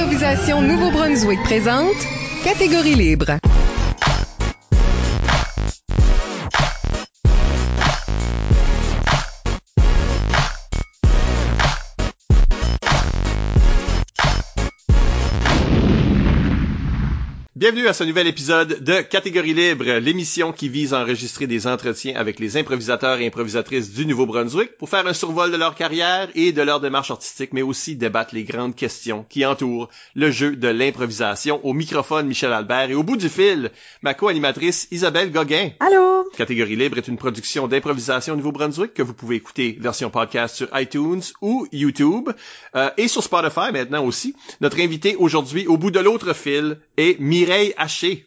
Improvisation Nouveau-Brunswick présente Catégorie libre. Bienvenue à ce nouvel épisode de Catégorie libre, l'émission qui vise à enregistrer des entretiens avec les improvisateurs et improvisatrices du Nouveau-Brunswick pour faire un survol de leur carrière et de leur démarche artistique, mais aussi débattre les grandes questions qui entourent le jeu de l'improvisation. Au microphone, Michel Albert et au bout du fil, ma co-animatrice Isabelle Gauguin. Allô? Catégorie libre est une production d'improvisation au Nouveau-Brunswick que vous pouvez écouter version podcast sur iTunes ou YouTube euh, et sur Spotify maintenant aussi. Notre invité aujourd'hui au bout de l'autre fil est Mireille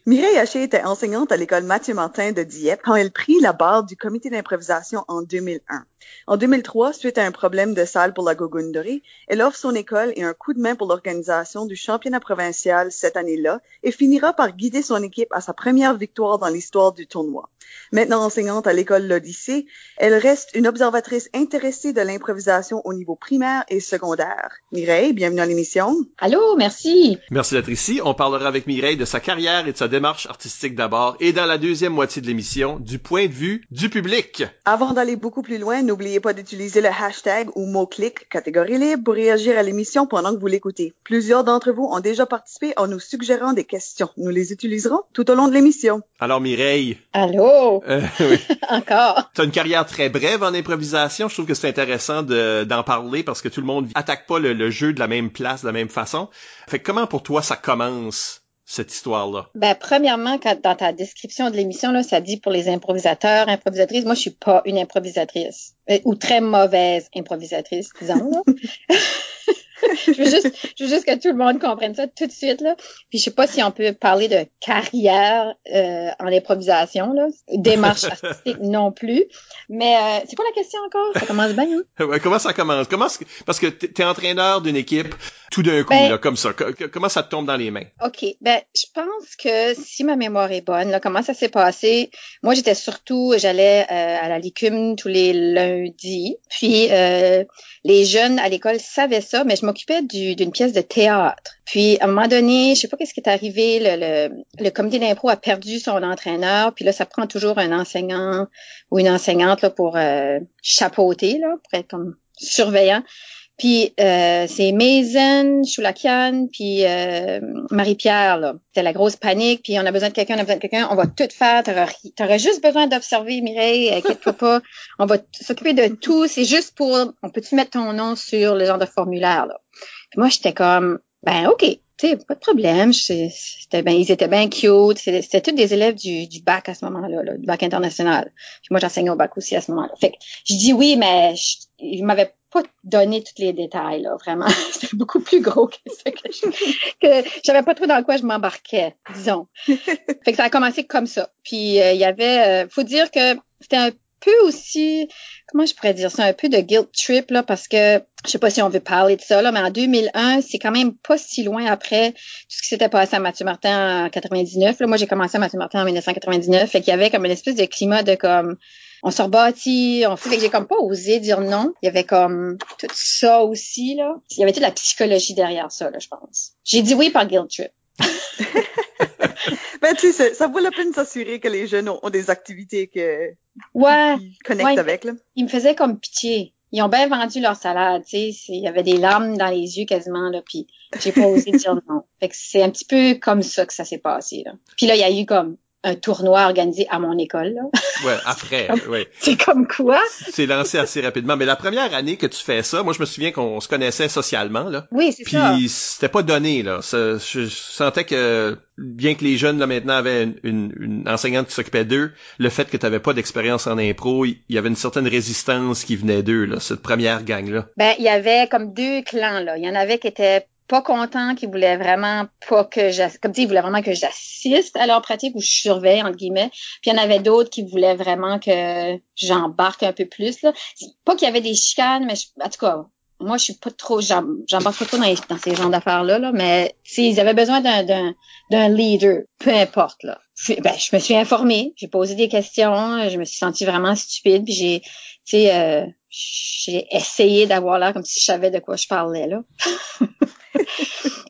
Mireille Haché était enseignante à l'école Mathieu Martin de Dieppe quand elle prit la barre du comité d'improvisation en 2001. En 2003, suite à un problème de salle pour la Gogunderie, elle offre son école et un coup de main pour l'organisation du championnat provincial cette année-là et finira par guider son équipe à sa première victoire dans l'histoire du tournoi. Maintenant enseignante à l'école l'Odyssée, elle reste une observatrice intéressée de l'improvisation au niveau primaire et secondaire. Mireille, bienvenue à l'émission. Allô, merci. Merci d'être ici. On parlera avec Mireille de sa carrière et de sa démarche artistique d'abord et dans la deuxième moitié de l'émission, du point de vue du public. Avant d'aller beaucoup plus loin, n'oubliez pas d'utiliser le hashtag ou mot-clic catégorie libre pour réagir à l'émission pendant que vous l'écoutez. Plusieurs d'entre vous ont déjà participé en nous suggérant des questions. Nous les utiliserons tout au long de l'émission. Alors Mireille. Allô? Euh, oui. Encore? T'as une carrière très brève en improvisation. Je trouve que c'est intéressant de- d'en parler parce que tout le monde attaque pas le, le jeu de la même place, de la même façon. Fait que comment pour toi ça commence? Cette histoire-là? Ben, premièrement, quand, dans ta description de l'émission, là, ça dit pour les improvisateurs, improvisatrices. Moi, je suis pas une improvisatrice. Euh, ou très mauvaise improvisatrice, disons. je veux juste, je veux juste que tout le monde comprenne ça tout de suite, là. Puis je sais pas si on peut parler de carrière, euh, en improvisation, là. Démarche artistique non plus. Mais, euh, c'est quoi la question encore? Ça commence bien, hein? Ouais, comment ça commence? Comment parce que t'es t'es entraîneur d'une équipe tout d'un coup, Ben- là, comme ça. Co- co- comment ça te tombe dans les mains? OK. Ben, je pense que si ma mémoire est bonne, là, comment ça s'est passé? Moi, j'étais surtout, j'allais euh, à la Licume tous les lundis. Puis, euh, les jeunes à l'école savaient ça, mais je m'occupais du- d'une pièce de théâtre. Puis, à un moment donné, je sais pas qu'est-ce qui est arrivé, le, le, le comité d'impro a perdu son entraîneur. Puis là, ça prend toujours un enseignant ou une enseignante là, pour euh, chapeauter, là, pour être comme surveillant. Puis euh, c'est Maison, Choulakian, puis euh, Marie-Pierre. C'était la grosse panique, puis on a besoin de quelqu'un, on a besoin de quelqu'un, on va tout faire, t'auras ri- t'aurais juste besoin d'observer, Mireille, inquiète-toi pas, on va s'occuper de tout, c'est juste pour, on peut-tu mettre ton nom sur le genre de formulaire, là? Puis moi, j'étais comme, ben ok, tu sais, pas de problème, je- c'était ben, ils étaient bien cute, c'était tous des élèves du, du bac à ce moment-là, là, du bac international. Puis moi, j'enseignais au bac aussi à ce moment-là. Fait que je dis oui, mais je, ils m'avaient pas donné tous les détails, là, vraiment. C'était beaucoup plus gros que ça que je, que j'avais pas trop dans quoi je m'embarquais, disons. fait que ça a commencé comme ça. Puis euh, il y avait, euh, faut dire que c'était un peu aussi, comment je pourrais dire ça, un peu de guilt trip, là, parce que je sais pas si on veut parler de ça, là, mais en 2001, c'est quand même pas si loin après tout ce qui s'était passé à Mathieu Martin en 99. Là, moi, j'ai commencé à Mathieu Martin en 1999. Fait qu'il y avait comme une espèce de climat de comme, on se rebâtit, on fait, fait que j'ai comme pas osé dire non. Il y avait comme tout ça aussi, là. Il y avait toute la psychologie derrière ça, là, je pense. J'ai dit oui par guilt trip. Ben, tu sais, ça, vaut la peine de s'assurer que les jeunes ont, ont des activités que, Ouais. qu'ils connectent Ouais. avec, là. Ils me faisaient comme pitié. Ils ont bien vendu leur salade, tu sais. Il y avait des larmes dans les yeux quasiment, là, puis j'ai pas osé dire non. Fait que c'est un petit peu comme ça que ça s'est passé, là. Puis là, il y a eu comme un tournoi organisé à mon école, là. Ouais, après, ouais. C'est comme quoi? C'est lancé assez rapidement. Mais la première année que tu fais ça, moi, je me souviens qu'on se connaissait socialement, là. Oui, c'est ça. Puis c'était pas donné là. Ça- je, sentais que bien que les jeunes là maintenant avaient une, une- une enseignante qui s'occupait d'eux, le fait que tu n'avais pas d'expérience en impro, il y avait une certaine résistance qui venait d'eux là, cette première gang là. Ben, il y avait comme deux clans, là. Il y en avait qui étaient pas contents, qui voulaient vraiment pas que j'assiste, comme tu dis, ils vraiment que j'assiste à leur pratique ou je surveille, entre guillemets. Puis il y en avait d'autres qui voulaient vraiment que j'embarque un peu plus, là. Pas qu'il y avait des chicanes, mais je- en tout cas, moi, je suis pas trop, j'em- j'embarque pas trop dans, ces genres d'affaires-là, là, mais ils avaient besoin d'un, d'un, d'un leader, peu importe, là. Je, ben, je me suis informée, j'ai posé des questions, je me suis sentie vraiment stupide, puis j'ai, tu sais, euh, j'ai essayé d'avoir l'air comme si je savais de quoi je parlais, là.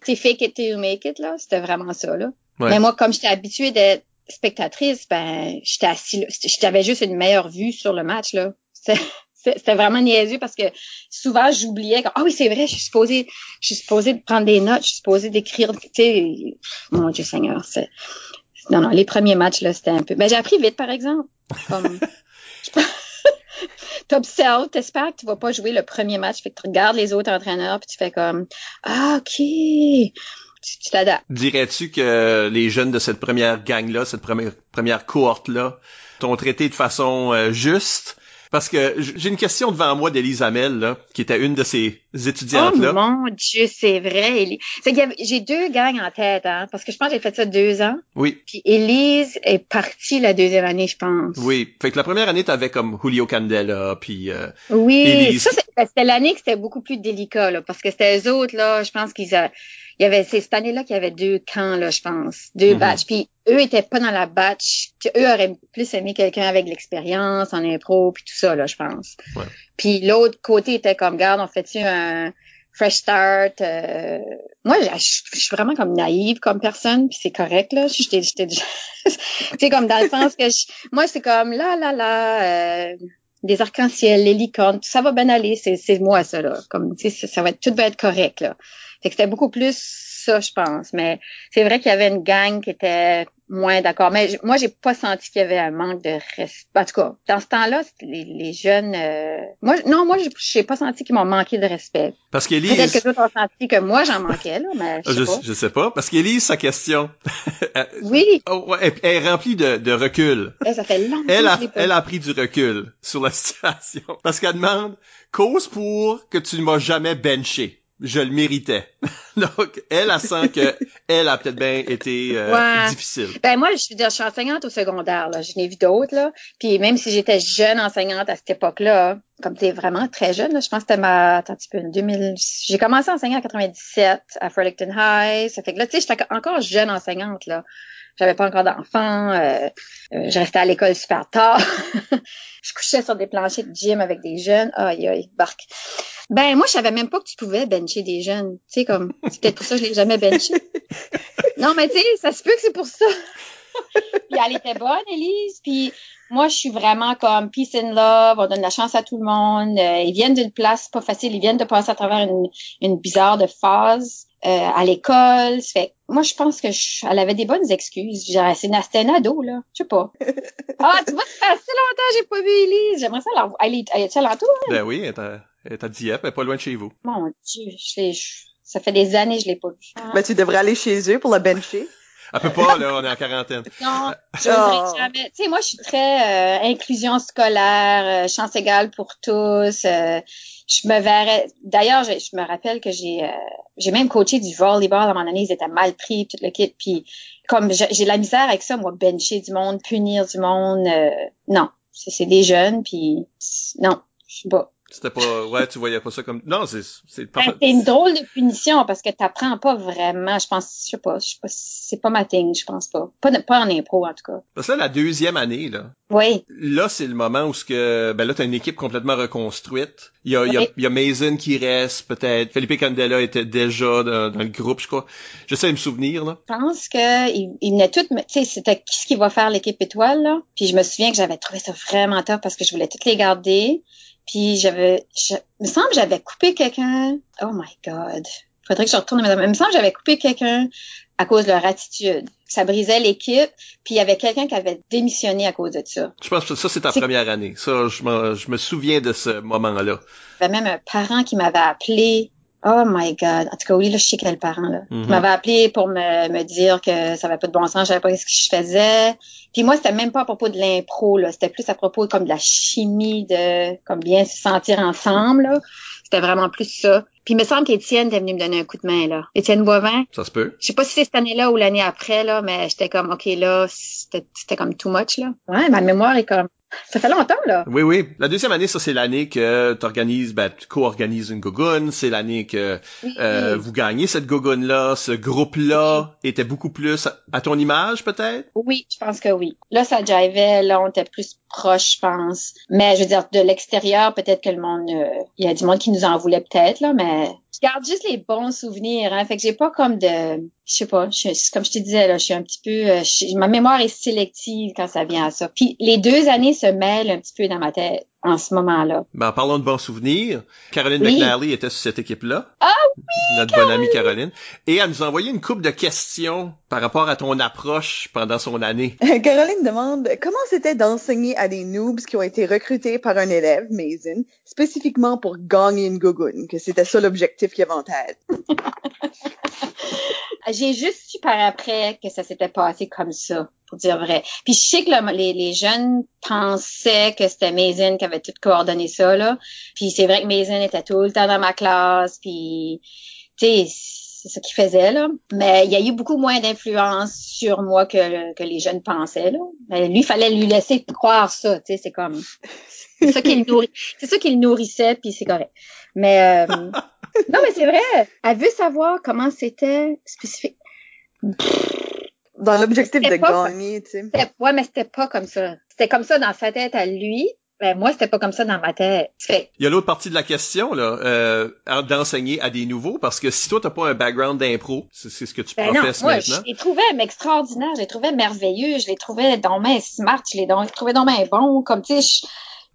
c'est fake it till you make it, là. C'était vraiment ça, là. Ouais. Mais moi, comme j'étais habituée d'être spectatrice, ben, j'étais assis là. J'avais juste une meilleure vue sur le match, là. C'était- vraiment niaiseux parce que souvent j'oubliais que ah oui c'est vrai je suis supposée je suis supposée de prendre des notes je suis supposée d'écrire tu sais mon Dieu Seigneur c'est non non les premiers matchs là c'était un peu ben j'ai appris vite par exemple comme t'observes, t'espères que tu vas pas jouer le premier match, fait que tu regardes les autres entraîneurs puis tu fais comme ah ok, tu tu t'adaptes. Dirais-tu que les jeunes de cette première gang-là, cette première, première cohorte-là, t'ont traité de façon euh, juste? Parce que j'ai une question devant moi d'Élise Hamel, là, qui était une de ces Oh étudiantes-là. mon Dieu, c'est vrai. J'ai deux gangs en tête, hein, parce que je pense que j'ai fait ça deux ans. oui, Puis Élise est partie la deuxième année, je pense. oui. Fait que la première année, t'avais comme Julio Candela, puis euh, Oui, Élise. ça ben, c'était l'année que c'était beaucoup plus délicat là, parce que c'était eux autres là, je pense qu'ils a- il y avait c'est cette année-là qu'il y avait deux camps là, je pense, deux Mhm. batchs. Puis eux étaient pas dans la batch, eux auraient plus aimé quelqu'un avec l'expérience en impro puis tout ça là, je pense. Ouais. Puis l'autre côté était comme garde, on fait-tu un fresh start euh, moi je je suis vraiment comme naïve comme personne puis c'est correct là j'étais j'étais c'est comme dans le sens que je- moi c'est comme là là là euh, des arcs-en-ciel, les licornes, tout ça va bien aller, c'est c'est moi ça là, comme tu sais ça, ça va être tout va être correct là. Fait que c'était beaucoup plus ça je pense, mais c'est vrai qu'il y avait une gang qui était moins d'accord, mais moi j'ai pas senti qu'il y avait un manque de respect. En tout cas, dans ce temps-là, les, les jeunes euh, moi non, moi j'ai- pas senti qu'ils m'ont manqué de respect. parce Peut-être qu'Élise, que d'autres ont senti que moi j'en manquais là, mais je sais je, pas. je sais pas, parce qu'Élise, sa question, Oui, oh, elle, elle est remplie de, de recul. eh, ça fait longtemps Elle a, elle a pris du recul sur la situation. Parce qu'elle demande, cause pour que tu ne m'as jamais benché. Je le méritais. Donc, elle, elle sent que elle a peut-être bien été euh, Ouais. difficile. Ben moi, je suis enseignante au secondaire, là. Je n'ai vu d'autres, là. Puis même si j'étais jeune enseignante à cette époque-là, comme tu es vraiment très jeune, là, je pense que c'était ma, attends un petit peu, 2000, j'ai commencé à enseigner en 97 à Fredericton High. Ça fait que là, tu sais, j'étais encore jeune enseignante, là. J'avais pas encore d'enfants, euh, euh, je restais à l'école super tard. je couchais sur des planchers de gym avec des jeunes. Aïe, aïe, barque. Ben, moi, je savais même pas que tu pouvais bencher des jeunes. Tu sais, comme, c'est peut-être pour ça que je l'ai jamais benché. non, mais tu sais, ça se peut que c'est pour ça. puis elle était bonne, Elise. Puis moi, je suis vraiment comme peace and love. On donne la chance à tout le monde. Euh, ils viennent d'une place pas facile. Ils viennent de passer à travers une, une bizarre de phase à l'école. Fait que moi, je pense que je- elle avait des bonnes excuses. Genre, c'est une c'était une ado, là. Je sais pas. Ah, tu vois, ça fait assez longtemps que j'ai pas vu Elise. J'aimerais ça la voir. Elle est, elle est alentour? Ben oui, elle est à, elle est à Dieppe, elle est pas loin de chez vous. Mon Dieu, je l'ai, je- ça fait des années que je l'ai pas vue. Ben, tu devrais aller chez eux pour la bencher. Elle peut pas, là, on est en quarantaine. Non, j'oserais Oh. jamais. Tu sais, moi, je suis très euh, inclusion scolaire, euh, chance égale pour tous. euh, je me verrais. D'ailleurs, je, je me rappelle que j'ai euh, j'ai même coaché du volleyball à mon année. Ils étaient mal pris, toute l'équipe. Puis comme j'ai la misère avec ça, moi, bencher du monde, punir du monde. euh, non, c'est c'est des jeunes. Puis non, je suis pas. C'était pas, ouais, tu voyais pas ça comme, non, c'est, c'est pas, Ben, c'est une drôle de punition parce que t'apprends pas vraiment. Je pense, je sais pas, je sais pas, c'est pas ma thing, je pense pas. Pas, pas en impro en tout cas. parce que là, la deuxième année, là, Oui. là, c'est le moment où ce que, ben là, t'as une équipe complètement reconstruite. Il y a, il y a, il y a Mason qui reste, peut-être. Felipe Candela était déjà dans, dans le groupe, je crois. J'essaie de me souvenir, là. Je pense que il, il venait tout, tu sais, c'était qui ce qui va faire l'équipe étoile là? Puis je me souviens que j'avais trouvé ça vraiment top parce que je voulais toutes les garder. Puis j'avais, je, il me semble que j'avais coupé quelqu'un. Oh my God. Faudrait que je retourne. Mais il me semble que j'avais coupé quelqu'un à cause de leur attitude. Ça brisait l'équipe. Puis il y avait quelqu'un qui avait démissionné à cause de ça. Je pense que ça, c'est ta C'est- première année. Ça, je, m'en- je me souviens de ce moment-là. Il y avait même un parent qui m'avait appelé. Oh my God. En tout cas, oui, là, je sais quel parent, là. Il m'avait appelé pour me, me dire que ça avait pas de bon sens, je savais pas ce que je faisais. Puis moi, c'était même pas à propos de l'impro, là. C'était plus à propos comme de la chimie, de comme bien se sentir ensemble, là. C'était vraiment plus ça. Puis il me semble qu'Étienne était venu me donner un coup de main, là. Étienne Boivin. Ça se peut. Je sais pas si c'est cette année-là ou l'année après, là, mais j'étais comme, OK, là, c'était c'était comme too much, là. Ouais, ma mémoire est comme... Ça fait longtemps, là. Oui, oui. La deuxième année, ça, c'est l'année que tu organises, ben, tu co-organises une gogoune. C'est l'année que Oui. euh, vous gagnez cette gogoune-là. Ce groupe-là était beaucoup plus à, ton image, peut-être? Oui, je pense que oui. Là, ça jivait, là, on était plus proche, je pense. Mais je veux dire, de l'extérieur, peut-être que le monde, euh, il y a du monde qui nous en voulait peut-être, là, mais garde juste les bons souvenirs. Hein. Fait que j'ai pas comme de, je sais pas, comme je te disais là, je suis un petit peu, euh, ma mémoire est sélective quand ça vient à ça. Puis les deux années se mêlent un petit peu dans ma tête en ce moment-là. Ben, en parlant de bons souvenirs, Caroline McNally était sur cette équipe-là. Ah oui! Notre bonne amie Caroline. Et elle nous a envoyé une coupe de questions par rapport à ton approche pendant son année. Caroline demande comment c'était d'enseigner à des noobs qui ont été recrutés par un élève, Mason, spécifiquement pour gagner une gogoune, que c'était ça l'objectif qu'il avait en tête? J'ai juste su par après que ça s'était passé comme ça, pour dire vrai. Puis je sais que les, jeunes pensaient que c'était Maison qui avait tout coordonné ça, là. Puis c'est vrai que Maison était tout le temps dans ma classe, puis, tu sais, c'est ce qu'il faisait, là. Mais il y a eu beaucoup moins d'influence sur moi que, que les jeunes pensaient, là. Mais lui, il fallait lui laisser croire ça, tu sais, c'est comme... C'est ça qu'il nourrit, c'est ça qu'il nourrissait, puis c'est correct. Mais... Euh, non, mais c'est vrai. Elle veut savoir comment c'était spécifique. Dans l'objectif de gagner, tu sais. Ouais, mais c'était pas comme ça. C'était comme ça dans sa tête à lui. Ben, moi, c'était pas comme ça dans ma tête. Il y a l'autre partie de la question, là, euh, d'enseigner à des nouveaux, parce que si toi, t'as pas un background d'impro, c'est ce que tu ben professes non, moi, Je les trouvais extraordinaires, je les trouvais merveilleux, je les trouvais dans mes smart, je les trouvais dans mes bons, comme, tu sais,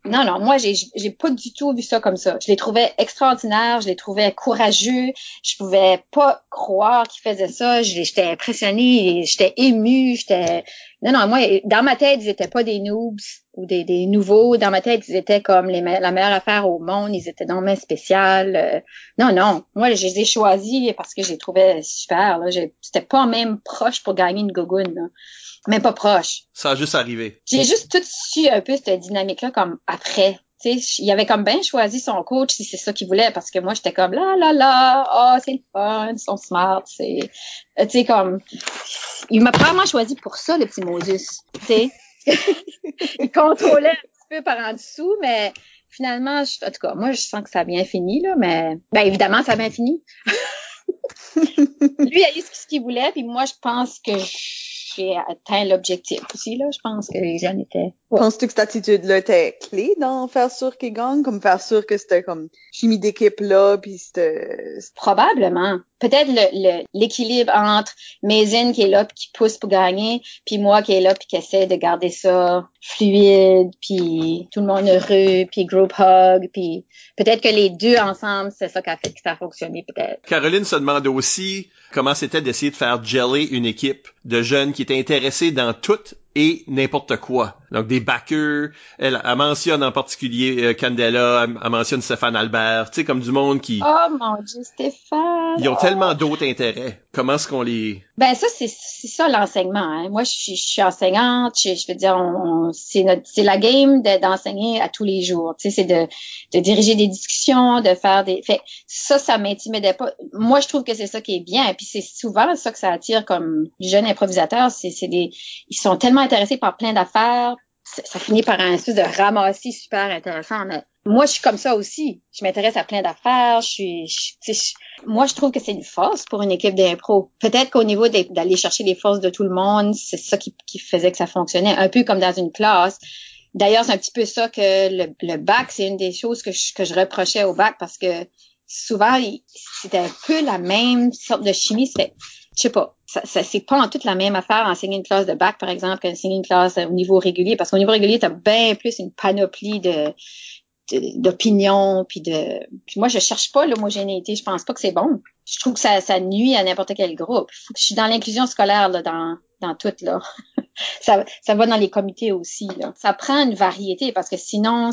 non, non, moi, j'ai, j'ai pas du tout vu ça comme ça. Je les trouvais extraordinaires, je les trouvais courageux. Je pouvais pas croire qu'ils faisaient ça. J'étais impressionnée, j'étais émue, j'étais... Non, non, moi, dans ma tête, ils étaient pas des noobs ou des, des nouveaux. Dans ma tête, ils étaient comme les la meilleure affaire au monde. Ils étaient dans mes spéciales. Euh, non, non, moi, je les ai choisis parce que je les trouvais super. Là. C'était pas même proche pour gagner une gogoune. Même pas proche. Ça a juste arrivé. J'ai juste tout su un peu cette dynamique-là comme après. Il avait comme bien choisi son coach si c'est ça qu'il voulait parce que moi j'étais comme là là là oh c'est le fun ils sont smart c'est euh, tu sais comme il m'a vraiment choisi pour ça le petit Moses tu sais il contrôlait un petit peu par en dessous mais finalement je, en tout cas moi je sens que ça a bien fini là mais ben évidemment ça a bien fini lui a eu ce qu'il voulait puis moi je pense que j'ai atteint l'objectif aussi, là. Je pense que les jeunes étaient... Penses-tu que cette attitude-là était clé dans faire sûr qu'ils gagnent? Comme faire sûr que c'était comme chimie d'équipe là, puis c'était... Probablement. Peut-être l'équilibre le, entre Maison qui est là puis qui pousse pour gagner, puis moi qui est là puis qui essaie de garder ça fluide, puis tout le monde heureux, puis group hug, puis peut-être que les deux ensemble, c'est ça qui a fait que ça a fonctionné peut-être. Caroline se demande aussi comment c'était d'essayer de faire geller une équipe de jeunes qui étaient intéressés dans tout et n'importe quoi. Donc des backers, elle, elle, mentionne en particulier euh, Candela, elle, mentionne Stéphane Albert, tu sais comme du monde qui Oh mon dieu Stéphane. Ils ont tellement d'autres intérêts. Comment est-ce qu'on les Ben ça c'est ça l'enseignement. Hein. Moi je suis je suis enseignante, je, veux dire on, notre c'est la game d'enseigner à tous les jours. Tu sais c'est de de diriger des discussions, de faire des fait ça ça m'intimidait pas. Moi je trouve que c'est ça qui est bien et puis c'est souvent ça que ça attire comme jeunes improvisateurs, c'est des ils sont tellement intéressé par plein d'affaires. Ça finit par un espèce de ramassis super intéressant. Mais moi, je suis comme ça aussi. Je m'intéresse à plein d'affaires. Je suis, moi, je trouve que c'est une force pour une équipe d'impro. Peut-être qu'au niveau d'aller chercher les forces de tout le monde, c'est ça qui, faisait que ça fonctionnait. Un peu comme dans une classe. D'ailleurs, c'est un petit peu ça que le, bac, c'est une des choses que je, que je reprochais au bac parce que souvent, c'était un peu la même sorte de chimie. je sais pas, c'est pas en toute la même affaire enseigner une classe de bac, par exemple, qu'enseigner une classe au niveau régulier, parce qu'au niveau régulier, tu as bien plus une panoplie de d'opinions puis de puis moi je cherche pas l'homogénéité. Je pense pas que c'est bon. Je trouve que ça, ça nuit à n'importe quel groupe. Je suis dans l'inclusion scolaire là, dans dans tout là. Ça ça va dans les comités aussi là. ça prend une variété parce que sinon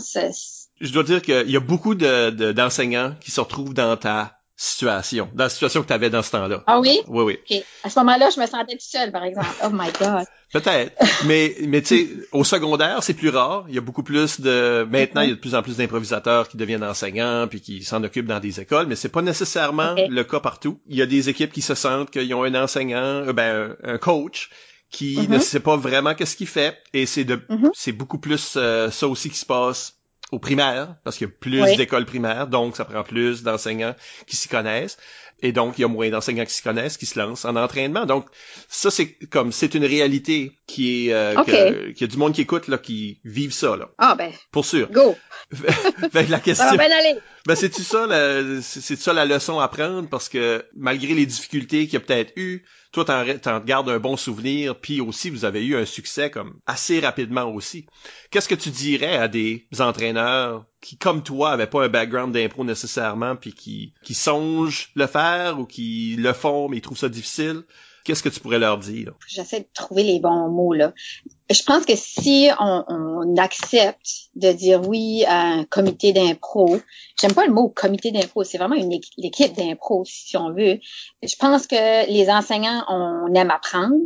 je dois dire qu'il y a beaucoup de d'enseignants qui se retrouvent dans ta situation, dans la situation que tu avais dans ce temps-là. Ah oui? Oui, oui. Okay. À ce moment-là, je me sentais tout seul, par exemple. Oh my God. Peut-être. mais, mais tu sais, au secondaire, c'est plus rare. Il y a beaucoup plus de, maintenant, il y a de plus en plus d'improvisateurs qui deviennent enseignants puis qui s'en occupent dans des écoles, mais c'est pas nécessairement le cas partout. Il y a des équipes qui se sentent qu'ils ont un enseignant, euh, ben, un coach qui ne mm-hmm. sait pas vraiment qu'est-ce qu'il fait et c'est de, mm-hmm. c'est beaucoup plus euh, ça aussi qui se passe au primaire, parce qu'il y a plus d'écoles primaires, donc ça prend plus d'enseignants qui s'y connaissent. Et donc, il y a moins d'enseignants qui s'y connaissent, qui se lancent en entraînement. Donc, ça, c'est comme, c'est une réalité qui est, euh, qu'il y a du monde qui écoute, là, qui vivent ça, là. Ah, ben. Pour sûr. Go. ben, la question. Ça va bien aller. Ben c'est-tu ça, c'est ça la leçon à prendre? Parce que malgré les difficultés qu'il y a peut-être eu, toi t'en, t'en gardes un bon souvenir, puis aussi vous avez eu un succès comme assez rapidement aussi. Qu'est-ce que tu dirais à des entraîneurs qui, comme toi, avaient pas un background d'impro nécessairement, puis qui, qui songent le faire ou qui le font mais ils trouvent ça difficile? Qu'est-ce que tu pourrais leur dire? J'essaie de trouver les bons mots, là. Je pense que si on, on accepte de dire oui à un comité d'impro, j'aime pas le mot comité d'impro, c'est vraiment une équipe d'impro, si on veut. Je pense que les enseignants, on aime apprendre.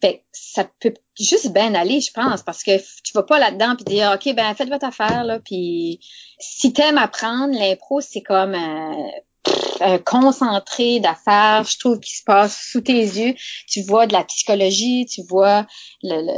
Fait ça peut juste bien aller, je pense, parce que tu vas pas là-dedans puis dire OK, ben faites votre affaire là, puis si t'aimes apprendre, l'impro c'est comme euh, euh, concentré d'affaires, je trouve, qui se passe sous tes yeux. Tu vois de la psychologie, tu vois le,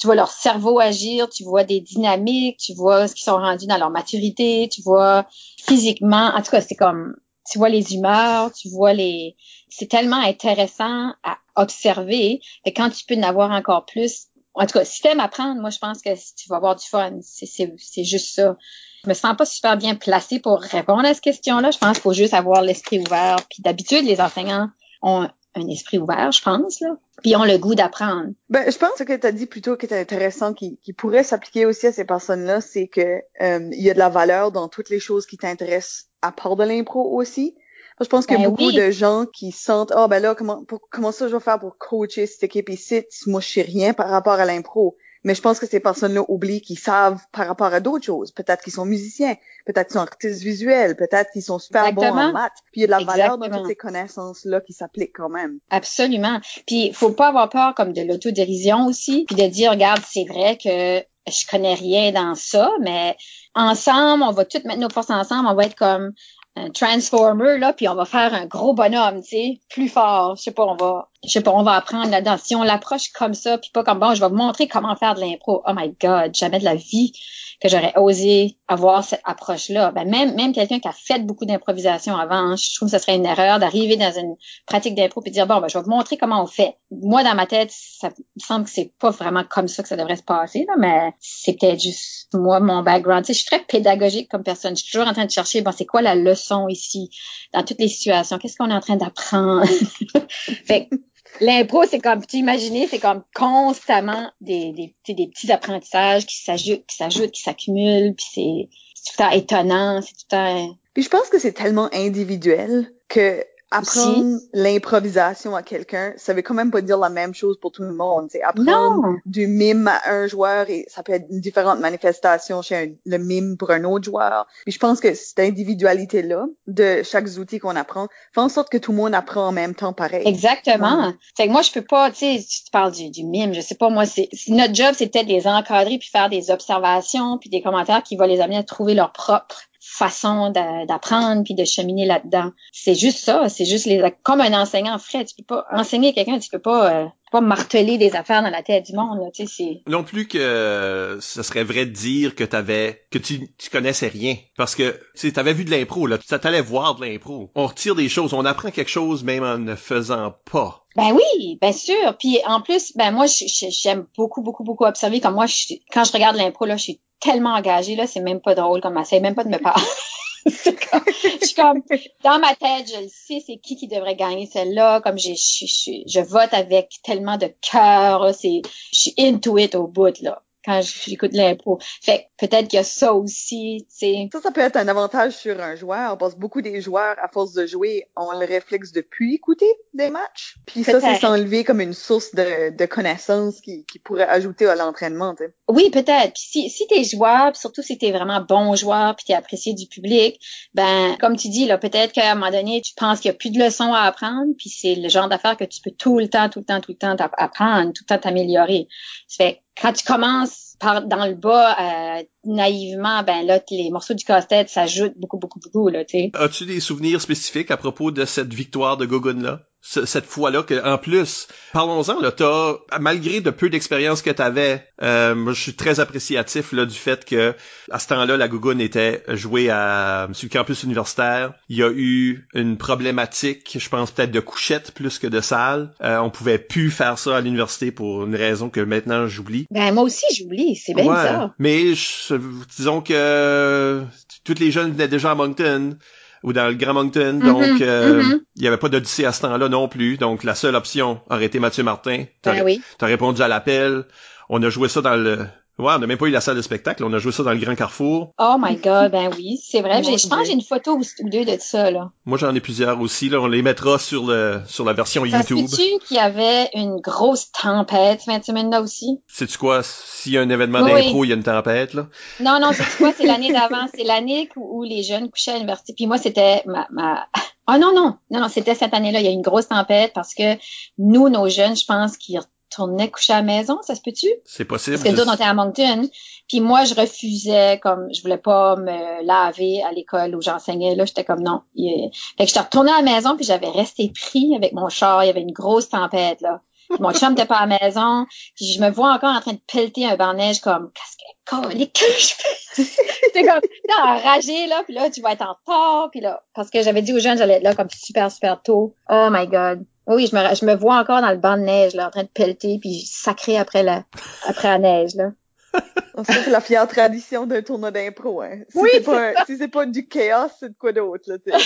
tu vois leur cerveau agir, tu vois des dynamiques, tu vois ce qu'ils sont rendus dans leur maturité, tu vois physiquement, en tout cas, c'est comme, tu vois les humeurs, tu vois les, c'est tellement intéressant à observer et quand tu peux en avoir encore plus, en tout cas, si t'aimes apprendre, moi, je pense que tu vas avoir du fun. C'est juste ça. Je me sens pas super bien placée pour répondre à cette question-là. Je pense qu'il faut juste avoir l'esprit ouvert. Puis d'habitude, les enseignants ont un esprit ouvert, je pense, là. Puis ont le goût d'apprendre. Ben, je pense que tu as dit plutôt qui est intéressant, qui, qui pourrait s'appliquer aussi à ces personnes-là, c'est que euh, il y a de la valeur dans toutes les choses qui t'intéressent à part de l'impro aussi. Je pense qu'il y a ben beaucoup de gens qui sentent, oh ben là, comment, comment ça je vais faire pour coacher cette équipe ici? Moi, je sais rien par rapport à l'impro. Mais je pense que ces personnes-là oublient qu'ils savent par rapport à d'autres choses. Peut-être qu'ils sont musiciens, peut-être qu'ils sont artistes visuels, peut-être qu'ils sont super bons en maths. Puis il y a de la valeur dans toutes ces connaissances-là qui s'appliquent quand même. Absolument. Puis il faut pas avoir peur comme de l'autodérision aussi, puis de dire, regarde, c'est vrai que je connais rien dans ça, mais ensemble, on va toutes mettre nos forces ensemble, on va être comme un transformer là puis on va faire un gros bonhomme tu sais plus fort je sais pas on va je sais pas on va apprendre là-dedans si on l'approche comme ça puis pas comme bon je vais vous montrer comment faire de l'impro oh my god jamais de la vie que j'aurais osé avoir cette approche-là. Ben même même quelqu'un qui a fait beaucoup d'improvisation avant, je trouve que ce serait une erreur d'arriver dans une pratique d'impro et dire bon ben je vais vous montrer comment on fait. Moi dans ma tête, ça me semble que c'est pas vraiment comme ça que ça devrait se passer là, mais c'est peut-être juste moi mon background. Tu sais, je suis très pédagogique comme personne. Je suis toujours en train de chercher bon c'est quoi la leçon ici? Dans toutes les situations. Qu'est-ce qu'on est en train d'apprendre? Fait L'impro, c'est comme, tu imagines, c'est comme constamment des, des, des petits apprentissages qui s'ajoutent, qui s'ajoutent, qui s'accumulent, puis c'est, tout le temps étonnant, c'est tout le temps... Puis je pense que c'est tellement individuel que apprendre l'improvisation à quelqu'un, ça veut quand même pas dire la même chose pour tout le monde. C'est apprendre du mime à un joueur et ça peut être une différente manifestation chez le mime pour un autre joueur. Puis je pense que cette individualité là de chaque outil qu'on apprend fait en sorte que tout le monde apprend en même temps pareil. Exactement. Fait que moi je peux pas, tu sais, tu parles du, du mime, je sais pas moi, c'est notre job, c'est peut-être les encadrer puis faire des observations puis des commentaires qui vont les amener à trouver leur propre façon d'apprendre puis de cheminer là-dedans. C'est juste ça, c'est juste les comme un enseignant ferait, tu peux pas enseigner quelqu'un, tu peux pas euh, pas marteler des affaires dans la tête du monde, tu sais, Non plus que ce serait vrai de dire que t'avais que tu tu connaissais rien parce que tu sais t'avais vu de l'impro là, ça t'allait voir de l'impro. On retire des choses, on apprend quelque chose même en ne faisant pas. Ben oui, bien sûr. Puis en plus, ben moi j'aime beaucoup beaucoup beaucoup observer comme moi quand je regarde l'impro là, je suis tellement engagée, là, c'est même pas drôle comme ça, même pas de me parler. je suis comme dans ma tête, je le sais, c'est qui qui devrait gagner celle-là. Comme je, je, je, vote avec tellement de cœur, c'est, je suis into it au bout là quand j'écoute l'impro. Fait peut-être qu'il y a ça aussi, tu sais. Ça, ça peut être un avantage sur un joueur, parce que beaucoup des joueurs, à force de jouer, ont le réflexe de plus écouter des matchs. Puis ça, c'est s'enlever comme une source de, de connaissances qui, qui pourrait ajouter à l'entraînement, tu sais. Oui, peut-être. Puis si, si t'es joueur, puis surtout si t'es vraiment bon joueur, puis t'es apprécié du public, ben, comme tu dis, là, peut-être qu'à un moment donné, tu penses qu'il y a plus de leçons à apprendre, puis c'est le genre d'affaires que tu peux tout le temps, tout le temps, tout le temps apprendre, tout le temps t'améliorer. Fait quand tu commences par dans le bas euh, naïvement, ben là, les morceaux du casse-tête s'ajoutent beaucoup, beaucoup, beaucoup, là. As-tu des souvenirs spécifiques à propos de cette victoire de Gogun là? Cette fois-là que en plus parlons-en là t'as malgré de peu d'expérience que t'avais euh, moi je suis très appréciatif là du fait que à ce temps-là la Gougoune était jouée à sur le campus universitaire. Il y a eu une problématique je pense peut-être de couchette plus que de salle. Euh, on pouvait plus faire ça à l'université pour une raison que maintenant j'oublie. Ben moi aussi j'oublie. C'est bien ça mais disons que toutes les jeunes venaient déjà à Moncton ou dans le Grand Moncton. Mm-hmm. donc, euh, mm-hmm. il y avait pas d'Odyssée à ce temps-là non plus. Donc, la seule option aurait été Mathieu Martin. Ben oui. as répondu à l'appel. On a joué ça dans le Ouais, on n'a même pas eu la salle de spectacle. On a joué ça dans le Grand Carrefour. Oh my God, ben oui, c'est vrai. je pense que j'ai une photo ou deux de ça, là. Moi, j'en ai plusieurs aussi. Là. On les mettra sur le sur la version YouTube. Sais-tu qu'il y avait une grosse tempête cette semaine-là aussi? Sais-tu quoi? S'il y a un événement d'impro, il y a une tempête, là? Non, non, c'est quoi? C'est l'année d'avant. C'est l'année où, les jeunes couchaient à l'université. Puis moi, c'était ma... ma... Ah non, non, non, non, c'était cette année-là. Il y a eu une grosse tempête parce que nous, nos jeunes, je pense qu'ils tournait coucher à la maison, ça se peut-tu? C'est possible. Parce que nous on était à Moncton. Puis moi, je refusais, comme je voulais pas me laver à l'école où j'enseignais. Là, j'étais comme non. Fait que j'étais retournée à la maison, puis j'avais resté pris avec mon char. Il y avait une grosse tempête, là. mon chum n'était pas à la maison. Puis je me vois encore en train de pelleter un banc de neige comme qu'est-ce que je fais? J'étais comme enragée, là, puis là, tu vas être en retard, puis là, parce que j'avais dit aux jeunes, j'allais être là comme super, super tôt. Oh my God. Oui, je me, je me vois encore dans le banc de neige, là, en train de pelleter, puis sacré après la, après la neige, là. C'est la fière tradition d'un tournoi d'impro, hein. Si oui, c'est pas, si c'est pas du chaos, c'est de quoi d'autre, là,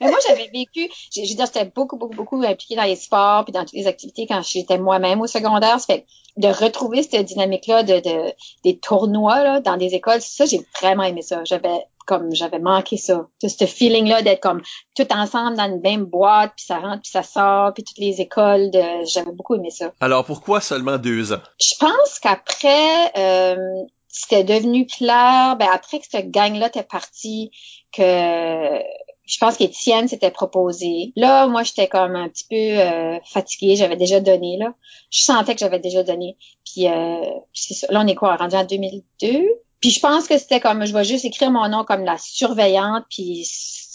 Mais moi, j'avais vécu, j'ai dit, j'étais beaucoup, beaucoup, beaucoup impliquée dans les sports puis dans toutes les activités quand j'étais moi-même au secondaire. Ça fait de retrouver cette dynamique-là de, de, des tournois, là, dans des écoles, ça, j'ai vraiment aimé ça. J'avais comme j'avais manqué ça. Ce feeling là d'être comme tout ensemble dans une même boîte, puis ça rentre, puis ça sort, puis toutes les écoles. De... J'avais beaucoup aimé ça. Alors pourquoi seulement deux ans? Je pense qu'après euh, c'était devenu clair, ben après que cette gang-là était partie, que je pense qu'Étienne s'était proposé. Là, moi, j'étais comme un petit peu euh, fatiguée. J'avais déjà donné, là. Je sentais que j'avais déjà donné. Puis, euh, là, on est quoi, rendu en 2002? Puis je pense que c'était comme, je vais juste écrire mon nom comme la surveillante, puis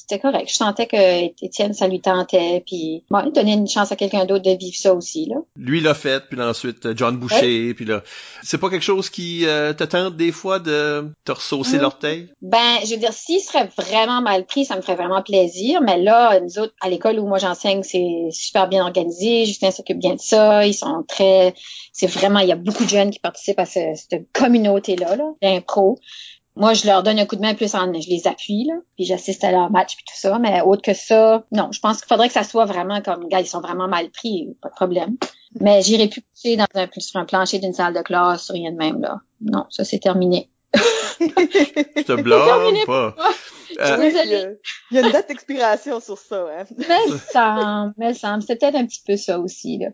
c'était correct. Je sentais que Étienne, ça lui tentait, puis bon, donner une chance à quelqu'un d'autre de vivre ça aussi, là. Lui l'a fait, puis ensuite euh, John Boucher, puis là, c'est pas quelque chose qui euh, te tente des fois de te ressaucer mm. l'orteil? Ben, je veux dire, s'il serait vraiment mal pris, ça me ferait vraiment plaisir, mais là, nous autres, à l'école où moi j'enseigne, c'est super bien organisé, Justin s'occupe bien de ça, ils sont très, c'est vraiment, il y a beaucoup de jeunes qui participent à cette communauté-là, là, d'impro moi, je leur donne un coup de main plus en, je les appuie, là, puis j'assiste à leur match puis tout ça, mais autre que ça, non, je pense qu'il faudrait que ça soit vraiment comme, gars, ils sont vraiment mal pris, pas de problème. Mais j'irai plus coucher dans un, sur un plancher d'une salle de classe, rien de même, là. Non, ça, c'est terminé. je te blâme pas. Euh, il y a une date d'expiration sur ça, hein. Mais ça, mais ça, c'est peut-être un petit peu ça aussi, là.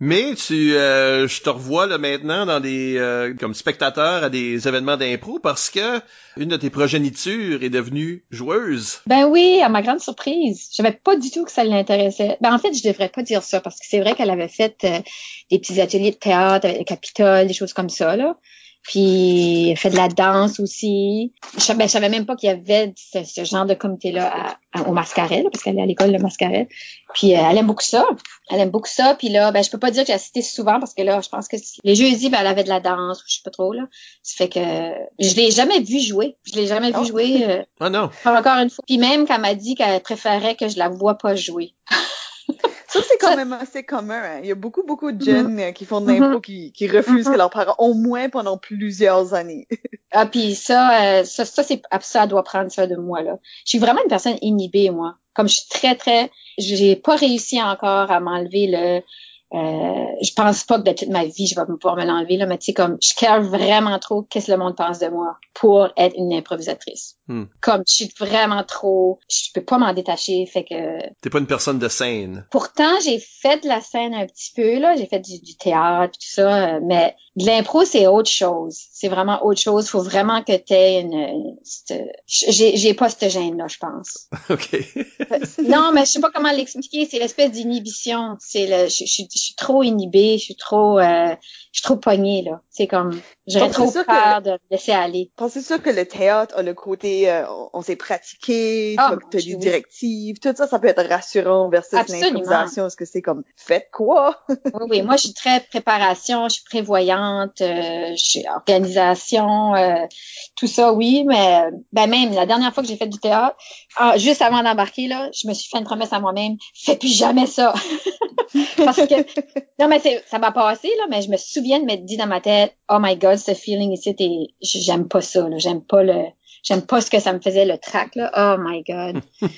Mais tu, euh, je te revois là maintenant dans des euh, comme spectateur à des événements d'impro parce que une de tes progénitures est devenue joueuse. Ben oui, à ma grande surprise. Je savais pas du tout que ça l'intéressait. Ben en fait, je devrais pas dire ça parce que c'est vrai qu'elle avait fait euh, des petits ateliers de théâtre avec le Capitole, des choses comme ça là puis elle fait de la danse aussi. Je, ben, savais même pas qu'il y avait ce, genre de comité-là au Mascaret, parce qu'elle est à l'école de Mascaret. Puis euh, elle aime beaucoup ça. Elle aime beaucoup ça. Puis là, ben je peux pas dire que j'ai assisté souvent parce que là, je pense que les jeudis, ben, elle avait de la danse, je sais pas trop là. Ça fait que je l'ai jamais vu jouer. Je l'ai jamais vu oh. jouer. Euh, oh non. Encore une fois. Puis même qu'elle m'a dit qu'elle préférait que je la vois pas jouer. Ça, c'est quand même assez commun. Hein. Il y a beaucoup, beaucoup de jeunes mm-hmm. qui font de l'impro qui, qui refusent que mm-hmm. leurs parents, au moins pendant plusieurs années. ah, puis ça, euh, ça, ça, c'est, ça doit prendre ça de moi, là. Je suis vraiment une personne inhibée, moi. Comme je suis très, très, j'ai pas réussi encore à m'enlever le, euh, je pense pas que de toute ma vie, je vais pouvoir me l'enlever, là, mais tu sais, comme, je care vraiment trop qu'est-ce que le monde pense de moi pour être une improvisatrice. Hmm. Comme, je suis vraiment trop, je peux pas m'en détacher, fait que... T'es pas une personne de scène. Pourtant, j'ai fait de la scène un petit peu, là, j'ai fait du, du théâtre, tout ça, mais de l'impro, c'est autre chose. C'est vraiment autre chose. Faut vraiment que t'aies une, j'ai, j'ai pas cette gêne-là, je pense. OK. non, mais je sais pas comment l'expliquer. C'est l'espèce d'inhibition. C'est le, je, je, je, suis trop inhibée, je suis trop, euh, je suis trop pognée, là. C'est comme, J'aurais trop sûr peur que- de laisser aller. Pensez ça que le théâtre a le côté, euh, on s'est pratiqué, Ah, tu as oui. des directives, tout ça, ça peut être rassurant versus l'improvisation. Est-ce que c'est comme, faites quoi? Oui, oui. Moi, je suis très préparation, je suis prévoyante, euh, je suis organisation, euh, tout ça, oui. Mais ben même la dernière fois que j'ai fait du théâtre, ah, juste avant d'embarquer là, je me suis fait une promesse à moi-même, fais plus jamais ça. Parce que non, mais c'est, ça m'a passé là, mais je me souviens de m'être dit dans ma tête, oh my God, ce feeling ici, t'es- j'aime pas ça, j'aime pas le, j'aime pas ce que ça me faisait le track là. Oh my God.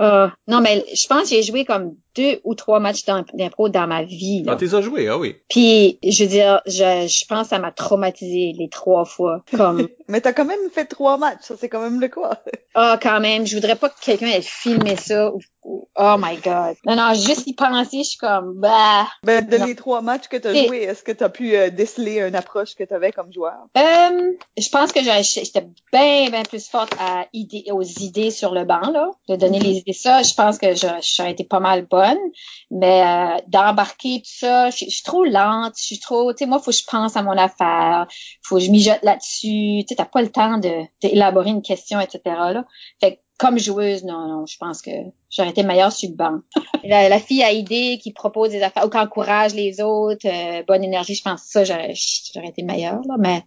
Euh, non, mais je pense que j'ai joué comme deux ou trois matchs d'im- d'impro dans ma vie. Là. Ah, t'es as joué, ah oui. Puis, je veux dire, je, je pense que ça m'a traumatisé les trois fois. Comme, Mais t'as quand même fait trois matchs, ça c'est quand même le quoi. ah, quand même, je voudrais pas que quelqu'un ait filmé ça. Ou, ou- oh my God. Non, non, juste y penser, je suis comme, bah. Ben, de Non. les trois matchs que t'as joué, est-ce que t'as pu euh, déceler une approche que t'avais comme joueur? Euh, je pense que j'étais bien, bien plus forte à idée, aux idées sur le banc, là. De donner les idées. Ça, je pense que j'aurais été pas mal bonne. Mais euh, d'embarquer tout ça, je, suis trop lente. Je suis trop... Tu sais, moi, faut que je pense à mon affaire. faut que je mijote là-dessus. Tu sais, t'as pas le temps de d'élaborer une question, etc. Là. Fait que comme joueuse, non, non, je pense que j'aurais été meilleure sur le banc. la, la fille à idée qui propose des affaires ou qui encourage les autres, euh, bonne énergie, je pense que ça, j'aurais j'aurais été meilleure, là, mais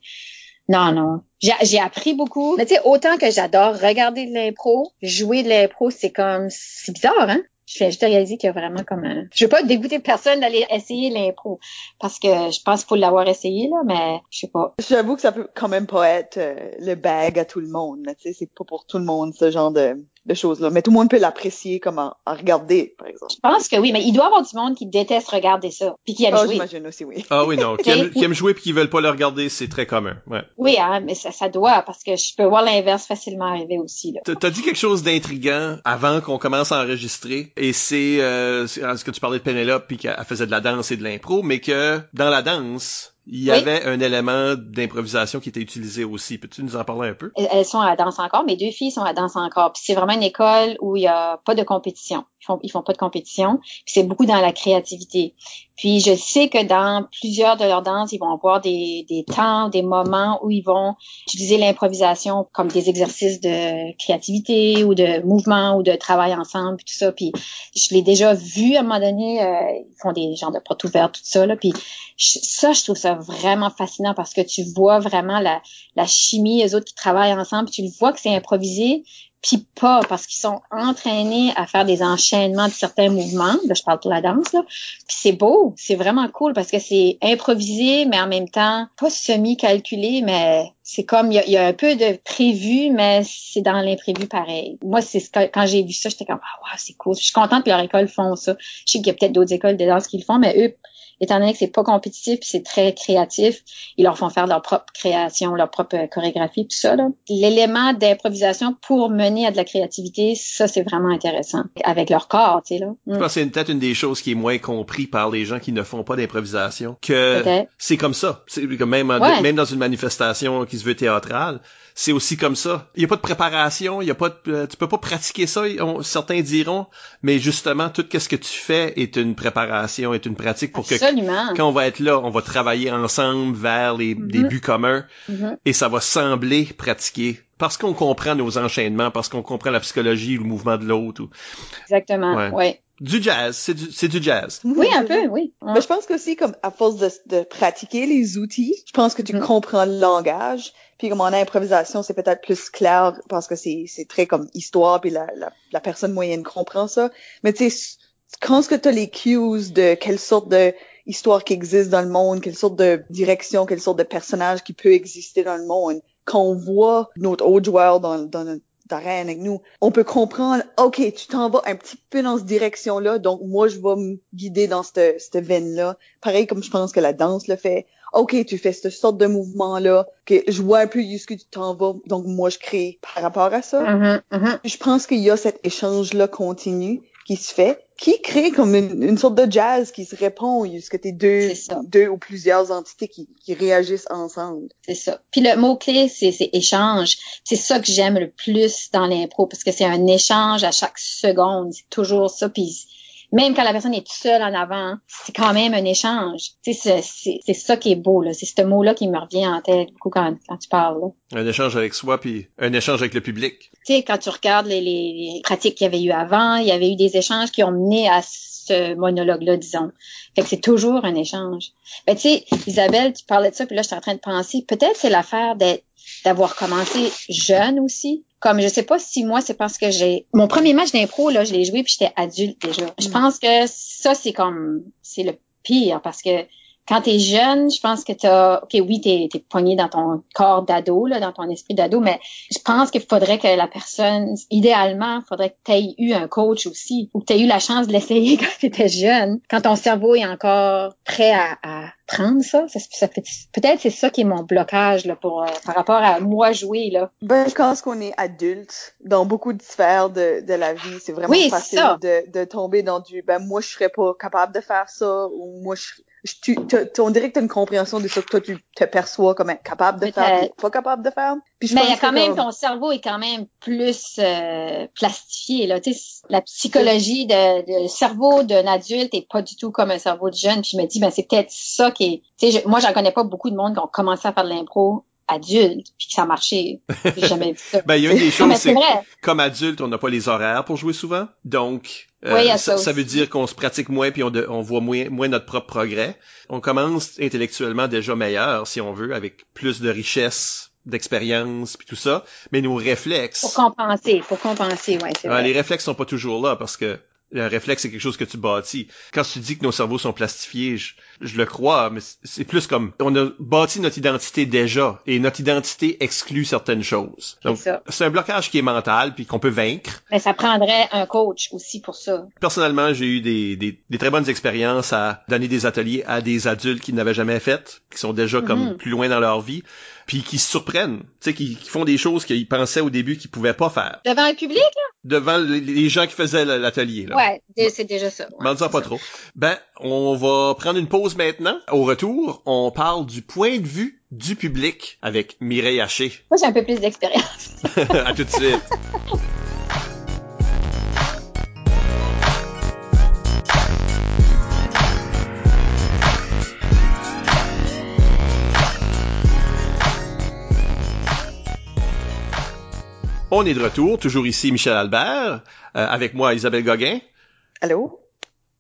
non, non. J'ai appris beaucoup. Mais tu sais, autant que j'adore regarder de l'impro, jouer de l'impro, c'est comme c'est bizarre, hein? Je fais juste réaliser qu'il y a vraiment comme un... Je veux pas dégoûter personne d'aller essayer l'impro. Parce que je pense qu'il faut l'avoir essayé, là, mais je sais pas. J'avoue que ça peut quand même pas être euh, le bag à tout le monde. Tu sais, c'est pas pour tout le monde ce genre de, de choses-là. Mais tout le monde peut l'apprécier comme en, en regarder, par exemple. Je pense que oui, mais il doit y avoir du monde qui déteste regarder ça. Puis qui aime Ah, jouer. j'imagine aussi, oui. Ah oui, non. Qui aiment jouer puis qui veulent pas le regarder, c'est très commun. Ouais. Oui, hein, mais ça, ça doit, parce que je peux voir l'inverse facilement arriver aussi, là. T'as- dit quelque chose d'intriguant avant qu'on commence à enregistrer, et c'est euh, ce que tu parlais de Penelope puis qu'elle faisait de la danse et de l'impro, mais que dans la danse, il y Oui. avait un élément d'improvisation qui était utilisé aussi. Peux-tu nous en parler un peu? Elles sont à la danse encore. Mes deux filles sont à la danse encore. Puis c'est vraiment une école où il y a pas de compétition. Font, ils font pas de compétition. C'est beaucoup dans la créativité. Puis je sais que dans plusieurs de leurs danses, ils vont avoir des, des temps, des moments où ils vont utiliser l'improvisation comme des exercices de créativité ou de mouvement ou de travail ensemble, tout ça. Puis je l'ai déjà vu à un moment donné. euh, ils font des genres de portes ouvertes, tout ça. Là. Puis ça, je trouve ça vraiment fascinant parce que tu vois vraiment la, la chimie, les autres qui travaillent ensemble, tu le vois que c'est improvisé, puis pas parce qu'ils sont entraînés à faire des enchaînements de certains mouvements. Là, je parle pour la danse, là. Puis c'est beau, c'est vraiment cool parce que c'est improvisé, mais en même temps pas semi-calculé, mais c'est comme il y a, un peu de prévu, mais c'est dans l'imprévu pareil. Moi, c'est ce que- quand j'ai vu ça, j'étais comme ah wow, c'est cool. Je suis contente que leur école font ça. Je sais qu'il y a peut-être d'autres écoles de danse qui le font, mais eux étant donné que c'est pas compétitif puis c'est très créatif, ils leur font faire leur propre création, leur propre chorégraphie, tout ça. là. L'élément d'improvisation pour mener à de la créativité, ça c'est vraiment intéressant. Avec leur corps, tu sais là. Je Mm. pense que c'est peut-être une des choses qui est moins compris par les gens qui ne font pas d'improvisation, que c'est comme ça. C'est comme même, Ouais. même dans une manifestation qui se veut théâtrale, c'est aussi comme ça. Il y a pas de préparation, il y a pas de, euh, tu peux pas pratiquer ça, on- certains diront, mais justement tout ce que tu fais est une préparation, est une pratique pour que Absolument. quand on va être là, on va travailler ensemble vers les, des Mhm. buts communs Mhm. et ça va sembler pratiquer parce qu'on comprend nos enchaînements, parce qu'on comprend la psychologie ou le mouvement de l'autre. ou- Exactement. Ouais. Ouais. Du jazz, c'est du, c'est du jazz. Oui, un peu, oui. Mais je pense qu'aussi, comme à force de, de pratiquer les outils, je pense que tu Mhm. comprends le langage. Puis comme en improvisation, c'est peut-être plus clair parce que c'est c'est très comme histoire, puis la, la, la personne moyenne comprend ça. Mais tu sais, quand ce que tu as les cues de quelle sorte de histoire qui existe dans le monde, quelle sorte de direction, quelle sorte de personnage qui peut exister dans le monde, quand on voit notre autre joueur dans, dans notre d'arène avec nous, on peut comprendre, OK, tu t'en vas un petit peu dans cette direction-là, donc moi, je vais me guider dans cette, cette veine-là. Pareil comme je pense que la danse le fait. OK, tu fais cette sorte de mouvement-là, que je vois un peu jusqu'où tu t'en vas, donc moi, je crée par rapport à ça. Mhm, mhm. Je pense qu'il y a cet échange-là continu qui se fait, qui crée comme une, une sorte de jazz qui se répond, jusqu'à tes deux, deux ou plusieurs entités qui, qui réagissent ensemble. C'est ça. Puis le mot-clé, c'est c'est échange. C'est ça que j'aime le plus dans l'impro, parce que c'est un échange à chaque seconde. C'est toujours ça. Puis même quand la personne est seule en avant, c'est quand même un échange. Tu sais, c'est ça qui est beau, là. C'est ce mot-là qui me revient en tête beaucoup quand, quand tu parles, là. Un échange avec soi, puis un échange avec le public. Tu sais, quand tu regardes les, les pratiques qu'il y avait eu avant, il y avait eu des échanges qui ont mené à ce monologue-là, disons. Fait que c'est toujours un échange. Ben, tu sais, Isabelle, tu parlais de ça, puis là, je suis en train de penser, peut-être c'est l'affaire d'avoir commencé jeune aussi. Comme je sais pas si moi c'est parce que j'ai mon premier match d'impro là, je l'ai joué puis j'étais adulte déjà. Je mm. pense que ça c'est comme c'est le pire parce que quand t'es jeune, je pense que t'as, ok, oui, t'es, t'es pogné dans ton corps d'ado, là, dans ton esprit d'ado, mais je pense qu'il faudrait que la personne, idéalement, faudrait que t'aies eu un coach aussi, ou que t'aies eu la chance de l'essayer quand t'étais jeune, quand ton cerveau est encore prêt à, à prendre ça. ça, ça peut-être c'est ça qui est mon blocage là pour euh, par rapport à moi jouer là. Ben je pense qu'on est adulte dans beaucoup de sphères de, de la vie. C'est vraiment facile de, de tomber dans du ben moi je serais pas capable de faire ça ou moi je tu, on dirait que tu as une compréhension de ce que toi tu te perçois comme capable de faire, pas capable de faire. Puis je Mais il y a quand même ton cerveau est quand même plus euh, plastifié là. Tu sais, la psychologie de, de cerveau d'un adulte est pas du tout comme un cerveau de jeune. Puis je me dis ben c'est peut-être ça qui est. Tu sais, moi j'en connais pas beaucoup de monde qui ont commencé à faire de l'impro adulte puis que ça. J'ai jamais vu ça. ben il y a une des choses c'est comme adulte on n'a pas les horaires pour jouer souvent donc euh, ça, veut dire qu'on se pratique moins puis on, on voit moins, moins notre propre progrès. On commence intellectuellement déjà meilleur, si on veut, avec plus de richesse d'expérience puis tout ça, mais nos réflexes. Pour compenser, pour compenser, ouais, c'est vrai. Les réflexes sont pas toujours là parce que le réflexe, c'est quelque chose que tu bâtis. Quand tu dis que nos cerveaux sont plastifiés, je, je le crois, mais c'est plus comme on a bâti notre identité déjà et notre identité exclut certaines choses. Donc c'est un blocage qui est mental puis qu'on peut vaincre. Mais ça prendrait un coach aussi pour ça. Personnellement, j'ai eu des, des, des, très bonnes expériences à donner des ateliers à des adultes qui n'avaient jamais fait, qui sont déjà comme mhm. plus loin dans leur vie puis qui se surprennent, tu sais, qui, font des choses qu'ils pensaient au début qu'ils pouvaient pas faire. Devant un public, là? Devant les gens qui faisaient l'atelier, là. Ouais, c'est déjà ça. Ouais, M'en pas trop. Ben, on va prendre une pause maintenant. Au retour, on parle du point de vue du public avec Mireille Haché. Moi, j'ai un peu plus d'expérience. à tout de suite. On est de retour, toujours ici Michel Albert, euh, avec moi Isabelle Gauguin. Allô?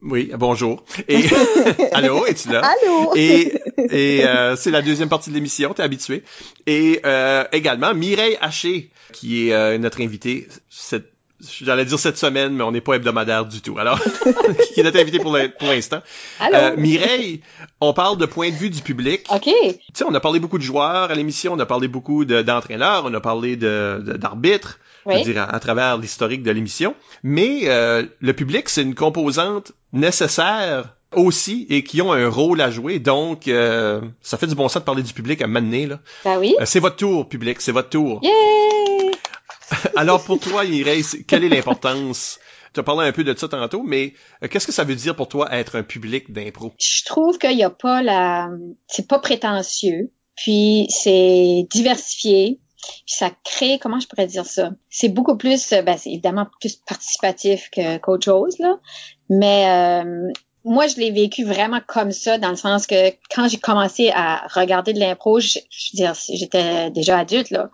Oui, bonjour. Et allô, es-tu là? Allô? Et, et euh, c'est la deuxième partie de l'émission, t'es habitué. Et euh, également Mireille Haché, qui est notre invitée cette J'allais dire cette semaine, mais on n'est pas hebdomadaire du tout. Alors, qui est notre invité pour l'instant. Euh, Mireille, on parle de point de vue du public. OK. Tu sais, on a parlé beaucoup de joueurs à l'émission, on a parlé beaucoup d'entraîneurs, on a parlé d'arbitres, de, veux dire, à, travers l'historique de l'émission. Mais euh, le public, c'est une composante nécessaire aussi et qui ont un rôle à jouer. Donc, euh, ça fait du bon sens de parler du public à mener là. Ben oui. c'est votre tour, public, c'est votre tour. Yeah! Alors pour toi, Irais, quelle est l'importance? Tu as parlé un peu de ça tantôt, mais euh, qu'est-ce que ça veut dire pour toi être un public d'impro? Je trouve qu'il n'y a pas la... C'est pas prétentieux, puis c'est diversifié, ça crée, comment je pourrais dire ça? C'est beaucoup plus, euh, ben, c'est évidemment plus participatif qu'autre chose, là, mais euh, moi, je l'ai vécu vraiment comme ça, dans le sens que quand j'ai commencé à regarder de l'impro, je, je dire, j'étais déjà adulte, là.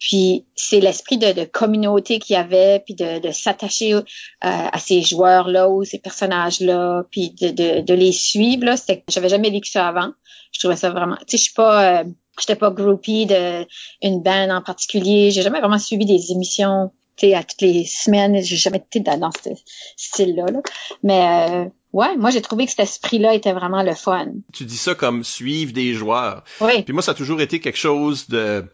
Puis c'est l'esprit de, de, communauté qu'il y avait, puis de, de s'attacher euh, à ces joueurs-là ou ces personnages-là, puis de, de, de, les suivre. Là, c'était, j'avais jamais vécu ça avant. Je trouvais ça vraiment. Tu sais, je suis pas, euh, j'étais pas groupie de une band en particulier. J'ai jamais vraiment suivi des émissions. Tu sais, à toutes les semaines, j'ai jamais été dans, dans ce style-là. Là. Mais euh, Ouais, moi j'ai trouvé que cet esprit-là était vraiment le fun. Tu dis ça comme suivre des joueurs. Oui. Puis moi ça a toujours été quelque chose de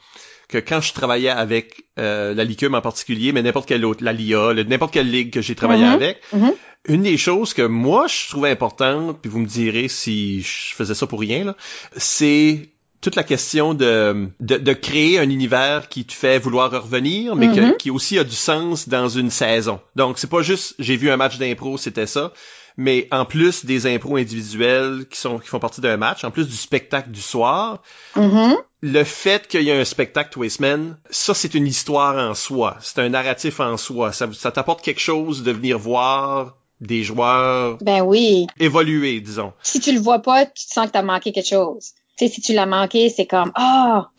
que quand je travaillais avec euh, la LICUM en particulier, mais n'importe quelle autre, la LIA, n'importe quelle ligue que j'ai travaillé mm-hmm. avec, mm-hmm. une des choses que moi je trouvais importante, puis vous me direz si je faisais ça pour rien, c'est toute la question de, de, créer un univers qui te fait vouloir revenir, mais mm-hmm. qui aussi a du sens dans une saison. Donc c'est pas juste j'ai vu un match d'impro, c'était ça mais en plus des impros individuels qui sont qui font partie d'un match, en plus du spectacle du soir, mm-hmm. le fait qu'il y ait un spectacle tous les semaines, ça c'est une histoire en soi, c'est un narratif en soi, ça, ça t'apporte quelque chose de venir voir des joueurs Ben oui. évolués, disons. Si tu le vois pas, tu te sens que t'as manqué quelque chose. Tu sais, si tu l'as manqué, c'est comme, ah,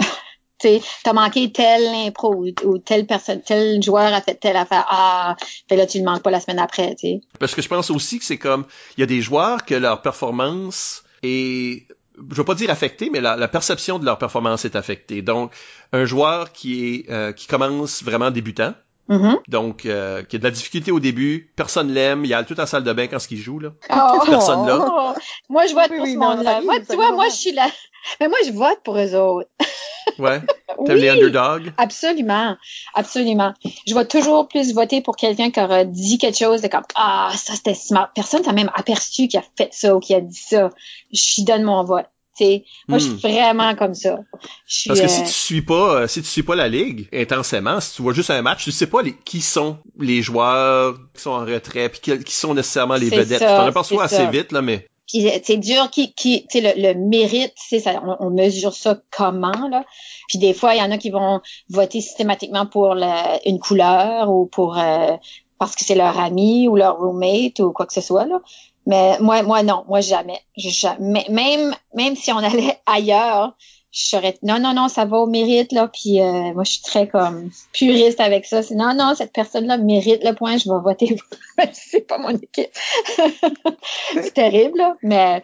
tu t'as manqué telle impro ou, ou telle personne, tel joueur a fait telle affaire. Ah, fait là, tu le manques pas la semaine après, tu sais. Parce que je pense aussi que c'est comme, il y a des joueurs que leur performance est je veux pas dire affectée, mais la, la, perception de leur performance est affectée. Donc, un joueur qui est euh, qui commence vraiment débutant, Mhm. donc euh, qui a de la difficulté au début, personne l'aime, il y a tout en salle de bain quand il joue là. Oh. Personne là. Oh. Moi, je vote Oui, pour oui, ce monde-là. Moi, tu vois, moi, je suis là. Mais moi, je vote pour eux autres. Ouais. T'aimes Oui. les underdogs? Absolument, absolument. Je vais toujours plus voter pour quelqu'un qui aura dit quelque chose de comme ah ça c'était smart. Personne t'a même aperçu qui a fait ça ou qui a dit ça. Je lui donne mon vote. Tu sais, moi je suis vraiment comme ça. Hmm. Parce que euh, si tu suis pas, euh, si tu suis pas la ligue intensément, si tu vois juste un match, tu sais pas les, qui sont les joueurs qui sont en retrait, puis qui, qui sont nécessairement les vedettes. ça, Tu t'en aperçois assez vite là, mais Puis c'est dur qui qui le, le mérite, c'est ça on, on mesure ça comment là. Puis des fois il y en a qui vont voter systématiquement pour une couleur ou pour euh, parce que c'est leur ami ou leur roommate ou quoi que ce soit là. Mais moi moi non, moi jamais, jamais même même si on allait ailleurs, je serais non non non, ça va au mérite là puis euh, moi je suis très comme puriste avec ça. C'est non non, cette personne là mérite le point, je vais voter pour c'est pas mon équipe. c'est terrible là, mais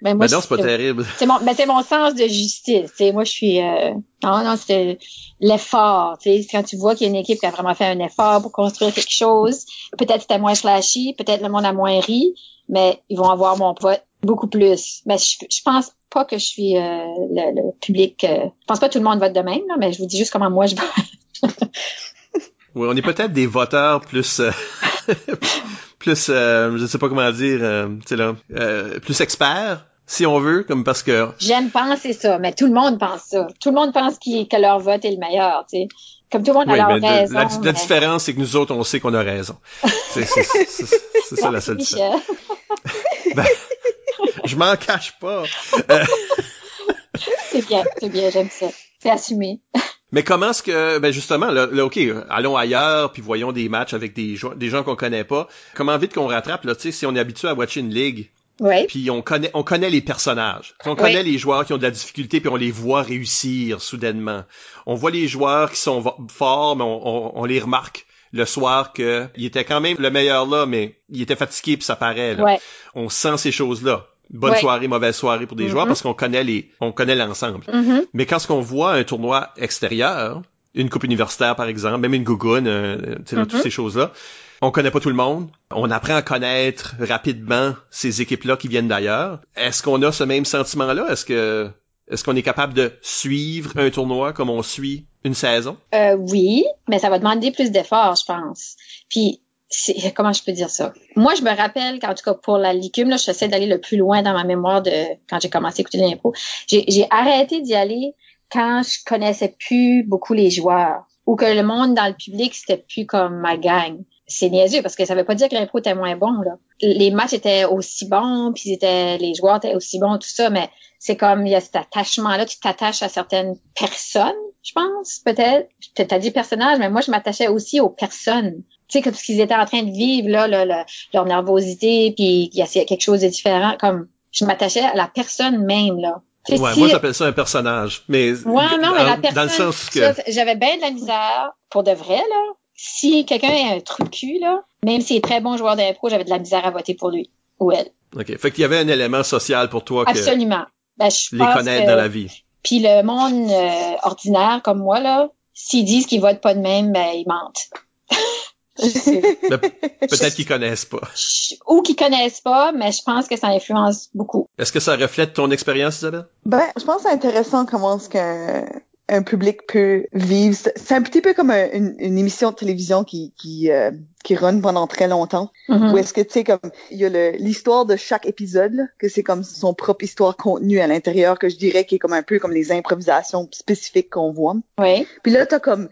mais moi mais non, c'est pas terrible. c'est mon ben, c'est mon sens de justice tu sais moi je suis euh, non non c'est l'effort tu sais quand tu vois qu'il y a une équipe qui a vraiment fait un effort pour construire quelque chose peut-être c'était moins flashy peut-être le monde a moins ri mais ils vont avoir mon vote beaucoup plus. Mais je, je pense pas que je suis euh, le, le public euh, je pense pas que tout le monde vote de même là, mais je vous dis juste comment moi je vote. Oui, on est peut-être des voteurs plus euh, plus euh, je sais pas comment dire, euh, tu sais là, euh, plus experts si on veut, comme parce que j'aime penser ça mais tout le monde pense ça. Tout le monde pense qu'il- que leur vote est le meilleur tu sais. Comme tout le monde oui, a leur raison la, la mais- différence c'est que nous autres on sait qu'on a raison. C'est ça la seule différence. Ben, je m'en cache pas. Euh, C'est bien, c'est bien, j'aime ça. C'est assumé. Mais comment est-ce que, ben justement, là, là, ok, allons ailleurs, puis voyons des matchs avec des, gens- des gens qu'on connaît pas. Comment vite qu'on rattrape, là, tu sais, si on est habitué à watcher une ligue, Oui. puis on connaît, on connaît les personnages. On connaît les joueurs qui ont de la difficulté, puis on les voit réussir soudainement. On voit les joueurs qui sont forts, mais on, on- on les remarque le soir que il était quand même le meilleur là, mais il était fatigué puis ça paraît. Là. Ouais. On sent ces choses-là. Bonne Ouais. soirée, mauvaise soirée pour des joueurs Mhm. parce qu'on connaît les, on connaît l'ensemble. Mhm. Mais quand ce qu'on voit un tournoi extérieur, une coupe universitaire par exemple, même une gougoune, euh, Mhm. toutes ces choses-là, on connaît pas tout le monde. On apprend à connaître rapidement ces équipes-là qui viennent d'ailleurs. Est-ce qu'on a ce même sentiment-là? Est-ce que est-ce qu'on est capable de suivre un tournoi comme on suit une saison? Euh, oui, mais ça va demander plus d'efforts, je pense. Puis, comment je peux dire ça? Moi, je me rappelle qu'en tout cas, pour la licume, là, j'essaie d'aller le plus loin dans ma mémoire de quand j'ai commencé à écouter l'impro. J'ai, j'ai arrêté d'y aller quand je connaissais plus beaucoup les joueurs ou que le monde dans le public, c'était plus comme ma gang. C'est niaiseux parce que ça veut pas dire que l'impro était moins bon, là. Les matchs étaient aussi bons, puis c'était, les joueurs étaient aussi bons, tout ça, mais c'est comme, il y a cet attachement-là, tu t'attaches à certaines personnes, je pense, peut-être. T'as dit personnage, mais moi, je m'attachais aussi aux personnes. Tu sais, comme ce qu'ils étaient en train de vivre, là, leur nervosité, puis il y a quelque chose de différent, comme, je m'attachais à la personne même, là. Ouais, si- moi j'appelle ça un personnage, mais Ouais, non, mais la personne, dans le sens que j'avais bien de la misère, pour de vrai, là. Si quelqu'un est un trou de cul, là, même s'il est très bon joueur d'impro, j'avais de la misère à voter pour lui. Ou elle. OK, fait qu'il y avait un élément social pour toi que Absolument. Ben, je les connaître que- dans la vie. Puis le monde euh, ordinaire comme moi, là, s'ils disent qu'ils votent pas de même, ben ils mentent. Mais peut-être qu'ils connaissent pas. Ou qu'ils connaissent pas, mais je pense que ça influence beaucoup. Est-ce que ça reflète ton expérience, Isabelle? Ben, je pense que c'est intéressant comment est-ce qu'un un public peut vivre. C'est- un petit peu comme un- une, une émission de télévision qui qui euh, qui run pendant très longtemps. Mhm. Où est-ce que tu sais comme il y a l'histoire de chaque épisode là, que c'est comme son propre histoire contenue à l'intérieur que je dirais qui est comme un peu comme les improvisations spécifiques qu'on voit. Oui. Puis là t'as comme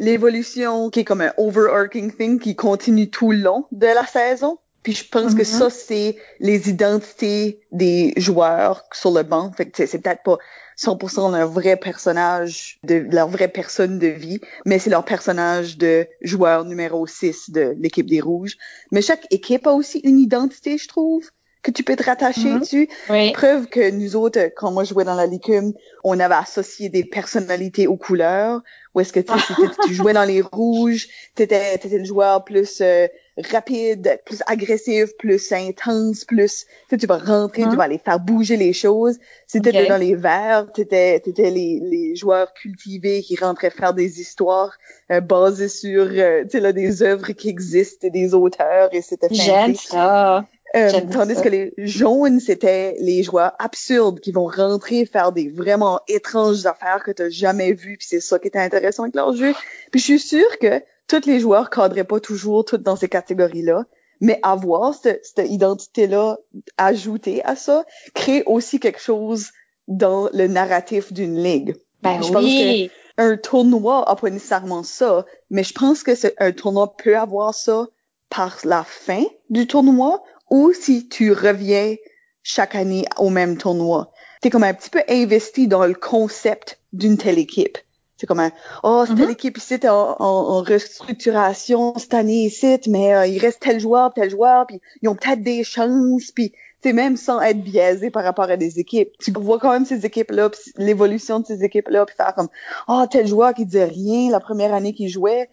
l'évolution qui est comme un overarching thing qui continue tout le long de la saison. Puis je pense que Mhm. ça c'est les identités des joueurs sur le banc. Fait que c'est peut-être pas 100% leur vrai personnage, de leur vraie personne de vie, mais c'est leur personnage de joueur numéro 6 de l'équipe des Rouges. Mais chaque équipe a aussi une identité, je trouve que tu peux te rattacher Mhm. dessus. Oui. Preuve que nous autres, quand moi je jouais dans la licume, on avait associé des personnalités aux couleurs. Ou est-ce que tu, jouais dans les rouges, t'étais, t'étais le joueur plus euh, rapide, plus agressif, plus intense, plus, tu sais, tu vas rentrer, Mhm. tu vas aller faire bouger les choses. C'était Ok. dans les verts, t'étais, t'étais les, les joueurs cultivés qui rentraient faire des histoires euh, basées sur, euh, tu sais, là, des œuvres qui existent, des auteurs, et c'était J'aime ça. Euh, tandis ça. que les jaunes, c'était les joueurs absurdes qui vont rentrer faire des vraiment étranges affaires que t'as jamais vues, puis c'est ça qui était intéressant avec leur jeu. Puis je suis sûre que tous les joueurs cadraient pas toujours toutes dans ces catégories-là, mais avoir cette, cette identité-là ajoutée à ça crée aussi quelque chose dans le narratif d'une ligue. Ben Je pense oui. Un tournoi a pas nécessairement ça, mais je pense que un tournoi peut avoir ça par la fin du tournoi ou si tu reviens chaque année au même tournoi. T'es comme un petit peu investi dans le concept d'une telle équipe. C'est comme un, oh, cette Mhm. équipe ici est en, en, en restructuration cette année ici, mais euh, il reste tel joueur, tel joueur, puis ils ont peut-être des chances, puis c'est même sans être biaisé par rapport à des équipes. Tu vois quand même ces équipes-là, l'évolution de ces équipes-là, puis faire comme, oh, tel joueur qui disait rien la première année qu'il jouait,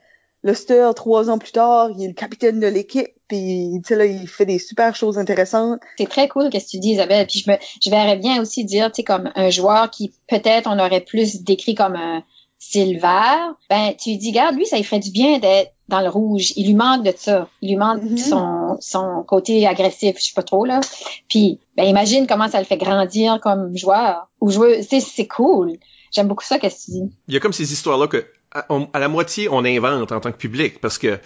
Luster, trois ans plus tard, il est le capitaine de l'équipe, puis tu sais là, il fait des super choses intéressantes. C'est très cool ce que tu dis, Isabelle. Puis je me, je verrais bien aussi dire, tu sais, comme un joueur qui peut-être on aurait plus décrit comme un style vert. Ben, tu lui dis, garde, lui, ça lui ferait du bien d'être dans le rouge. Il lui manque de ça. Il lui manque Mhm. son, son côté agressif, je sais pas trop, là. Puis, ben, imagine comment ça le fait grandir comme joueur ou joueuse. Tu sais, c'est cool. J'aime beaucoup ça, qu'est-ce que tu dis? Il y a comme ces histoires-là que, à, on- à la moitié, on invente en tant que public parce que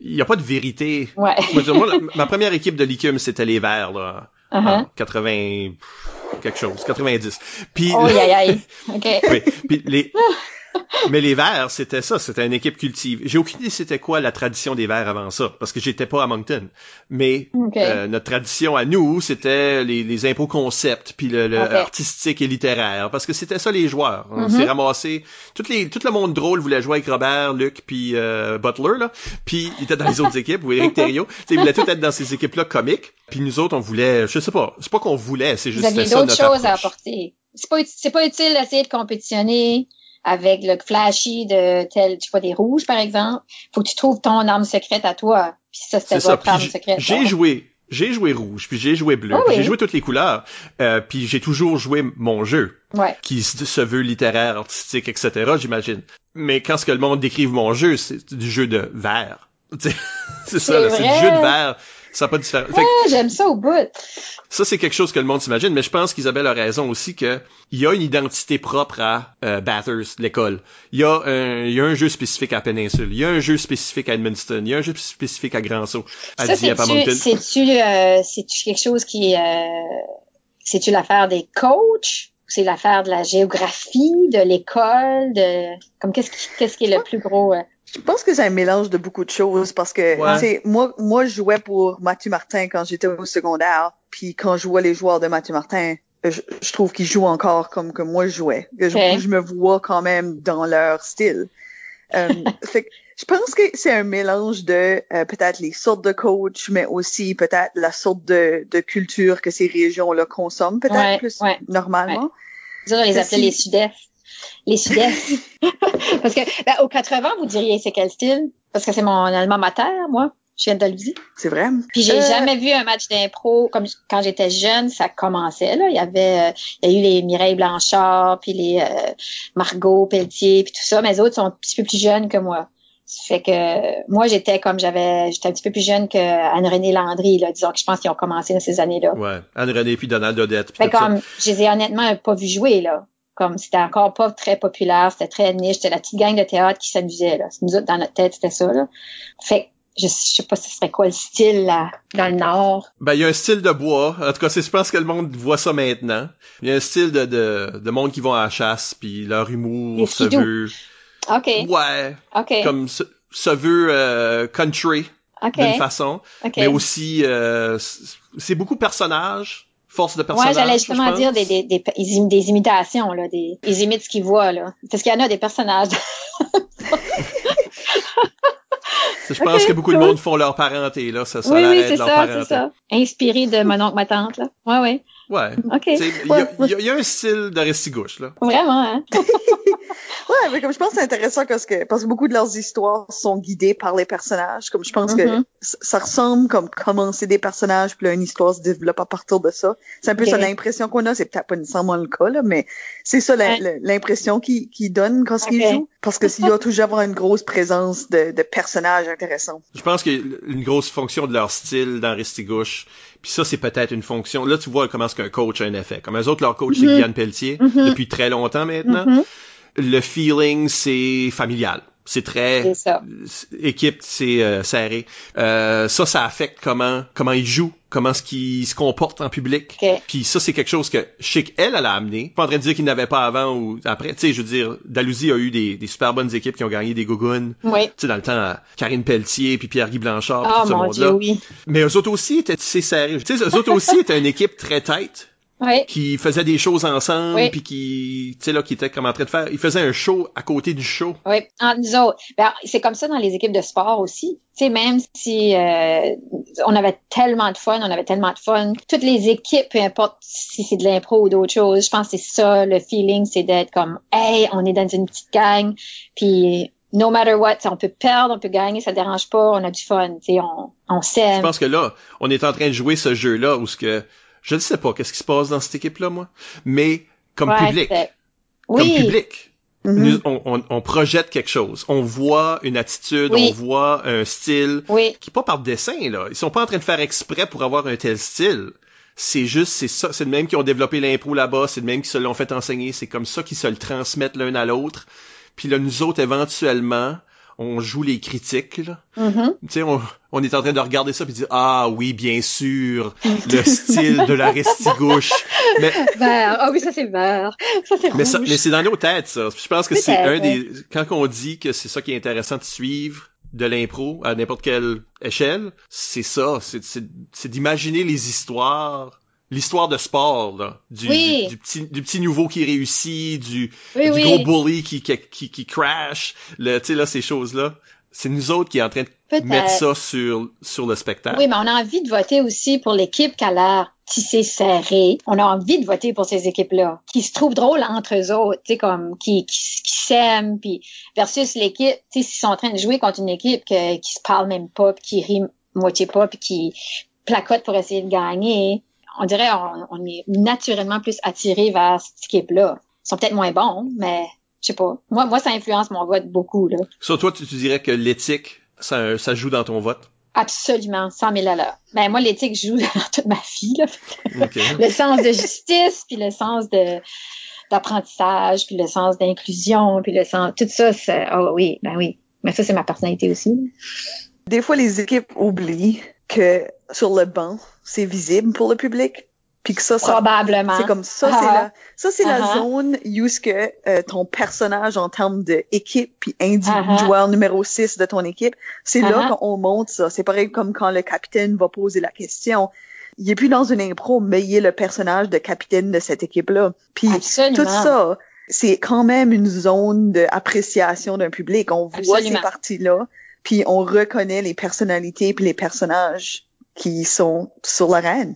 il n'y a pas de vérité. Ouais. Moi, ma première équipe de l'ICUM, c'était les Verts, là. Uh-huh. en 80, pff, quelque chose, 90. Puis, Oh, oui, puis les, mais les Verts, c'était ça, c'était une équipe cultive. J'ai aucune idée c'était quoi la tradition des Verts avant ça, parce que j'étais pas à Moncton. Mais euh, notre tradition à nous, c'était les, les impôts concepts, puis le, artistique et littéraire, parce que c'était ça les joueurs. On Mhm. s'est ramassé, toutes les, tout le monde drôle voulait jouer avec Robert, Luc, puis euh, Butler, là. Puis il était dans les autres équipes, ou Eric Thériault. Ils voulaient tout être dans ces équipes-là comiques. Puis nous autres, on voulait, je sais pas, c'est pas qu'on voulait, c'est Vous juste aviez c'était ça d'autres choses à apporter. C'est pas, c'est pas utile d'essayer de compétitionner avec le flashy de tel, tu vois, des rouges, par exemple. Faut que tu trouves ton arme secrète à toi. Puis ça, c'était votre arme secrète. j'ai joué, j'ai joué rouge, puis j'ai joué bleu, Ah oui. j'ai joué toutes les couleurs, euh, puis j'ai toujours joué mon jeu, Ouais. qui se veut littéraire, artistique, etc. J'imagine. Mais quand ce que le monde décrive mon jeu, c'est du jeu de verre. C'est ça, C'est du jeu de verre. Ça n'a pas de différence. Ah, j'aime ça au bout. ça, c'est quelque chose que le monde s'imagine, mais je pense qu'Isabelle a raison aussi que il y a une identité propre à euh, Bathurst, l'école. Il y a un, il y a un jeu spécifique à Peninsula, il y a un jeu spécifique à Edmundston, il y a un jeu spécifique à Grand-Sault, à Dieppe, à Moncton. c'est-tu, euh, c'est-tu quelque chose qui, euh, c'est-tu l'affaire des coachs? C'est l'affaire de la géographie, de l'école, de, comme qu'est-ce qui, qu'est-ce qui est le plus gros, euh, Je pense que c'est un mélange de beaucoup de choses parce que Ouais. tu sais, moi moi je jouais pour Mathieu Martin quand j'étais au secondaire, puis quand je vois les joueurs de Mathieu Martin, je, je trouve qu'ils jouent encore comme que moi je jouais. Que je, me vois quand même dans leur style. Euh, fait que je pense que c'est un mélange de euh, peut-être les sortes de coachs, mais aussi peut-être la sorte de, de culture que ces régions-là consomment, peut-être Ouais, plus ouais, normalement. On les si- les sud-est. Les sud-est. Parce que, ben, au 80, vous diriez c'est quel style? Parce que c'est mon allemand mater, moi. Je viens de. C'est vrai. Puis j'ai Euh, jamais vu un match d'impro comme quand j'étais jeune, ça commençait là. Il y avait, euh, il y a eu les Mireille Blanchard, puis les euh, Margot Pelletier, puis tout ça. Mais les autres sont un petit peu plus jeunes que moi. Ça fait que moi j'étais comme j'avais, j'étais un petit peu plus jeune que Anne-Renée Landry là. Disons que je pense qu'ils ont commencé dans ces années-là. Ouais, Anne-Renée puis Donald Odette. puis Fait tout ça. comme, je les ai honnêtement pas vu jouer, là. Comme, c'était encore pas très populaire, c'était très niche, c'était la petite gang de théâtre qui s'amusait, là. Nous autres, dans notre tête, c'était ça, là. Fait je, sais pas ce serait quoi le style, là, dans le Nord. Ben, il y a un style de bois. En tout cas, c'est, je pense que le monde voit ça maintenant. Il y a un style de, de, de monde qui vont à la chasse, puis leur humour se veut... OK, Ouais, OK, comme se, se veut euh, country OK, d'une façon, OK. mais aussi euh, c'est beaucoup personnage, force de personnage. Ouais, j'allais justement dire des, des, des, des, imitations, là, des, ils imitent ce qu'ils voient, là. Parce qu'il y en a des personnages. je pense que beaucoup de monde font leur parenté, là. Ça, ça oui, oui, c'est ça, c'est ça. Inspiré de mon oncle, ma tante, là. Ouais, ouais. Ouais. OK. Y, y il y a un style de restigouche, là. Vraiment, hein? Ouais, mais comme je pense que c'est intéressant parce que, parce que beaucoup de leurs histoires sont guidées par les personnages. Comme je pense que Mhm. ça ça ressemble comme commencer des personnages, puis là, une histoire se développe à partir de ça. C'est un peu ça l'impression qu'on a. C'est peut-être pas nécessairement le cas, là, mais c'est ça l'impression qu'ils qu'ils donnent quand ils Ok. jouent. Parce que s'il y a toujours avoir une grosse présence de, de personnages intéressants. Je pense qu'il y a une grosse fonction de leur style dans Restigouche. Puis ça, c'est peut-être une fonction. Là, tu vois comment est-ce qu'un coach a un effet. Comme eux autres, leur coach, c'est Mhm. Guyane Pelletier, Mhm. depuis très longtemps maintenant. Le feeling, c'est familial. C'est très ça. équipe, c'est euh, serré. Euh, ça, ça affecte comment comment ils jouent, comment ce qu'ils se comportent en public. OK. Puis ça, c'est quelque chose que je sais qu'elle, elle a amené. Je suis Pas en train de dire qu'il n'avait pas avant ou après. Tu sais, je veux dire, Dalhousie a eu des, des super bonnes équipes qui ont gagné des gougounes. Oui. Tu sais, dans le temps, Karine Pelletier puis Pierre-Guy Blanchard, Oh, tout ce mon monde-là. Dieu, oui. Mais eux autres aussi étaient c'est serré. Tu sais, eux autres aussi étaient une équipe très tête Qui faisait des choses ensemble Oui. puis qui tu sais là qui était comme en train de faire ils faisaient un show à côté du show. Oui, entre nous autres. Ben, c'est comme ça dans les équipes de sport aussi. Tu sais, même si euh, on avait tellement de fun, on avait tellement de fun. Toutes les équipes, peu importe si c'est de l'impro ou d'autres choses, je pense que c'est ça, le feeling, c'est d'être comme, hey, on est dans une petite gang, puis no matter what, on peut perdre, on peut gagner, ça dérange pas, on a du fun, tu sais, on, on Je s'aime. pense que là, on est en train de jouer ce jeu-là où ce que je ne sais pas qu'est-ce qui se passe dans cette équipe-là moi, mais comme Ouais, public, comme public, Mhm. nous, on, on- on projette quelque chose, on voit une attitude, Oui. on voit un style oui, qui pas par dessin là, ils sont pas en train de faire exprès pour avoir un tel style. C'est juste, c'est ça, c'est le même qui ont développé l'impro là-bas, c'est le même qui se l'ont fait enseigner, c'est comme ça qu'ils se le transmettent l'un à l'autre. Puis là, nous autres, éventuellement, on joue les critiques, là. mhm. Tu sais, on, on est en train de regarder ça puis dire, ah oui, bien sûr, le style de la restigouche. Mais, Vert. Ah oui, ça c'est vert. Ça c'est mais, ça, mais c'est dans nos têtes, ça. Je pense que c'est un des, quand on dit que c'est ça qui est intéressant de suivre de l'impro à n'importe quelle échelle, c'est ça, c'est, c'est, c'est d'imaginer les histoires, l'histoire de sport, là, du, Oui. du, du petit, du petit nouveau qui réussit, du, oui, du oui. gros bully qui, qui, qui, qui crash, le, tu sais, là, ces choses-là. C'est nous autres qui est en train de mettre ça sur, sur le spectacle. Oui, mais on a envie de voter aussi pour l'équipe qui a l'air tissée serrée. On a envie de voter pour ces équipes-là, qui se trouvent drôles entre eux autres, tu sais, comme, qui, qui, qui s'aiment, puis versus l'équipe, tu sais, s'ils sont en train de jouer contre une équipe que, qui se parle même pas, puis qui rit moitié pas, puis qui placote pour essayer de gagner, on dirait on, on est naturellement plus attiré vers cette équipe-là. Ils sont peut-être moins bons, mais je sais pas. Moi, moi, ça influence mon vote beaucoup, là. Sur toi, tu, tu dirais que l'éthique, ça, ça joue dans ton vote? Absolument, 100 000 à l'heure. Ben, moi, l'éthique joue dans toute ma vie, là. Le sens de justice, puis le sens de d'apprentissage, puis le sens d'inclusion, puis le sens tout ça, c'est oh oui, ben oui. Mais ça c'est ma personnalité aussi. Des fois, les équipes oublient que sur le banc, c'est visible pour le public. Puis que ça, ça Probablement. C'est comme ça, Ah. c'est la, ça c'est la Ah. zone où ce que euh, ton personnage en termes d'équipe puis individu Ah. joueur numéro 6 de ton équipe, c'est là qu'on monte ça. C'est pareil comme quand le capitaine va poser la question. Il est plus dans une impro, mais il est le personnage de capitaine de cette équipe-là. Puis Absolument. tout ça, c'est quand même une zone d'appréciation d'un public. On voit Absolument. ces parties-là, puis on reconnaît les personnalités puis les personnages qui sont sur l'arène.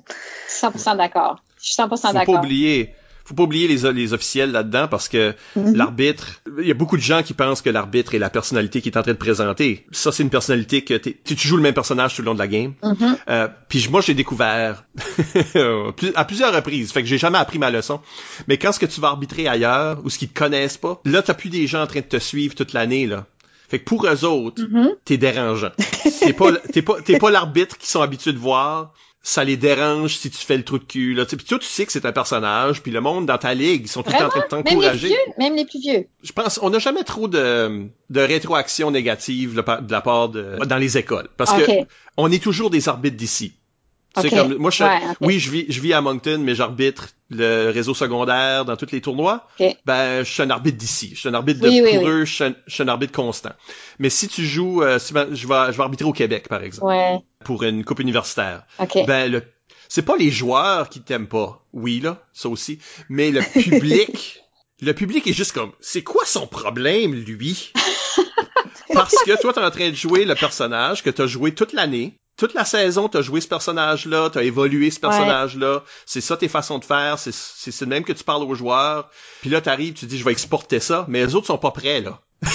100% d'accord. Je suis 100% Faut pas d'accord. oublier, faut pas oublier les, les officiels là-dedans parce que Mhm. l'arbitre, il y a beaucoup de gens qui pensent que l'arbitre est la personnalité qui est en train de présenter. Ça, c'est une personnalité que t'es- tu tu joues le même personnage tout le long de la game. Mhm. Euh, puis moi, j'ai découvert à plusieurs reprises. Fait que j'ai jamais appris ma leçon. Mais quand ce que tu vas arbitrer ailleurs ou ce qu'ils te connaissent pas, là, t'as plus des gens en train de te suivre toute l'année là. Fait que pour eux autres, Mhm. t'es dérangeant. T'es pas, t'es pas, t'es pas l'arbitre qu'ils sont habitués de voir. Ça les dérange si tu fais le trou de cul. Là. Tu sais, Puis toi, tu sais que c'est un personnage. Puis le monde dans ta ligue, ils sont tout le temps en train de Même les plus t'encourager. vieux, même les plus vieux? Je pense, on n'a jamais trop de, de rétroaction négative là, de la part de dans les écoles, parce que OK. on est toujours des arbitres d'ici. Tu sais, Ok. comme moi, je, Ouais, oui, je vis, je vis à Moncton, mais j'arbitre le réseau secondaire dans tous les tournois. Ben, je suis un arbitre d'ici. Je suis un arbitre de Oui, pour oui. eux. Je suis, un, je suis un arbitre constant. Mais si tu joues, euh, si ben, je vais, je vais arbitrer au Québec, par exemple, Ouais. pour une coupe universitaire. Ben, le, c'est pas les joueurs qui t'aiment pas. Oui, là, ça aussi. Mais le public, le public est juste comme, c'est quoi son problème, lui? Parce que toi, t'es en train de jouer le personnage que t'as joué toute l'année. Toute la saison, t'as joué ce personnage-là, t'as évolué ce personnage-là. C'est ça tes façons de faire, c'est c'est le même que tu parles aux joueurs. Puis là, t'arrives, tu dis, je vais exporter ça, mais les autres sont pas prêts, là.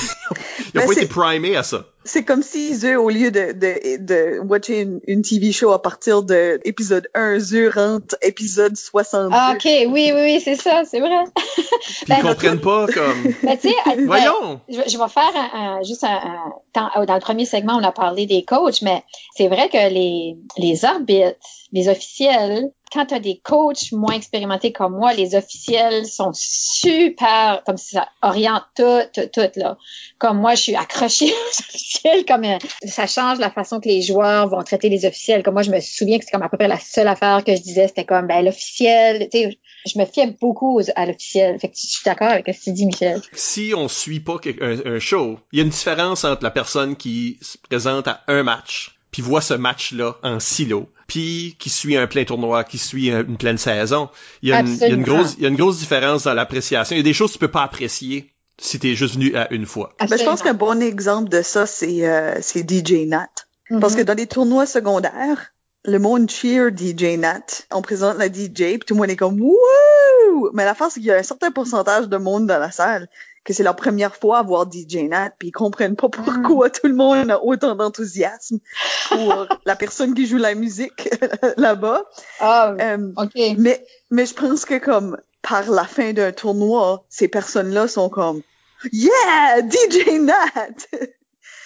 Ils ont Ben, pas été c'est- primés à ça. C'est comme si eux, au lieu de, de, de watcher une, une TV show à partir de épisode 1, eux rentrent épisode 62. Ah, OK, oui, oui, oui, c'est ça, c'est vrai. Puis Ben, ils comprennent pas comme, Mais tu sais, ben, voyons! je, je vais faire un, un- juste un, un- dans, dans le premier segment, on a parlé des coachs, mais c'est vrai que les, les arbitres, les officiels, quand tu des coachs moins expérimentés comme moi, les officiels sont super, comme ça oriente tout, tout, tout, là. Comme moi, je suis accrochée aux officiels, comme euh, ça change la façon que les joueurs vont traiter les officiels. Comme moi, je me souviens que c'est comme à peu près la seule affaire que je disais, c'était comme, ben, l'officiel, tu sais, je me fiais beaucoup à l'officiel. Fait que je suis d'accord avec ce que tu dis, Michel. si on suit pas un show, il y a une différence entre la personne qui se présente à un match, puis voit ce match-là en silo, puis qui suit un plein tournoi, qui suit un- une pleine saison. Il y a, une, il y a une Absolument. grosse, il y a une grosse différence dans l'appréciation. Il y a des choses que tu peux pas apprécier si t'es juste venu à une fois. Ben, je pense qu'un bon exemple de ça, c'est euh, c'est DJ Nat. Parce que dans les tournois secondaires, le monde cheer DJ Nat. On présente la DJ, puis tout le monde est comme Wouh! Mais la face, c'est qu'il y a un certain pourcentage de monde dans la salle que c'est leur première fois à voir DJ Nat, puis ils comprennent pas pourquoi tout le monde a autant d'enthousiasme pour la personne qui joue la musique là-bas. Ah, Euh, OK. mais, mais je pense que comme par la fin d'un tournoi, ces personnes-là sont comme Yeah! DJ Nat!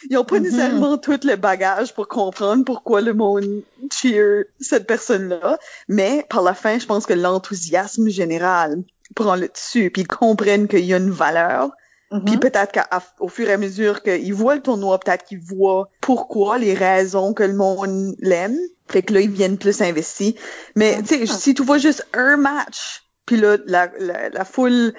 Ils ont pas Mhm. nécessairement tout le bagage pour comprendre pourquoi le monde cheer cette personne-là, mais par la fin, je pense que l'enthousiasme général prend le dessus, puis ils comprennent qu'il y a une valeur, Mhm. puis peut-être qu'au fur et à mesure qu'ils voient le tournoi, peut-être qu'ils voient pourquoi, les raisons que le monde l'aime. Fait que là, ils viennent plus investis. Mais, tu sais, si tu vois juste un match, puis là, la, la, la foule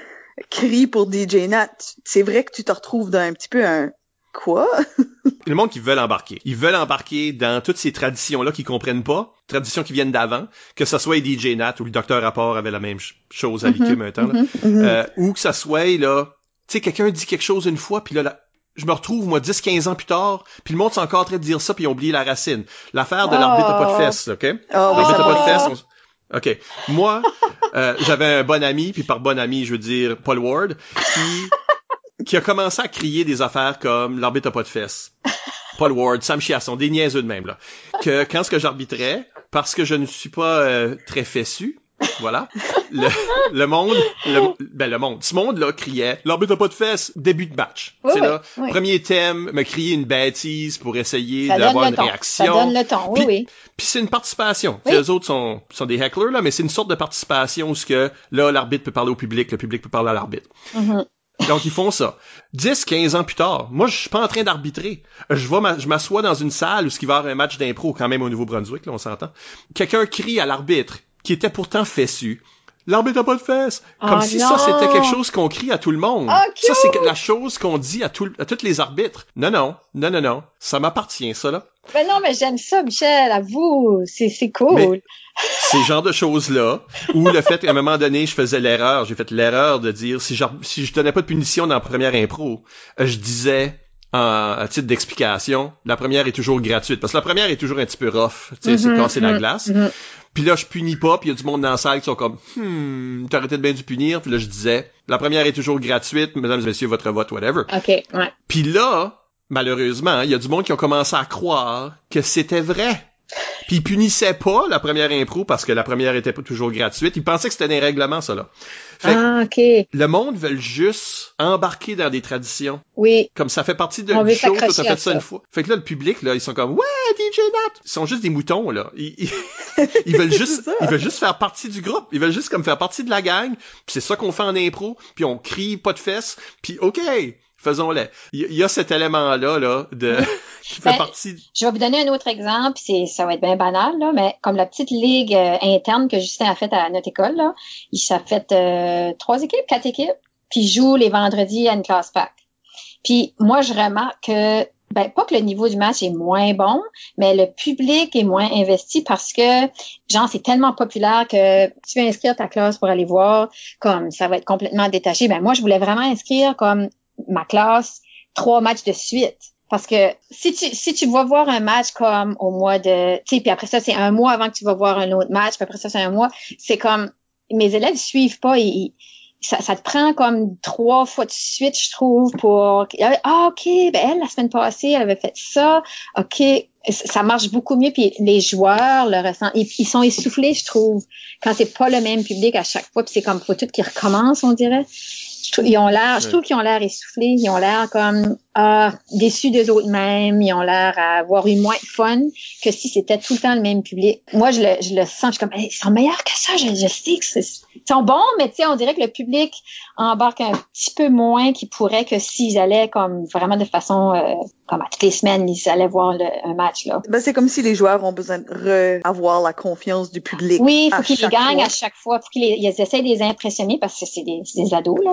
crie pour DJ Nat, c'est vrai que tu te retrouves dans un petit peu un quoi? Le monde qui veulent embarquer. Ils veulent embarquer dans toutes ces traditions-là qu'ils comprennent pas, traditions qui viennent d'avant, que ça soit DJ Nat ou le Docteur Rapport avait la même ch- chose à l'IQM un temps, là. Mhm. Euh, ou que ça soit, là, tu sais, quelqu'un dit quelque chose une fois, puis là, je me retrouve, moi, 10-15 ans plus tard, puis le monde s'est encore en train de dire ça, puis ils ont oublié la racine. L'affaire de l'arbitre à pas de fesses, OK? Ah oui, L'arbitre à pas de va. fesses, on- OK. Moi, euh, j'avais un bon ami, puis par bon ami, je veux dire Paul Ward, qui, qui a commencé à crier des affaires comme l'arbitre a pas de fesses. Paul Ward, Sam Chiasson, des niaiseux de même, là. Que quand ce que j'arbitrais, parce que je ne suis pas euh, très fessu, voilà, le, le monde, le, ben le monde, ce monde-là criait, l'arbitre a pas de fesses, début de match. Oui, là, oui. premier thème, me crier une bêtise pour essayer d'avoir une ton. réaction. Ça donne le ton, oui, Puis- oui. Puis c'est une participation. Les autres sont, sont des hecklers, là, mais c'est une sorte de participation où ce que, là, l'arbitre peut parler au public, le public peut parler à l'arbitre. Mhm. Donc, ils font ça. 10, 15 ans plus tard, moi, je suis pas en train d'arbitrer. Je vais, m'assois dans une salle où ce qui va y avoir un match d'impro, quand même au Nouveau-Brunswick, là, on s'entend. Quelqu'un crie à l'arbitre, qui était pourtant fessu. L'arbitre a pas de fesses. Comme Oh si non! ça, c'était quelque chose qu'on crie à tout le monde. Oh, ça, c'est la chose qu'on dit à, tout, à tous les arbitres. Non, non, non, non, non. Ça m'appartient, ça, là. Ben non, mais j'aime ça, Michel, à vous. C'est, c'est cool. Ces genres de choses-là, ou le fait qu'à un moment donné, je faisais l'erreur, j'ai fait l'erreur de dire, si, si je donnais pas de punition dans la première impro, je disais, en, à titre d'explication, la première est toujours gratuite. Parce que la première est toujours un petit peu rough, tu sais, c'est Mhm, casser la mhm, glace. mhm. Puis là, je punis pas, puis il y a du monde dans la salle qui sont comme, hmm, t'aurais peut-être bien dû punir? Puis là, je disais, la première est toujours gratuite, mesdames et messieurs, votre vote, whatever. OK, ouais. Puis là, malheureusement, il y a du monde qui ont commencé à croire que c'était vrai. Puis ils punissaient pas la première impro parce que la première était pas toujours gratuite. Ils pensaient que c'était des règlements, ça là. Fait Ah, OK. le monde veut juste embarquer dans des traditions. Oui. Comme ça fait partie de du show, t'as à fait ça une fois. Fait que là, le public, là, ils sont comme, ouais, DJ Nat! Ils sont juste des moutons, là. Ils, ils- ils veulent juste, ils veulent juste faire partie du groupe. Ils veulent juste comme faire partie de la gang. Puis c'est ça qu'on fait en impro. Puis on crie pas de fesses. Puis OK, faisons-le. Il y, a cet élément-là, là, de, qui fait Ben, partie. Je vais vous donner un autre exemple, c'est ça va être bien banal, là, mais comme la petite ligue euh, interne que Justin a faite à notre école, là, il s'est fait euh, trois équipes, quatre équipes, puis il joue les vendredis à une classe pack. Puis moi, je remarque que ben pas que le niveau du match est moins bon, mais le public est moins investi parce que genre c'est tellement populaire que tu veux inscrire ta classe pour aller voir comme ça va être complètement détaché. Ben moi je voulais vraiment inscrire comme ma classe trois matchs de suite. Parce que si tu si tu vas voir un match comme au mois de tu sais puis après ça c'est un mois avant que tu vas voir un autre match puis après ça c'est un mois c'est comme mes élèves suivent pas ils, ça, ça, te prend comme trois fois de suite, je trouve, pour ah ok, ben elle la semaine passée, elle avait fait ça, ok, ça marche beaucoup mieux. Puis les joueurs le ressentent, ils, ils sont essoufflés, je trouve, quand c'est pas le même public à chaque fois. Puis c'est comme faut tout qui recommence, on dirait. Je, ils ont l'air, je trouve qu'ils ont l'air essoufflés, ils ont l'air comme ah, déçus des autres mêmes, ils ont l'air à avoir eu moins de fun que si c'était tout le temps le même public. Moi, je le, je le sens, je suis comme, ils sont meilleurs que ça, je, je sais que ils sont bons, mais tu sais, on dirait que le public embarque un petit peu moins qu'ils pourrait que s'ils allaient comme vraiment de façon, euh, comme à toutes les semaines, ils allaient voir le, un match, là. Ben, c'est comme si les joueurs ont besoin de avoir la confiance du public. Oui, il faut qu'ils les gagnent à chaque fois, faut qu'ils ils essaient de les impressionner parce que c'est des, des ados, là.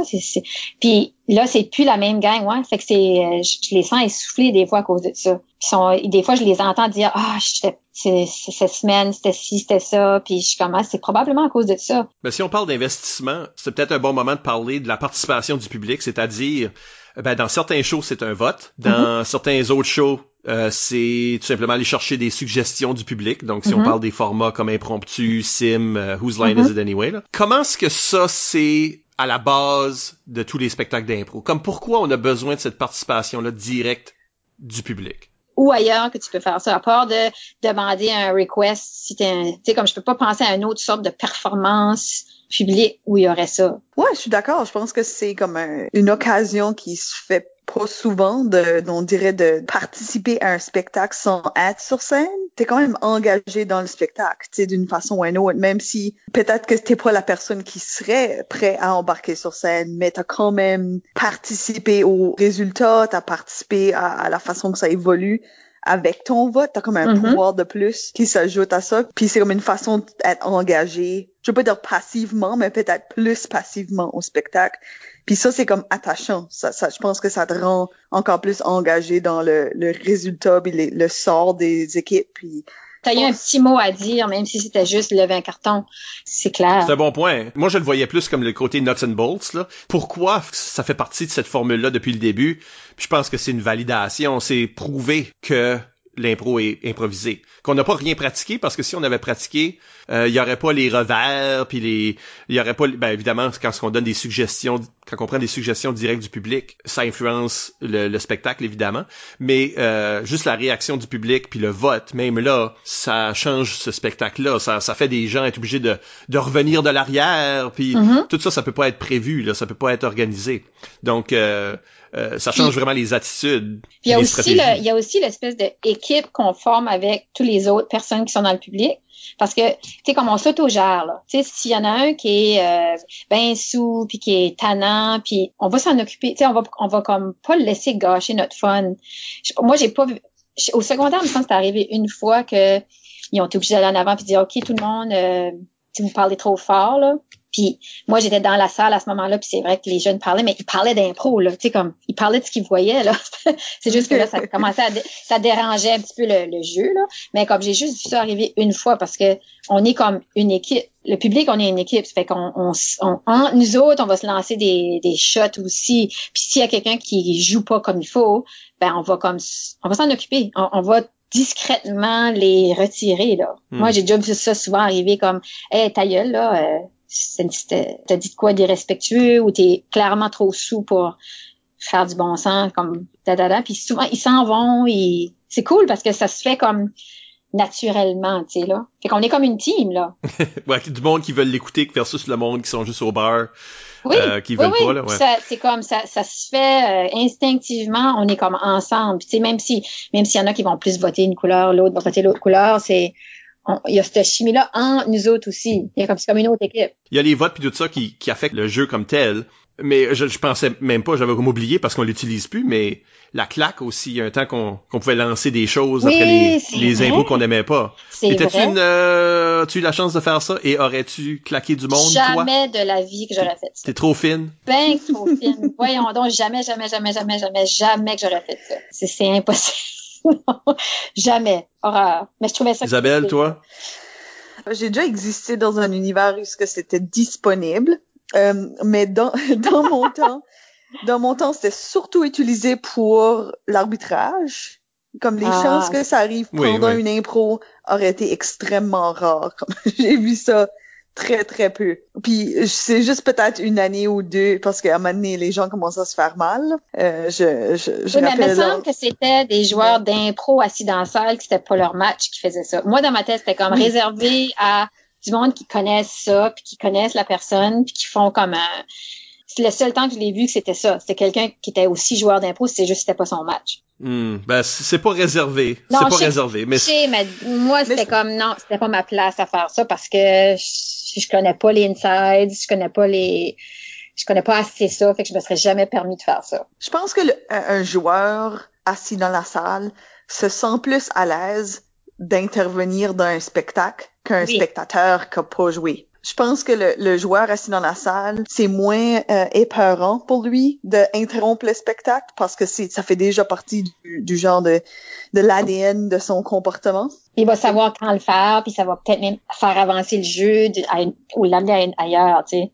Puis là, c'est plus la même gang, ouais. Fait que c'est, euh, je, les sens essoufflés des fois à cause de ça. Puis sont, des fois, je les entends dire, ah, oh, cette semaine, c'était ci, c'était ça. Puis je commence, ah, c'est probablement à cause de ça. Mais si on parle d'investissement, c'est peut-être un bon moment de parler de la participation du public, c'est-à-dire, ben, dans certains shows, c'est un vote. Dans mm-hmm. certains autres shows, euh, c'est tout simplement aller chercher des suggestions du public. Donc, si on mm-hmm. parle des formats comme impromptu, sim, euh, whose line is mm-hmm. it anyway, là. comment est-ce que ça, c'est à la base de tous les spectacles d'impro? Comme pourquoi on a besoin de cette participation-là directe du public? Ou ailleurs que tu peux faire ça, à part de demander un request, si tu sais, comme je peux pas penser à une autre sorte de performance publique où y aurait ça. Ouais, je suis d'accord. Je pense que c'est comme une occasion qui se fait pas souvent de, on dirait de participer à un spectacle sans être sur scène. T'es quand même engagé dans le spectacle, tu sais, d'une façon ou d'une autre, même si peut-être que t'es pas la personne qui serait prêt à embarquer sur scène, mais t'as quand même participé au résultat, t'as participé à, la façon que ça évolue avec ton vote, t'as comme un mm-hmm. pouvoir de plus qui s'ajoute à ça. Puis c'est comme une façon d'être engagé. Je veux pas dire passivement, mais peut-être plus passivement au spectacle. Puis ça, c'est comme attachant. Ça, ça, je pense que ça te rend encore plus engagé dans le, le résultat puis le sort des équipes. Puis T'as eu un petit mot à dire, même si c'était juste lever un carton. C'est clair. C'est un bon point. Moi, je le voyais plus comme le côté nuts and bolts. Là. Pourquoi ça fait partie de cette formule-là depuis le début? je pense que c'est une validation. C'est prouvé que l'impro est improvisé. Qu'on n'a pas rien pratiqué parce que si on avait pratiqué, euh, il y aurait pas les revers puis les il y aurait pas ben évidemment quand on donne des suggestions quand on prend des suggestions directes du public, ça influence le, spectacle évidemment, mais euh, juste la réaction du public puis le vote même là, ça change ce spectacle là, ça, ça fait des gens être obligés de, de revenir de l'arrière puis mm-hmm. tout ça ça peut pas être prévu là, ça peut pas être organisé. Donc euh, euh, ça change vraiment les attitudes. il y a aussi il y a aussi l'espèce d'équipe qu'on forme avec tous les autres personnes qui sont dans le public. Parce que, tu sais, comme on s'autogère, là. Tu sais, s'il y en a un qui est euh, ben sous, puis qui est tannant, puis on va s'en occuper. Tu sais, on va, on va comme pas le laisser gâcher notre fun. moi, j'ai pas vu... Au secondaire, je pense que c'est arrivé une fois que ils ont été obligés d'aller en avant puis dire, OK, tout le monde, euh, si vous parlez trop fort, là, puis moi, j'étais dans la salle à ce moment-là, puis c'est vrai que les jeunes parlaient, mais ils parlaient d'impro, là, tu sais, comme, ils parlaient de ce qu'ils voyaient, là. c'est juste que là, ça commençait à, ça dérangeait un petit peu le, jeu, là. Mais comme j'ai juste vu ça arriver une fois, parce que on est comme une équipe. Le public, on est une équipe. Ça fait qu'on, on, on, nous autres, on va se lancer des, des shots aussi. Puis s'il y a quelqu'un qui joue pas comme il faut, ben on va comme, on va s'en occuper. On, va discrètement les retirer là. Hmm. Moi j'ai déjà vu ça souvent arriver comme hey ta gueule là euh, t'as dit de quoi d'irrespectueux ou t'es clairement trop sous pour faire du bon sens, comme da da da. Puis souvent ils s'en vont et c'est cool parce que ça se fait comme naturellement, tu sais là. Fait qu'on est comme une team là. ouais, du monde qui veulent l'écouter versus le monde qui sont juste au bar. Oui, euh, qui veulent pas là. Ouais. c'est comme ça, ça se fait euh, instinctivement. On est comme ensemble. Tu sais, même si, même s'il y en a qui vont plus voter une couleur, l'autre va voter l'autre couleur, c'est il y a cette chimie-là en nous autres aussi. Il y a comme, c'est comme une autre équipe. Il y a les votes puis tout ça qui, qui affectent le jeu comme tel. Mais je, je pensais même pas, j'avais comme oublié parce qu'on l'utilise plus, mais la claque aussi, il y a un temps qu'on qu'on pouvait lancer des choses après les, les impôts qu'on aimait pas. C'est une, euh, as-tu eu la chance de faire ça et aurais-tu claqué du monde, toi? Jamais de la vie que j'aurais fait ça. T'es trop fine. Ben trop fine. Voyons donc, jamais, jamais, jamais, jamais, jamais, jamais que j'aurais fait ça. C'est impossible. jamais. Horreur. Mais je trouvais ça... Isabelle, toi? J'ai déjà existé dans un univers où ce que c'était disponible, euh, mais dans, dans mon temps, dans mon temps, c'était surtout utilisé pour l'arbitrage. Comme les Ah. chances que ça arrive pendant oui. une impro auraient été extrêmement rares. J'ai vu ça très, très peu. Puis c'est juste peut-être une année ou deux, parce qu'à un moment donné, les gens commencent à se faire mal. Euh, je, je, je Oui, mais il me semble que c'était des joueurs d'impro assis dans la salle, que c'était pas leur match qui faisaient ça. Moi, dans ma tête, c'était comme Oui. réservé à du monde qui connaissent ça, puis qui connaissent la personne, puis qui font comme un... C'est le seul temps que je l'ai vu que c'était ça. C'était quelqu'un qui était aussi joueur d'impro, c'est juste que c'était pas son match. Hmm, ben, c'est pas réservé. Non, C'est pas sais- réservé, mais Je sais, mais moi, c'était comme, non, c'était pas ma place à faire ça parce que je, je connais pas les insides, je connais pas les... Je connais pas assez ça, fait que je me serais jamais permis de faire ça. Je pense que le- un un joueur assis dans la salle se sent plus à l'aise d'intervenir dans un spectacle qu'un Oui. spectateur qui n'a pas joué. Je pense que le, le joueur assis dans la salle, c'est moins euh, épeurant pour lui d'interrompre le spectacle parce que ça fait déjà partie du, du genre de, de l'ADN de son comportement. Il va savoir quand le faire, puis ça va peut-être même faire avancer le jeu ou l'amener ailleurs, tu sais.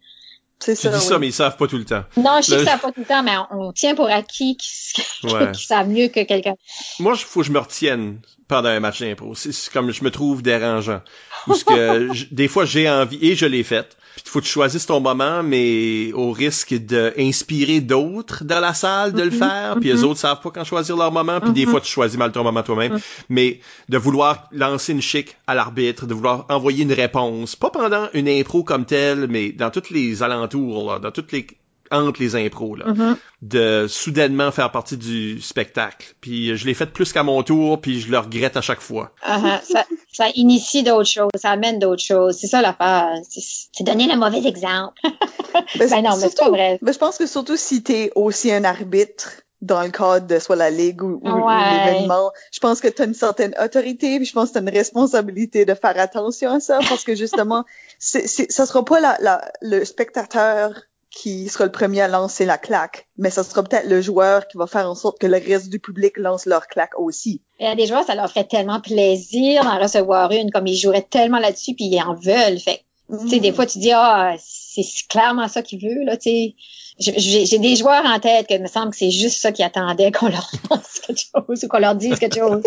C'est tu dis ça, mais ils savent pas tout le temps. Non, je sais ça va pas tout le temps, mais on, on tient pour acquis qu'ils Ouais. qu'ils savent mieux que quelqu'un. Moi, il faut que je me retienne pendant un match d'impro. C'est comme je me trouve dérangeant. Parce que des fois, j'ai envie, et je l'ai fait. Puis il faut que tu choisisses ton moment, mais au risque d'inspirer d'autres dans la salle de le Mhm, faire. Puis les mhm. autres savent pas quand choisir leur moment. Puis des Mhm. fois, tu choisis mal ton moment toi-même. Mais de vouloir lancer une chic à l'arbitre, de vouloir envoyer une réponse, pas pendant une impro comme telle, mais dans tous les alentours, là, dans toutes les entre les impros, là Mhm. de soudainement faire partie du spectacle. Puis euh, je l'ai fait plus qu'à mon tour, puis je le regrette à chaque fois. Uh-huh. ça, ça initie d'autres choses, ça amène d'autres choses. C'est ça l'affaire. C'est- C'est donner le mauvais exemple. Mais ben non, mais c'est surtout- pas vrai. Mais je pense que surtout si t'es aussi un arbitre dans le cadre de soit la ligue ou, ou- ou l'événement, je pense que t'as une certaine autorité, puis je pense que t'as une responsabilité de faire attention à ça, parce que justement, c'est, c'est, ça sera pas la, la, le spectateur qui sera le premier à lancer la claque, mais ça sera peut-être le joueur qui va faire en sorte que le reste du public lance leur claque aussi. Il y a des joueurs, ça leur ferait tellement plaisir d'en recevoir une, comme ils joueraient tellement là-dessus, puis ils en veulent. Fait tu sais, des fois, tu dis, ah, c'est clairement ça qu'il veut, là, tu sais. J'ai j'ai des joueurs en tête que il me semble que c'est juste ça qu'ils attendaient qu'on leur lance quelque chose ou qu'on leur dise quelque chose.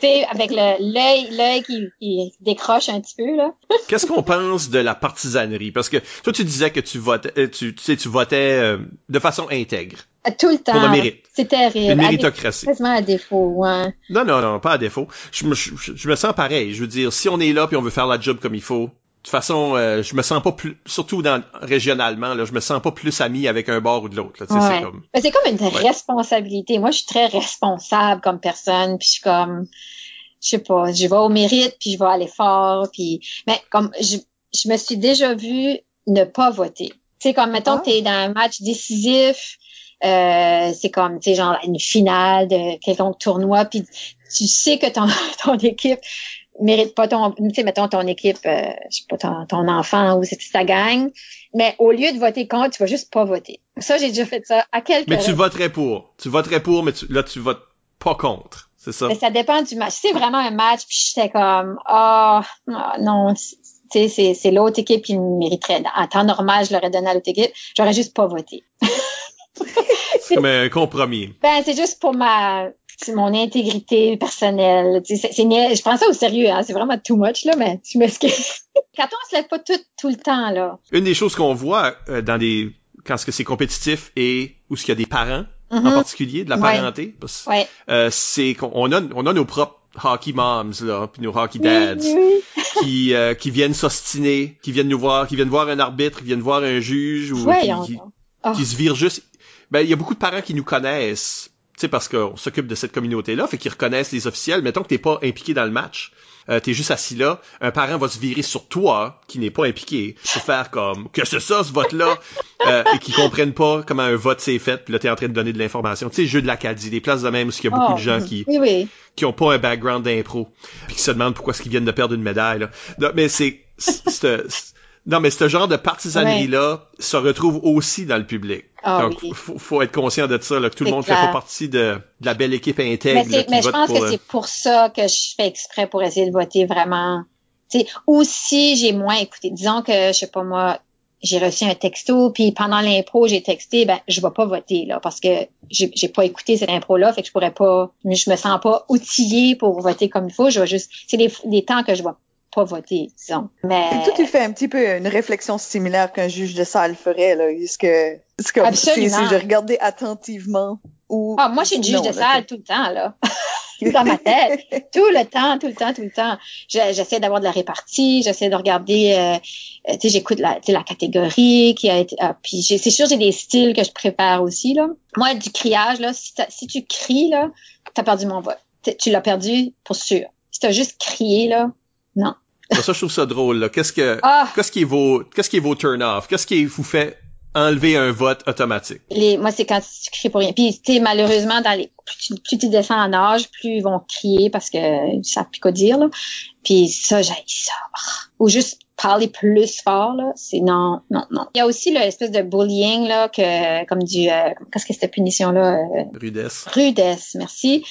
Sais, avec le- l'œil, l'œil qui, qui décroche un petit peu, là. Qu'est-ce qu'on pense de la partisanerie? Parce que toi, tu disais que tu votais, euh, tu, tu sais, tu votais euh, de façon intègre, Tout le temps. pour le mérite. C'est terrible. Une méritocratie. Quasiment à défaut, ouais. Non, non, non, pas à défaut. Je me, je, je me sens pareil. Je veux dire, si on est là puis on veut faire la job comme il faut, toute façon, euh, je me sens pas plus, surtout dans régionalement, là, je me sens pas plus ami avec un bord ou de l'autre. là. Tu sais, Ouais. C'est comme. Ben, c'est comme une Ouais. responsabilité. Moi, je suis très responsable comme personne, puis je suis comme, je sais pas, je vais au mérite, puis je vais à l'effort, puis, mais comme, je, je me suis déjà vue ne pas voter. Tu sais, comme, mettons Ah. t'es dans un match décisif, euh, c'est comme, tu sais, genre une finale de quelconque tournoi, puis tu sais que ton, ton équipe mérite pas ton, tu sais, mettons ton équipe, euh, je sais pas, ton, ton enfant ou c'est ta gang, mais au lieu de voter contre, tu vas juste pas voter. Ça, j'ai déjà fait ça à quelques Mais tu voterais pour. Tu voterais pour, mais tu, là, tu votes pas contre. C'est ça? Mais ça dépend du match. Si c'est vraiment un match, puis j'étais comme, ah, ah, non, tu sais, c'est, c'est l'autre équipe qui me mériterait. En temps normal, je l'aurais donné à l'autre équipe. J'aurais juste pas voté. C'est comme un compromis. Ben, c'est juste pour ma, c'est mon intégrité personnelle. Tu sais, c'est, c'est je prends ça au sérieux, hein. C'est vraiment too much, là, mais tu m'excuses. Quand on se lève pas tout, tout le temps, là. Une des choses qu'on voit euh, dans des quand ce que c'est compétitif et où ce qu'il y a des parents en Mhm. particulier de la Ouais. parenté, parce- Ouais. euh, c'est qu'on on a on a nos propres hockey moms là, puis nos hockey dads Oui, oui. qui euh, qui viennent s'ostiner, qui viennent nous voir, qui viennent voir un arbitre, qui viennent voir un juge ou qui se virent juste. Ben il y a beaucoup de parents qui nous connaissent. Tu sais, parce qu'on s'occupe de cette communauté-là, fait qu'ils reconnaissent les officiels. Mettons que t'es pas impliqué dans le match, euh, t'es juste assis là, un parent va se virer sur toi, qui n'est pas impliqué, pour faire comme, que c'est ça, ce vote-là, euh, et qui comprennent pas comment un vote s'est fait, puis là, t'es en train de donner de l'information. Tu sais, jeu de l'Acadie, des places de même où il y a beaucoup Oh, de gens qui, Oui, oui. qui ont pas un background d'impro, puis qui se demandent pourquoi est-ce qu'ils viennent de perdre une médaille, là. Non, mais c'est- non, mais ce genre de partisanerie-là se retrouve aussi dans le public. Ah Donc, oui. faut, faut être conscient de ça, là, que tout le monde fait clair. pas partie de, de la belle équipe intègre Mais, là, mais je pense pour, que euh, c'est pour ça que je fais exprès pour essayer de voter vraiment. Tu sais, ou si j'ai moins écouté, disons que, je sais pas moi, j'ai reçu un texto, puis pendant l'impro, j'ai texté, ben, je vais pas voter, là, parce que j'ai j'ai pas écouté cette impro-là, fait que je pourrais pas, je me sens pas outillée pour voter comme il faut, je vais juste, c'est des, des temps que je vais pas voter, disons. Mais, Et toi, tu fais un petit peu une réflexion similaire qu'un juge de salle ferait, là. Est-ce que, est-ce que Absolument. si, je regardais attentivement ou... ah, moi, je suis juge Non, de là, salle tout le temps, là. dans ma tête. tout le temps, tout le temps, tout le temps. Je- J'essaie d'avoir de la répartie, j'essaie de regarder, euh, euh, tu sais, j'écoute la, tu sais, la catégorie qui a été, ah, puis c'est sûr j'ai des styles que je prépare aussi là. Moi, du criage là, si, si tu cries là, t'as perdu mon vote. Tu l'as perdu pour sûr. Si t'as juste crié là, non. Ça, je trouve ça drôle, là. Qu'est-ce que, Ah, qu'est-ce qui est vos, qu'est-ce qui est vos turn-off? Qu'est-ce qui vous fait enlever un vote automatique? les, moi c'est quand tu cries pour rien. Puis tu sais, malheureusement dans les, plus tu, plus tu descends en âge, plus ils vont crier parce que ils savent plus quoi dire là. Puis ça, j'ai ça. Ah. Ou juste parler plus fort là, c'est non, non, non. Il y a aussi l'espèce de bullying là que comme du euh, qu'est-ce que cette punition là Rudesse. rudesse, merci.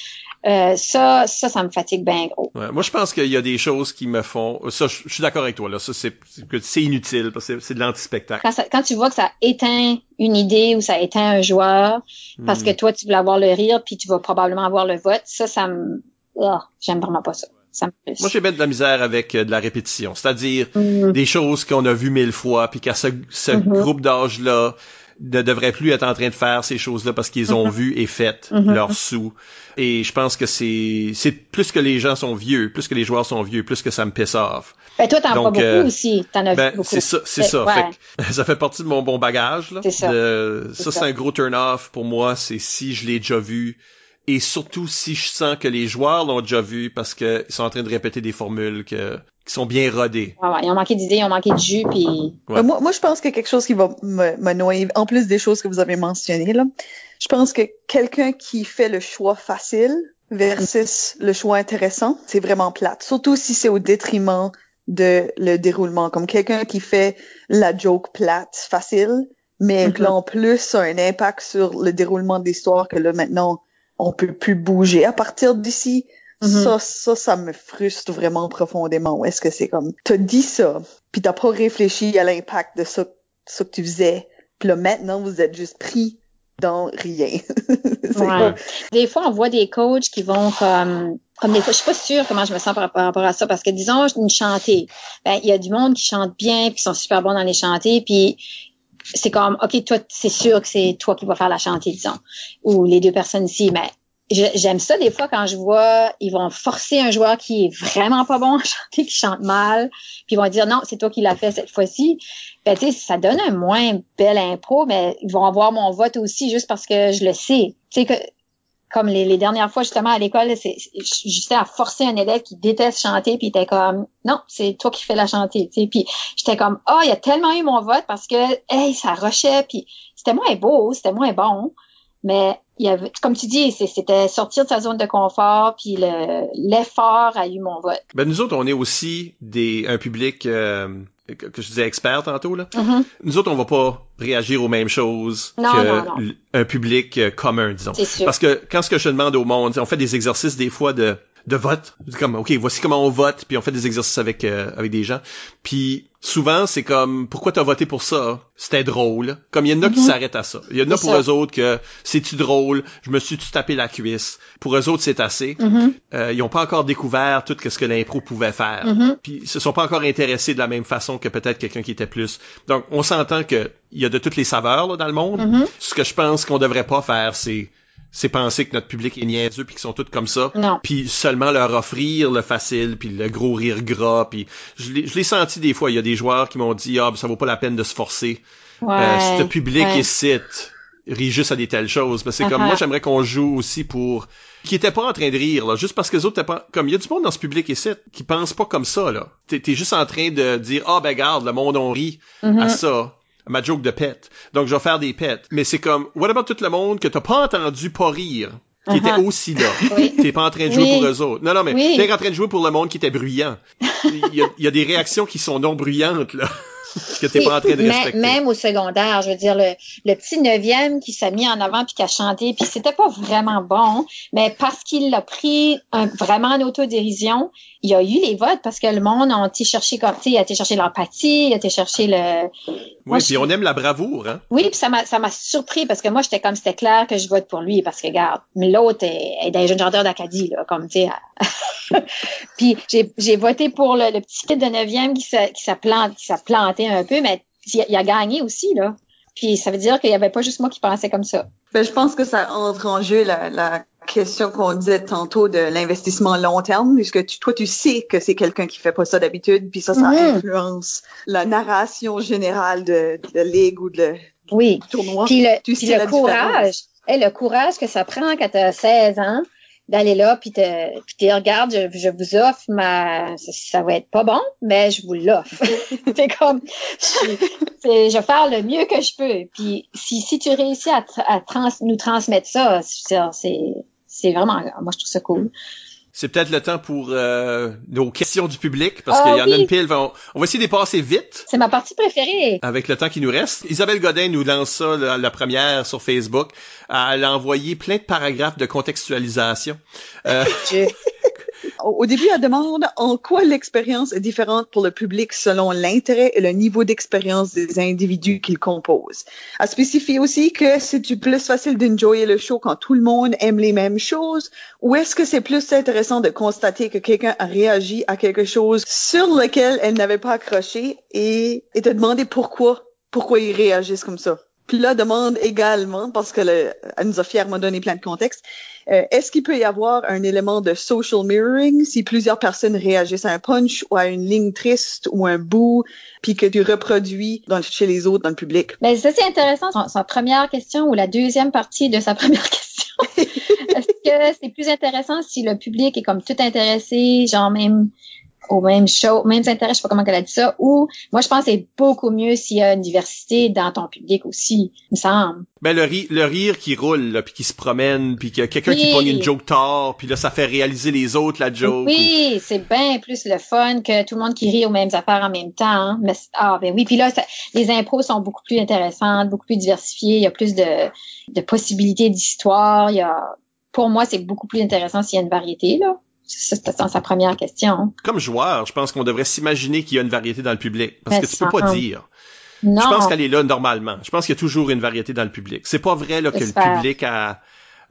Euh, ça, ça, ça me fatigue bien gros. Ouais, moi, je pense qu'il y a des choses qui me font. Ça, je, je suis d'accord avec toi là. Ça, c'est c'est inutile parce que c'est- de l'anti-spectacle. Quand, ça- quand tu vois que ça éteint une idée ou ça éteint un joueur parce Hmm. que toi tu voulais avoir le rire puis tu vas probablement avoir le vote, ça, ça me, ah, j'aime vraiment pas ça. Ça me Moi, j'ai bien de la misère avec euh, de la répétition, c'est-à-dire Mm. des choses qu'on a vues mille fois, puis qu'à ce, ce Mhm. groupe d'âge-là ne devrait plus être en train de faire ces choses-là parce qu'ils ont Mhm. vu et fait Mhm. leur sous. Et je pense que c'est c'est plus que les gens sont vieux, plus que les joueurs sont vieux, plus que ça me pisse off. Ben, toi, t'en Donc, beaucoup euh, aussi. T'en as Ben, vu beaucoup. c'est ça, c'est Fait- ça. ouais. Fait que ça fait partie de mon bon bagage. Là, ça. De- ça, c'est un gros turn-off pour moi. C'est si je l'ai déjà vu. Et surtout si je sens que les joueurs l'ont déjà vu parce qu'ils sont en train de répéter des formules que, qui sont bien rodées. Ouais, ouais, ils ont manqué d'idées, ils ont manqué de jus, puis Ouais. Euh, moi, moi, je pense que quelque chose qui va me, me noyer, en plus des choses que vous avez mentionnées, là, je pense que quelqu'un qui fait le choix facile versus le choix intéressant, c'est vraiment plate. Surtout si c'est au détriment de le déroulement. Comme quelqu'un qui fait la joke plate, facile, mais que là, en plus, ça a un impact sur le déroulement de l'histoire que là, maintenant, on peut plus bouger. À partir d'ici, Mhm. ça, ça, ça me frustre vraiment profondément. Est-ce que c'est comme, t'as dit ça, puis t'as pas réfléchi à l'impact de ça, ça que tu faisais, puis là, maintenant, vous êtes juste pris dans rien. C'est Ouais. Des fois, on voit des coachs qui vont comme, comme des fois, je suis pas sûre comment je me sens par, par rapport à ça, parce que disons, une chantée, ben, il y a du monde qui chante bien, puis qui sont super bons dans les chantés, puis c'est comme, ok, toi, c'est sûr que c'est toi qui vas faire la chantée, disons, ou les deux personnes ici, mais j'aime ça des fois quand je vois, ils vont forcer un joueur qui est vraiment pas bon à chanter, qui chante mal, puis ils vont dire non, c'est toi qui l'as fait cette fois-ci. Ben, tu sais, ça donne un moins bel impro, mais ils vont avoir mon vote aussi juste parce que je le sais. Tu sais que comme les, dernières fois justement à l'école, c'est j'étais à forcer un élève qui déteste chanter, puis il était comme non, c'est toi qui fais la chanter. Tu sais, puis j'étais comme ah, il a tellement eu mon vote parce que hey, ça rushait, puis c'était moins beau, c'était moins bon, mais il y avait, comme tu dis, c'était sortir de sa zone de confort, puis le- l'effort a eu mon vote. Ben nous autres, on est aussi des un public euh, que, je disais expert tantôt là. Mhm, Nous autres, on va pas réagir aux mêmes choses Non, que non, non. l- un public euh, commun, disons. c'est sûr. Parce que quand ce que je demande au monde, on fait des exercices des fois de de vote, comme ok, voici comment on vote, puis on fait des exercices avec euh, avec des gens. Puis souvent c'est comme pourquoi t'as voté pour ça? C'était drôle. Comme il y en a qui Mhm. s'arrêtent à ça. Il y en a pour ça. eux autres que c'est-tu drôle? Je me suis tu tapé la cuisse? Pour eux autres c'est assez. Mhm, Euh, ils ont pas encore découvert tout ce que l'impro pouvait faire. mhm. Puis ils se sont pas encore intéressés de la même façon que peut-être quelqu'un qui était plus. Donc on s'entend que il y a de toutes les saveurs là, dans le monde. Mhm. Ce que je pense qu'on devrait pas faire, c'est c'est penser que notre public est niaiseux puis qu'ils sont tous comme ça. Non. Puis seulement leur offrir le facile puis le gros rire gras puis je l'ai senti des fois il y a des joueurs qui m'ont dit ah ben, ça vaut pas la peine de se forcer Ouais. euh, ce public ouais. ici rit juste à des telles choses. Mais c'est comme, Uh-huh. moi, j'aimerais qu'on joue aussi pour, qui était pas en train de rire, là, juste parce que les autres étaient pas, comme, il y a du monde dans ce public ici qui pense pas comme ça, là. T'es, juste en train de dire, ah, ben, garde, le monde, on rit Mhm. à ça. Ma joke de pet. Donc, je vais faire des pets. Mais c'est comme, what about tout le monde que t'as pas entendu pas rire? Qui Uh-huh. était aussi là? Oui. T'es pas en train de jouer Oui. pour eux autres. Non, non, mais Oui. t'es en train de jouer pour le monde qui était bruyant. Il y a, il y a des réactions qui sont non bruyantes, là. que t'es pas en train de respecter. Même au secondaire, je veux dire, le, le petit neuvième qui s'est mis en avant puis qui a chanté, puis c'était pas vraiment bon, mais parce qu'il l'a pris un- vraiment en autodérision, il y a eu les votes parce que le monde a été chercher comme, tu sais, il a été chercher l'empathie, il a été chercher le... Moi, Oui, je- puis on aime la bravoure, hein. Oui, puis ça m'a ça m'a surpris parce que moi j'étais comme c'était clair que je vote pour lui parce que regarde, mais l'autre est, est d'un jeune gendarme d'Acadie là, comme tu sais. puis j'ai j'ai voté pour le, le petit kid de 9e qui s'est qui s'est planté qui planté un peu mais il a, il a gagné aussi là. Puis ça veut dire qu'il y avait pas juste moi qui pensais comme ça. Ben, je pense que ça entre en jeu la, la question qu'on disait tantôt de l'investissement long terme, puisque tu, toi, tu sais que c'est quelqu'un qui fait pas ça d'habitude, puis ça, ça influence la narration générale de, de ligue ou de Oui. tournoi. Puis le, Tu puis sais le la courage, hey, le courage que ça prend quand tu as 16 ans d'aller là puis te puis te dire, regarde je, je vous offre ma ça, ça va être pas bon mais je vous l'offre. C'est comme je, je vais faire le mieux que je peux. Puis si si tu réussis à trans, nous transmettre ça c'est c'est vraiment moi je trouve ça cool C'est peut-être le temps pour euh, nos questions du public, parce Ah qu'il y en a une pile. On, on va essayer de les passer vite. c'est ma partie préférée Avec le temps qui nous reste, Isabelle Godin nous lance ça, la, la première sur Facebook. Elle a envoyé plein de paragraphes de contextualisation. Euh, Au, au début, elle demande en quoi l'expérience est différente pour le public selon l'intérêt et le niveau d'expérience des individus qu'il compose. Elle spécifie aussi que c'est du plus facile d'enjoyer le show quand tout le monde aime les mêmes choses ou est-ce que c'est plus intéressant de constater que quelqu'un a réagi à quelque chose sur lequel elle n'avait pas accroché et, et de demander pourquoi, pourquoi ils réagissent comme ça. Puis là, demande également, parce que le, elle nous a fièrement donné plein de contextes, euh, Est-ce qu'il peut y avoir un élément de social mirroring si plusieurs personnes réagissent à un punch ou à une ligne triste ou un bout, puis que tu reproduis dans, chez les autres dans le public? Mais ça, c'est intéressant, sa première question ou la deuxième partie de sa première question. Est-ce que c'est plus intéressant si le public est comme tout intéressé, genre même au même show, même intérêt, je sais pas comment elle a dit ça, ou moi je pense que c'est beaucoup mieux s'il y a une diversité dans ton public aussi, il me semble. ben le, ri- le rire qui roule, là, puis qui se promène, puis qu'il y a quelqu'un qui pogne une joke tard, puis là ça fait réaliser les autres la joke. Oui, c'est bien plus le fun que tout le monde qui rit aux mêmes affaires en même temps. hein. Mais ah ben oui, puis là ça- les impros sont beaucoup plus intéressantes, beaucoup plus diversifiées, il y a plus de, de possibilités d'histoire, il y a pour moi c'est beaucoup plus intéressant s'il y a une variété là. Ça, C'était dans sa première question. Comme joueur, je pense qu'on devrait s'imaginer qu'il y a une variété dans le public. Parce Mais que tu peux pas dire. Non. Je pense qu'elle est là normalement. Je pense qu'il y a toujours une variété dans le public. C'est pas vrai là, que le public à,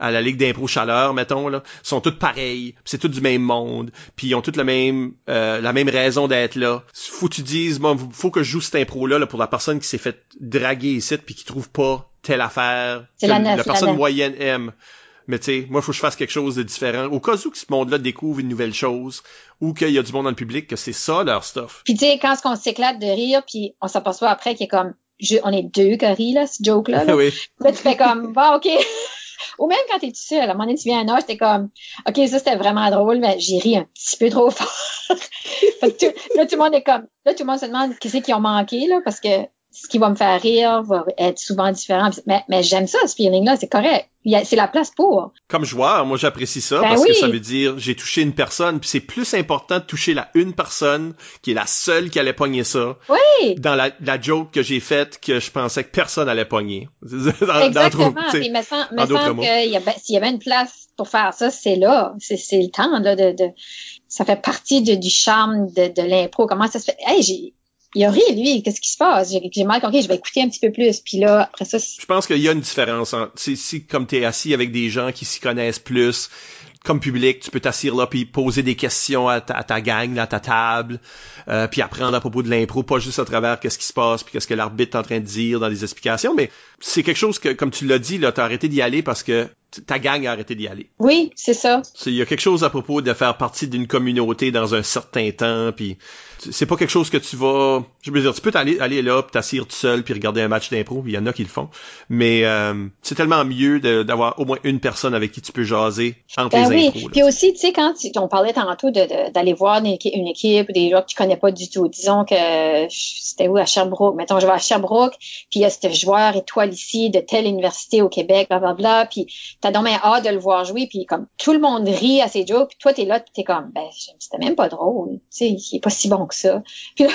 à la Ligue d'impro chaleur, mettons, là, sont tous pareils, puis c'est tous du même monde, puis ils ont toutes le même, euh, la même raison d'être là. Faut que tu dises, bon, faut que je joue cette impro-là là, pour la personne qui s'est fait draguer ici, puis qui trouve pas telle affaire C'est que la la, personne moyenne aime. Mais tu sais, moi, faut que je fasse quelque chose de différent. Au cas où que ce monde-là découvre une nouvelle chose, ou qu'il y a du monde dans le public, que c'est ça leur stuff. Puis tu sais, quand on s'éclate de rire, puis on s'aperçoit après qu'il est comme, je- on est deux qui rient, là, ce joke-là. Là. oui. Là, tu fais comme, bon, OK. Ou même quand t'es tout seul, à un moment donné, tu viens à un âge, t'es comme, OK, ça, c'était vraiment drôle, mais j'ai ri un petit peu trop fort. Fait que tout- là, tout le monde est comme, là, tout le monde se demande qu'est-ce qu'ils ont manqué, là, parce que ce qui va me faire rire va être souvent différent. Mais, mais j'aime ça, ce feeling-là, c'est correct. C'est la place pour. Comme joueur, moi j'apprécie ça Ben parce que ça veut dire j'ai touché une personne, puis c'est plus important de toucher la une personne qui est la seule qui allait pogner ça Oui. dans la, la joke que j'ai faite que je pensais que personne allait pogner. Dans- Exactement. Puis, il me semble, me ben, s'il y avait une place pour faire ça, c'est là. C'est, c'est le temps, là, de, de, ça fait partie de- du charme de, de l'impro. Comment ça se fait? Hey, j'ai, il a ri, lui. Qu'est-ce qui se passe? J'ai, mal compris. Je vais écouter un petit peu plus. Puis là, après ça, Je pense qu'il y a une différence. entre- Si, comme t'es assis avec des gens qui s'y connaissent plus, comme public, tu peux t'asseoir là puis poser des questions à ta, à ta gang, à ta table, euh, puis apprendre à propos de l'impro, pas juste à travers qu'est-ce qui se passe puis qu'est-ce que l'arbitre est en train de dire dans les explications, mais c'est quelque chose que, comme tu l'as dit, là, t'as arrêté d'y aller parce que ta gang a arrêté d'y aller. Oui, c'est ça. Il y a quelque chose à propos de faire partie d'une communauté dans un certain temps, puis c'est pas quelque chose que tu vas je veux dire tu peux aller aller là puis t'asseoir tout seul puis regarder un match d'impro il y en a qui le font mais euh, c'est tellement mieux d'avoir au moins une personne avec qui tu peux jaser entre ben les oui. puis aussi tu sais quand on parlait tantôt d'aller voir une équipe, une équipe des gens que tu connais pas du tout disons que c'était où? À Sherbrooke mettons je vais à Sherbrooke puis il y a ce joueur étoile ici de telle université au Québec bla bla bla puis t'as donc hâte de le voir jouer puis comme tout le monde rit à ses jokes puis toi t'es là t'es comme ben c'était même pas drôle tu sais il est pas si bon ça. Puis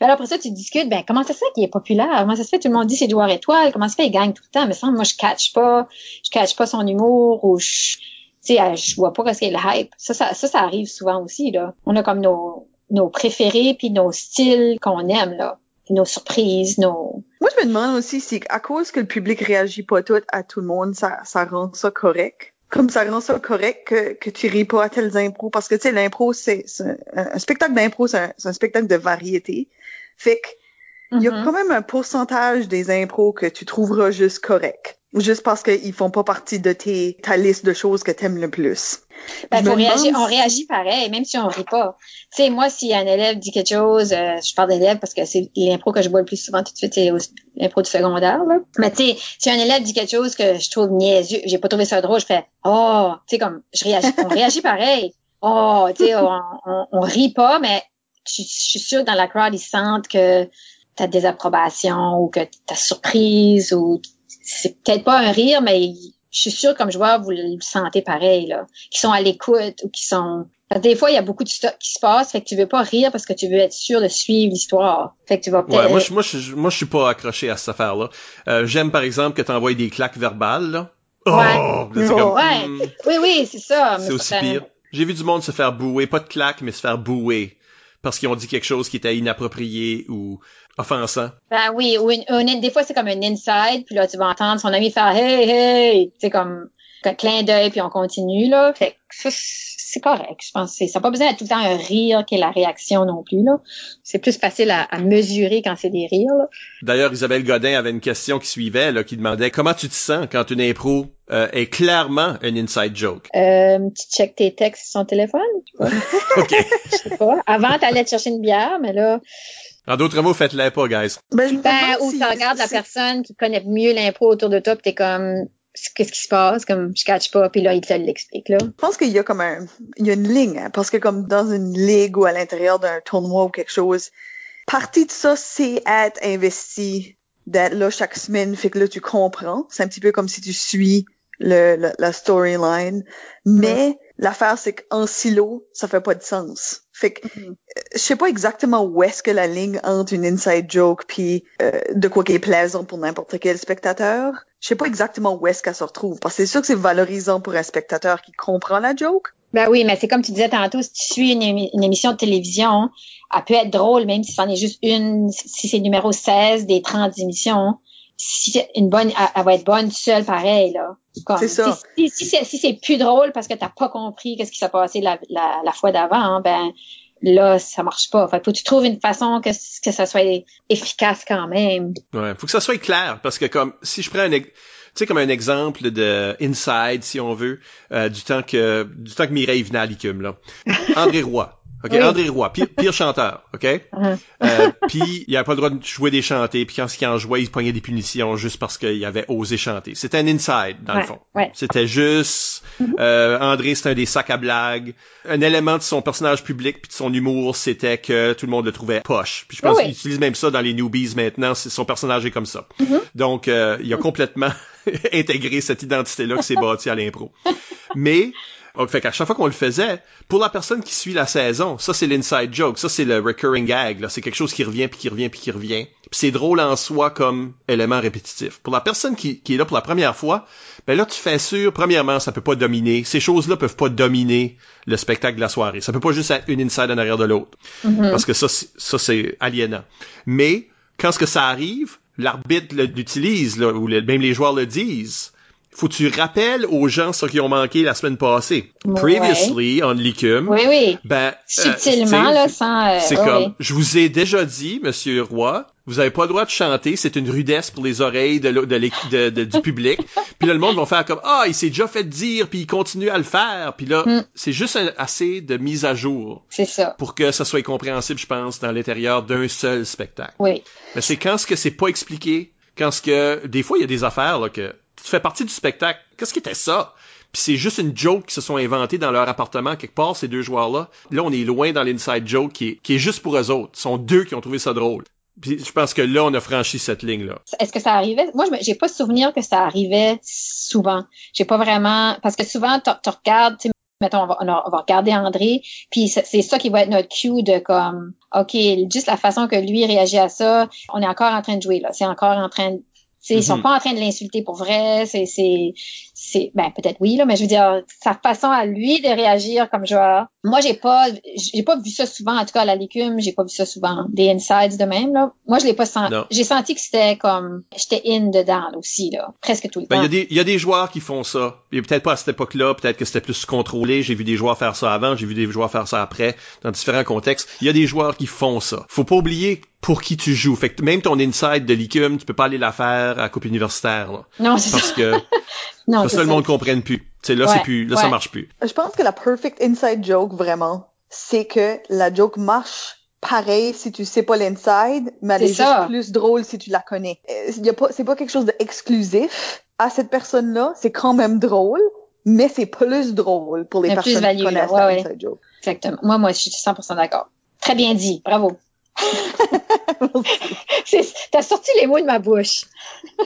là, après ça, tu discutes, ben comment ça se fait qu'il est populaire? Comment ça se fait? Tout le monde dit c'est joueur étoile? Comment ça se fait? Qu'il gagne tout le temps? Mais ça, moi, je catch pas, je catch pas son humour ou je, tu sais, je vois pas qu'est-ce qu'il le hype. Ça, ça, ça, arrive souvent aussi, là. On a comme nos, nos préférés puis nos styles qu'on aime, là. nos surprises, nos... Moi, je me demande aussi si à cause que le public réagit pas tout à tout le monde, ça, ça rend ça correct? Comme ça rend ça correct que, que tu ris pas à telles impros? Parce que tu sais l'impro c'est un, spectacle d'impro c'est un, un, spectacle de variété. Fait que il y a mm-hmm. quand même un pourcentage des impros que tu trouveras juste correct juste parce qu'ils font pas partie de tes, ta liste de choses que t'aimes le plus. Ben, faut réagir, on réagit pareil, même si on rit pas. Tu sais, moi, si un élève dit quelque chose, euh, je parle d'élève parce que c'est l'impro que je vois le plus souvent tout de suite, c'est l'impro du secondaire, là. Mais tu sais, si un élève dit quelque chose que je trouve niaiseux, j'ai pas trouvé ça drôle, je fais, oh, tu sais, comme, je réagis, on réagit pareil. Oh, tu sais, on, on, rit pas, mais je, suis sûre que dans la crowd, ils sentent que t'as désapprobation ou que t'as surprise ou c'est peut-être pas un rire, mais je suis sûre comme joueur, vous le sentez pareil, là. Qui sont à l'écoute ou qui sont. Des fois, il y a beaucoup de stuff qui se passe, fait que tu veux pas rire parce que tu veux être sûr de suivre l'histoire. Fait que tu vas peut-être. Ouais, moi, je, moi, je, moi, je suis pas accroché à cette affaire-là. Euh, j'aime, par exemple, que tu envoies des claques verbales, là. Oh, ouais. ouais. Hmm. Oui, oui, c'est ça. C'est aussi pire. J'ai vu du monde se faire bouer, pas de claques, mais se faire bouer parce qu'ils ont dit quelque chose qui était inapproprié ou offensant. Ben oui, ou une, des fois c'est comme un inside, puis là tu vas entendre son ami faire hey hey, c'est comme un clin d'œil puis on continue là. Fait que c'est correct, je pense. Ça n'a pas besoin d'être tout le temps un rire qui est la réaction non plus là. C'est plus facile à, mesurer quand c'est des rires. D'ailleurs, Isabelle Godin avait une question qui suivait là, qui demandait comment tu te sens quand une impro euh, est clairement un inside joke? Euh, tu check tes textes sur son téléphone? ok. Je sais pas. Avant, t'allais te chercher une bière, mais là. En d'autres mots, faites-les pas, guys. Ben, ben ou tu regardes la personne qui connaît mieux l'impro autour de toi, pis t'es comme, qu'est-ce qui se passe, comme je catch pas, puis là, il te l'explique, là. Je pense qu'il y a comme un, il y a une ligne, hein, parce que comme dans une ligue ou à l'intérieur d'un tournoi ou quelque chose, partie de ça, c'est être investi, d'être là chaque semaine, fait que là, tu comprends. C'est un petit peu comme si tu suis le, la storyline. Mais l'affaire, c'est qu'en silo, ça fait pas de sens. Fait que mm-hmm. euh, je sais pas exactement où est-ce que la ligne entre une inside joke puis euh, de quoi qui est plaisant pour n'importe quel spectateur. Je sais pas exactement où est-ce qu'elle se retrouve. Parce que c'est sûr que c'est valorisant pour un spectateur qui comprend la joke. Ben oui, mais c'est comme tu disais tantôt, si tu suis une, émission de télévision, elle peut être drôle même si c'en est juste une, si c'est numéro 16 des 30 émissions si c'est une bonne, elle, va être bonne seule pareil là. C'est ça. Si, si, si c'est plus drôle parce que t'as pas compris qu'est-ce qui s'est passé la, la, la fois d'avant, hein, ben là ça marche pas. Fait faut que tu trouves une façon que que ça soit efficace quand même. Ouais, faut que ça soit clair parce que comme si je prends un tu sais comme un exemple de inside si on veut euh, du temps que du temps que Mireille venait à l'ICUM là. André Roy OK, André Roy, pire, chanteur, OK? Uh-huh. euh, puis il avait pas le droit de jouer des chantés, puis quand il en jouait, il se pognait des punitions juste parce qu'il avait osé chanter. C'était un inside, dans le fond. C'était juste... Mm-hmm. euh, André, c'était un des sacs à blagues. Un élément de son personnage public puis de son humour, c'était que tout le monde le trouvait poche. Puis je pense qu'il utilise même ça dans les newbies maintenant, son personnage est comme ça. Mm-hmm. Donc, euh, il a complètement intégré cette identité-là qui s'est bâtie à l'impro. Mais donc, fait qu'à chaque fois qu'on le faisait, pour la personne qui suit la saison, ça c'est l'inside joke, ça c'est le recurring gag, là, c'est quelque chose qui revient puis qui revient puis qui revient. Puis c'est drôle en soi comme élément répétitif. Pour la personne qui, qui est là pour la première fois, ben là tu fais sûr, premièrement, ça peut pas dominer, ces choses-là peuvent pas dominer le spectacle de la soirée. Ça peut pas juste être une inside en arrière de l'autre, mm-hmm. parce que ça, ça c'est aliénant. Mais quand ce que ça arrive, l'arbitre l'utilise, ou même les joueurs le disent faut que tu rappelles aux gens ce qu'ils ont manqué la semaine passée. Ouais. Previously, on Licum, Oui, oui. ben, euh, Subtilement, sais, là, sans... euh, C'est oui, comme, je vous ai déjà dit, Monsieur Roy, vous avez pas le droit de chanter, c'est une rudesse pour les oreilles de, de l'équ- de- de- du public. puis là, le monde va faire comme, ah, il s'est déjà fait dire, puis il continue à le faire. Puis là, Mm. c'est juste un- assez de mise à jour C'est ça. pour que ça soit compréhensible, je pense, dans l'intérieur d'un seul spectacle. Oui. Mais c'est quand ce que c'est pas expliqué, quand ce que, des fois, il y a des affaires, là, que tu fais partie du spectacle. Qu'est-ce qui était ça? Puis c'est juste une joke qui se sont inventées dans leur appartement quelque part, ces deux joueurs-là. Là, on est loin dans l'inside joke qui est, juste pour eux autres. Ce sont deux qui ont trouvé ça drôle. Puis je pense que là, on a franchi cette ligne-là. Est-ce que ça arrivait? Moi, j'ai pas souvenir que ça arrivait souvent. J'ai pas vraiment, parce que souvent, tu regardes, mettons, on va, on va- regarder André, puis c'est ça qui va être notre cue de comme, OK, juste la façon que lui réagit à ça, on est encore en train de jouer, là. C'est encore en train de, ils sont Mhm. pas en train de l'insulter pour vrai, c'est, c'est, c'est, ben, peut-être oui, là, mais je veux dire, sa façon à lui de réagir comme joueur. Moi, j'ai pas, j'ai pas vu ça souvent, en tout cas, à la légume, j'ai pas vu ça souvent. Des insides de même, là. Moi, je l'ai pas senti. J'ai senti que c'était comme, j'étais in dedans, là, aussi, là. Presque tout le Ben, il y temps. a des, il y a des joueurs qui font ça. Et peut-être pas à cette époque-là, peut-être que c'était plus contrôlé. J'ai vu des joueurs faire ça avant, j'ai vu des joueurs faire ça après, dans différents contextes. Il y a des joueurs qui font ça. Faut pas oublier pour qui tu joues. Fait que même ton inside de l'ICUM, tu peux pas aller la faire à la coupe universitaire, là. Non, c'est Parce ça. que Non, Que là, le ça. monde comprenne plus. Tu sais, là, Ouais, c'est plus, là, ça marche plus. Je pense que la perfect inside joke, vraiment, c'est que la joke marche pareil si tu sais pas l'inside, mais elle C'est est ça. juste plus drôle si tu la connais. Euh, y a pas, c'est pas quelque chose d'exclusif à cette personne-là. C'est quand même drôle, mais c'est plus drôle pour les Mais personnes qui connaissent ouais, inside joke. Exactement. Moi, moi, je suis 100% d'accord. Très bien dit. Bravo. T'as sorti les mots de ma bouche.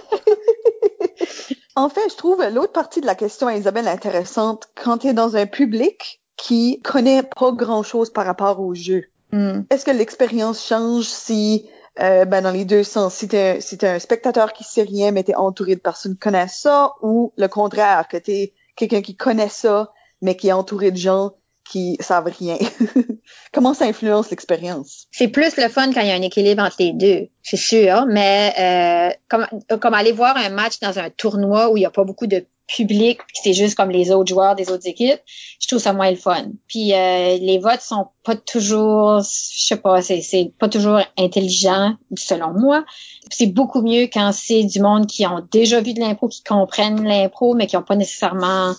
En fait, je trouve l'autre partie de la question à Isabelle intéressante quand tu es dans un public qui connaît pas grand-chose par rapport au jeu. Hmm. Est-ce que l'expérience change si, euh, ben dans les deux sens, si t'es si t'es un spectateur qui sait rien mais t'es entouré de personnes qui connaissent ça, ou le contraire, que t'es quelqu'un qui connaît ça mais qui est entouré de gens qui savent rien. Comment ça influence l'expérience? C'est plus le fun quand il y a un équilibre entre les deux, c'est sûr. Mais euh, comme, comme aller voir un match dans un tournoi où il n'y a pas beaucoup de public, puis c'est juste comme les autres joueurs des autres équipes, je trouve ça moins le fun. Puis euh, les votes sont pas toujours, je sais pas, c'est pas toujours intelligent selon moi. C'est beaucoup mieux quand c'est du monde qui ont déjà vu de l'impro, qui comprennent l'impro, mais qui ont pas nécessairement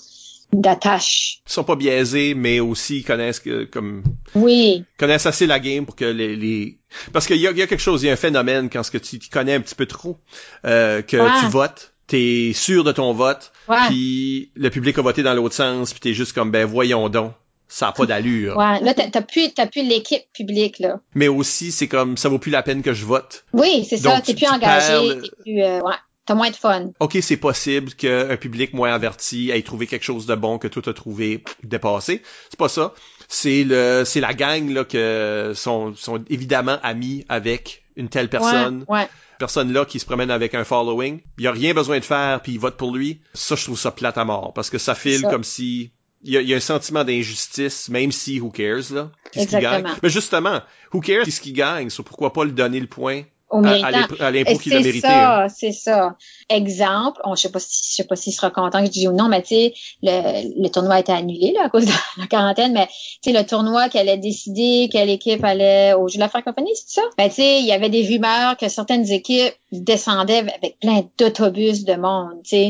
d'attache. Ils sont pas biaisés, mais aussi ils connaissent que, comme, Oui, connaissent assez la game pour que les, les... parce qu'il y a, il y a quelque chose, il y a un phénomène quand ce que tu, tu connais un petit peu trop, euh, que Ouais. tu votes, t'es sûr de ton vote, puis le public a voté dans l'autre sens, puis t'es juste comme ben voyons donc, ça a pas d'allure. Ouais, là, t'as plus, t'as plus l'équipe publique, là. Mais aussi c'est comme ça vaut plus la peine que je vote. Oui, c'est ça. T'es plus engagé, le- t'es plus, euh, ouais, t'as moins de fun. OK, c'est possible qu'un public moins averti ait trouvé quelque chose de bon que toi t'as trouvé dépassé. C'est pas ça. C'est le c'est la gang là que sont sont évidemment amis avec une telle personne, Ouais, ouais. personne là qui se promène avec un following. Il a rien besoin de faire puis il vote pour lui. Ça je trouve ça plate à mort parce que ça file Ça. comme si il y, a, il y a un sentiment d'injustice, même si who cares là, qui ce qui Exactement. gagne. Mais justement, who cares qui ce qui gagne, so pourquoi pas lui donner le point Au à méritant. à qu'il a c'est mérité. hein. ça, c'est ça. Exemple, on, je sais pas si, je sais pas s'il sera content que je dise ou non, mais tu sais, le, le tournoi a été annulé, là, à cause de la quarantaine, mais tu sais, le tournoi qu'elle a décidé, quelle équipe allait au jeu de la francophonie, c'est ça? Ben, tu sais, il y avait des rumeurs que certaines équipes descendaient avec plein d'autobus de monde, tu sais.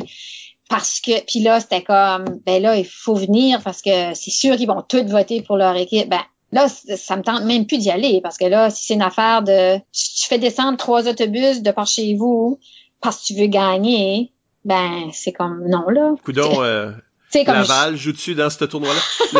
Parce que, puis là, c'était comme, ben là, il faut venir parce que c'est sûr qu'ils vont tous voter pour leur équipe. Ben, Là, ça me tente même plus d'y aller parce que là, si c'est une affaire de tu fais descendre trois autobus de par chez vous parce que tu veux gagner, ben c'est comme non là. Coudon, euh, comme Laval joue-tu dans ce tournoi-là? Le-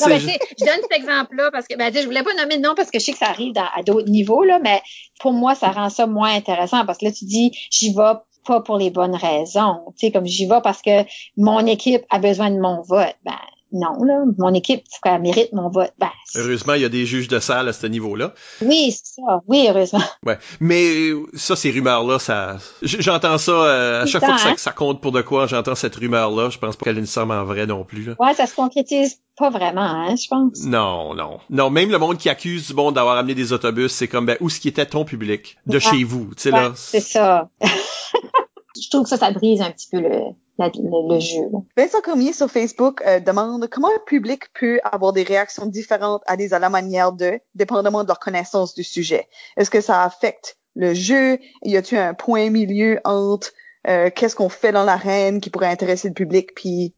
Non, mais je donne cet exemple-là parce que ben, je voulais pas nommer de nom parce que je sais que ça arrive dans- à d'autres niveaux, là, mais pour moi, ça rend ça moins intéressant parce que là, tu dis j'y vais pas pour les bonnes raisons. Tu sais, comme j'y vais parce que mon équipe a besoin de mon vote. Ben non, là. Mon équipe, faut qu'elle mérite mon vote. Ben, Heureusement, il y a des juges de salle à ce niveau-là. oui, c'est ça. Oui, heureusement. Ouais. Mais euh, ça, ces rumeurs-là, ça, j'entends ça euh, à chaque fois que ça, hein? ça compte pour de quoi. J'entends cette rumeur-là. Je pense pas qu'elle est nécessairement vraie non plus. Là. Ouais, ça se concrétise pas vraiment, hein, je pense. Non, non, non. Même le monde qui accuse du monde d'avoir amené des autobus, c'est comme ben où ce qui était ton public? De Ouais. chez vous, tu sais Ouais, là. c'est ça. je trouve que ça, ça brise un petit peu le, le, jeu. Vincent Cormier sur Facebook euh, demande comment le public peut avoir des réactions différentes à des à la manière de, dépendamment de leur connaissance du sujet. Est-ce que ça affecte le jeu? Y a-t-il un point milieu entre euh, qu'est-ce qu'on fait dans l'arène qui pourrait intéresser le public puis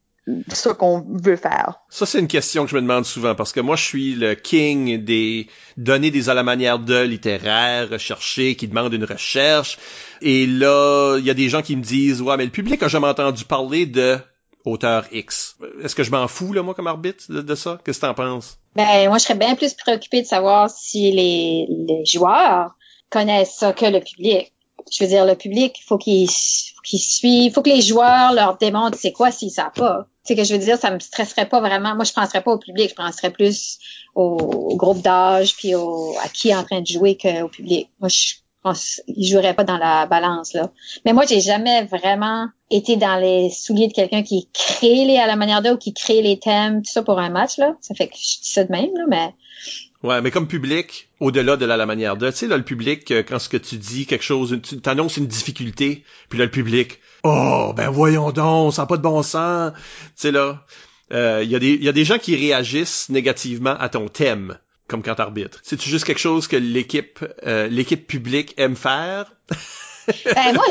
ce qu'on veut faire. Ça, c'est une question que je me demande souvent parce que moi, je suis le king des données des à la manière de littéraires, recherchés, qui demandent une recherche. Et là, il y a des gens qui me disent, ouais, mais le public a jamais entendu parler de auteur X. Est-ce que je m'en fous, là, moi, comme arbitre de, ça? Qu'est-ce que t'en penses? Ben, moi, je serais bien plus préoccupé de savoir si les, les joueurs connaissent ça que le public je veux dire, le public, faut qu'il qu'il suive, faut que les joueurs leur démontrent c'est quoi s'ils savent pas. C'est que je veux dire, ça me stresserait pas vraiment. Moi, je penserais pas au public, je penserais plus au, groupe d'âge puis à qui est en train de jouer qu'au public. Moi, je pense il jouerait pas dans la balance là. Mais moi, j'ai jamais vraiment été dans les souliers de quelqu'un qui crée les à la manière d'eux qui crée les thèmes, tout ça pour un match là. Ça fait que je dis ça de même là, mais Ouais, mais comme public, au-delà de la, manière de, tu sais, là, le public, euh, quand ce que tu dis quelque chose, tu t'annonces une difficulté, puis là, le public, oh, ben voyons donc, ça n'a pas de bon sens. Tu sais, là, il euh, y, a des, y a des gens qui réagissent négativement à ton thème, comme quand t'arbitres. C'est-tu juste quelque chose que l'équipe euh, l'équipe publique aime faire? Ben moi,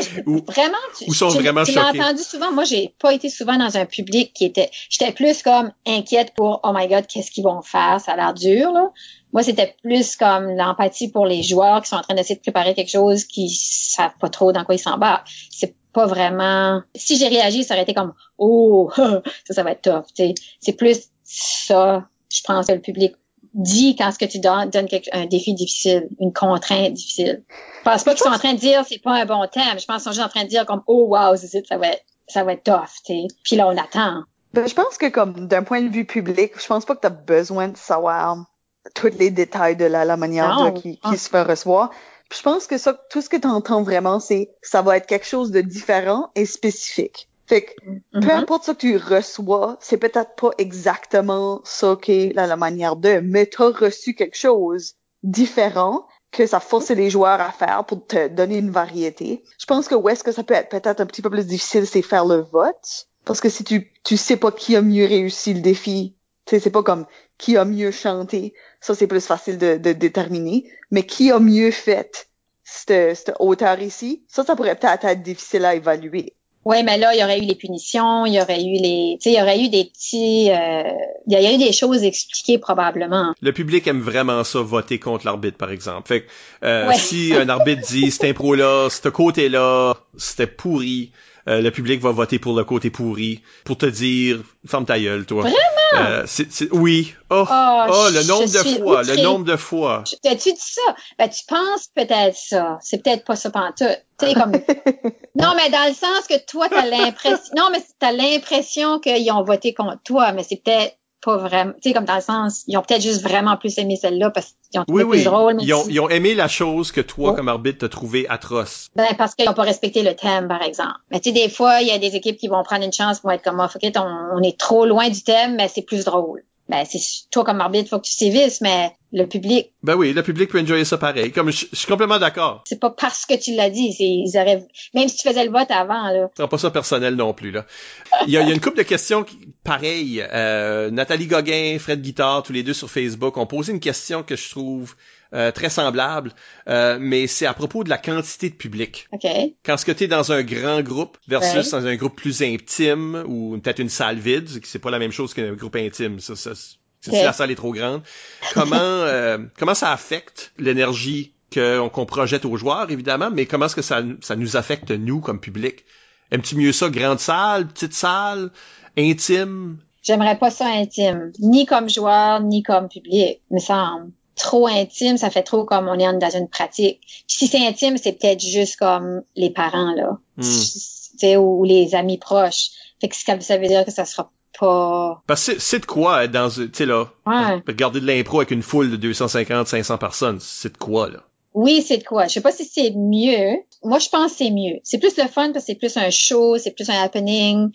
vraiment, tu, sont vraiment tu l'as entendu souvent. Moi, j'ai pas été souvent dans un public qui était. J'étais plus comme inquiète pour Oh my God, qu'est-ce qu'ils vont faire? Ça a l'air dur là. Moi, c'était plus comme l'empathie pour les joueurs qui sont en train d'essayer de préparer quelque chose qui savent pas trop dans quoi ils s'embarquent. C'est pas vraiment. Si j'ai réagi, ça aurait été comme Oh, ça, ça va être tough. C'est plus ça. Je pense que le public dit quand ce que tu donnes, donne un défi difficile, une contrainte difficile. Je pense pas qu'ils sont en train de dire c'est pas un bon thème. Je pense qu'ils sont juste en train de dire comme oh wow, ça va être ça va être tough. Puis là on attend. Ben, je pense que comme d'un point de vue public, je pense pas que tu as besoin de savoir tous les détails de la, la manière qui, qui se fait recevoir. je pense que ça, tout ce que tu entends vraiment, c'est ça va être quelque chose de différent et spécifique. Fait que peu mm-hmm. importe ce que tu reçois, c'est peut-être pas exactement ça qu'est la, la manière de, mais tu as reçu quelque chose différent que ça force les joueurs à faire pour te donner une variété. Je pense que où est-ce que ça peut être peut-être un petit peu plus difficile, c'est faire le vote. Parce que si tu, tu sais pas qui a mieux réussi le défi, tu sais, c'est pas comme qui a mieux chanté. Ça, c'est plus facile de, de déterminer. Mais qui a mieux fait cette, hauteur ici, ça, ça pourrait peut-être être difficile à évaluer. Oui, mais là, il y aurait eu les punitions, il y aurait eu les, tu sais, il y aurait eu des petits, euh, il y a eu des choses expliquées probablement. Le public aime vraiment ça, voter contre l'arbitre, par exemple. Fait que euh, si un arbitre dit, cet impro-là, ce côté-là, c'était pourri, euh, le public va voter pour le côté pourri, pour te dire, ferme ta gueule, toi. Vraiment? Euh, oui. Oh, oh, oh le nombre de fois, le nombre de fois. T'as-tu dit ça? Ben, tu penses peut-être ça. C'est peut-être pas ça pantoute. Tu comme... non, mais dans le sens que toi, t'as l'impression, non, mais t'as l'impression qu'ils ont voté contre toi, mais c'est peut-être pas vraiment, tu sais, comme dans le sens, ils ont peut-être juste vraiment plus aimé celle-là parce qu'ils ont trouvé plus drôle. Mais ils, ont, ils ont aimé la chose que toi, comme arbitre, t'as trouvé atroce. Ben, parce qu'ils ont pas respecté le thème, par exemple. Mais tu sais, des fois, il y a des équipes qui vont prendre une chance pour être comme, oh, ok, on, on est trop loin du thème, mais c'est plus drôle ben c'est toi comme arbitre, faut que tu sévisses, mais le public. Ben oui, le public peut enjoyer ça pareil. Comme je, suis complètement d'accord. C'est pas parce que tu l'as dit, c'est ils auraient même si tu faisais le vote avant là. C'est pas ça personnel non plus là. Il y a, il y a une couple de questions pareilles. Euh, Nathalie Gauguin, Fred Guitard, tous les deux sur Facebook ont posé une question que je trouve euh, très semblable, euh, mais c'est à propos de la quantité de public. Okay. Quand ce que tu es dans un grand groupe versus dans un groupe plus intime ou peut-être une salle vide, c'est pas la même chose qu'un groupe intime. Ça, ça, si la salle est trop grande, comment euh, comment ça affecte l'énergie qu'on projette aux joueurs évidemment, mais comment est-ce que ça, ça nous affecte nous comme public? Aimes-tu mieux ça grande salle, petite salle, intime? J'aimerais pas ça intime, ni comme joueur, ni comme public, me semble trop intime, ça fait trop comme on est dans une pratique. si c'est intime, c'est peut-être juste comme les parents là, hmm. ou, les amis proches. Fait que ça veut dire que ça sera pas. Parce que c'est de quoi dans, tu sais là, ouais. regarder de l'impro avec une foule de 250, 500 personnes, c'est de quoi là? Oui, c'est de quoi? Je sais pas si c'est mieux. Moi, je pense que c'est mieux. C'est plus le fun parce que c'est plus un show, c'est plus un happening.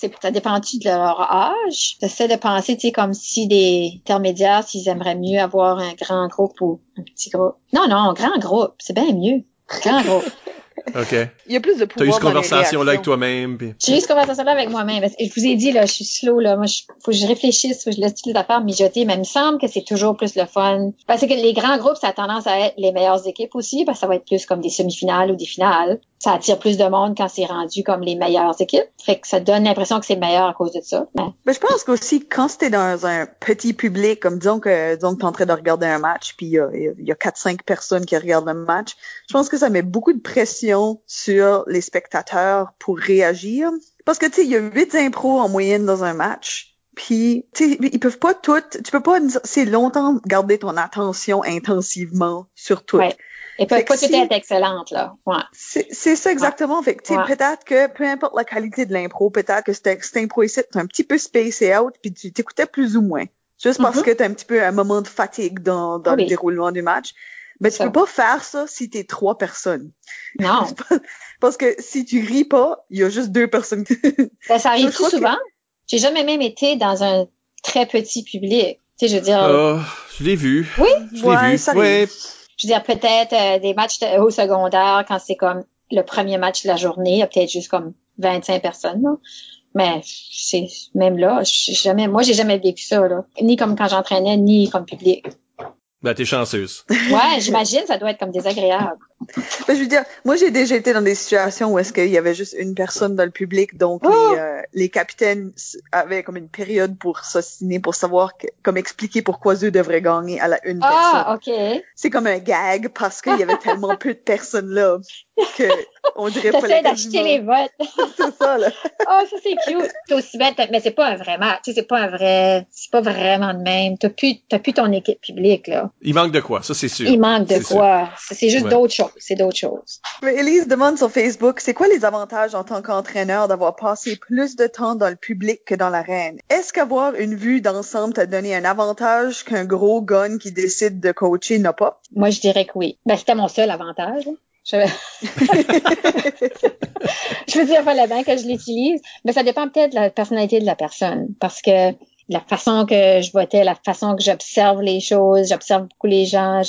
C'est, ça dépend de leur âge? J'essaie de penser, tu sais, comme si des intermédiaires, s'ils aimeraient mieux avoir un grand groupe ou un petit groupe. Non, non, grand groupe. C'est bien mieux. Grand groupe. OK. Il y a plus de T'as pouvoir eu cette conversation-là avec toi-même. puis- J'ai eu cette conversation-là avec moi-même. Parce que Je vous ai dit, là, je suis slow, là. Moi, je, faut que je réfléchisse, faut que je laisse toutes les affaires mijoter. Mais il me semble que c'est toujours plus le fun. Parce que les grands groupes, ça a tendance à être les meilleures équipes aussi, parce que ça va être plus comme des semi-finales ou des finales. Ça attire plus de monde quand c'est rendu comme les meilleures équipes. Fait que ça donne l'impression que c'est meilleur à cause de ça. Mais Mais je pense qu'aussi, quand c'était dans un petit public, comme disons que, disons que t'es en train de regarder un match, puis il y a, il y a 4-5 personnes qui regardent le match, je pense que ça met beaucoup de pression sur les spectateurs pour réagir. Parce que, tu sais, il y a 8 impros en moyenne dans un match. Puis, tu sais, ils peuvent pas toutes, tu peux pas, c'est longtemps garder ton attention intensivement sur tout. Ouais. Et que pas tout si- être excellente, là. Ouais. C'est ça exactement. Fait que, tu sais, Ouais. peut-être que, peu importe la qualité de l'impro, peut-être que cette, impro ici, t'es un petit peu spacé out, puis tu t'écoutais plus ou moins. Juste parce Mhm. que t'as un petit peu un moment de fatigue dans, dans le déroulement du match. Mais tu Ça. peux pas faire ça si t'es trois personnes. Non. Parce que si tu ris pas, il y a juste deux personnes. Ben, ça arrive tout souvent. J'ai jamais même été dans un très petit public. Tu sais, je veux dire, Ah, je l'ai vu. Oui? Je l'ai Ouais, vu. ça Ouais. arrive. je veux dire peut-être euh, des matchs de- au secondaire quand c'est comme le premier match de la journée, il y a peut-être juste comme 25 personnes. Là. Mais c'est même là, j'ai jamais, moi j'ai jamais vécu ça là, ni comme quand j'entraînais, ni comme public. Ben, t'es chanceuse. Ouais, j'imagine ça doit être comme désagréable. Ben, je veux dire, moi, j'ai déjà été dans des situations où est-ce qu'il y avait juste une personne dans le public, donc Oh! les, euh, les capitaines avaient comme une période pour s'ostiner, pour savoir, que- comme expliquer pourquoi eux devraient gagner à la une personne. Ah, ok. C'est comme un gag parce qu'il y avait tellement peu de personnes là que on dirait pas T'essaies d'acheter les votes. C'est ça, là. Oh, ça c'est cute. C'est aussi bête, mais c'est pas un vrai match. Tu sais, c'est pas un vrai, c'est pas vraiment de même. T'as plus, t'as plus ton équipe publique là. Il manque de quoi, ça c'est sûr. Il manque de quoi. C'est c'est juste Ouais. d'autres choses. C'est d'autres choses. Mais Elise demande sur Facebook, c'est quoi les avantages en tant qu'entraîneur d'avoir passé plus de temps dans le public que dans l'arène? Est-ce qu'avoir une vue d'ensemble t'a donné un avantage qu'un gros gun qui décide de coacher n'a pas? Moi, je dirais que oui. Ben, c'était mon seul avantage. Je... je veux dire, fallait bien que je l'utilise. Mais ça dépend peut-être de la personnalité de la personne. Parce que la façon que je votais, la façon que j'observe les choses, j'observe beaucoup les gens,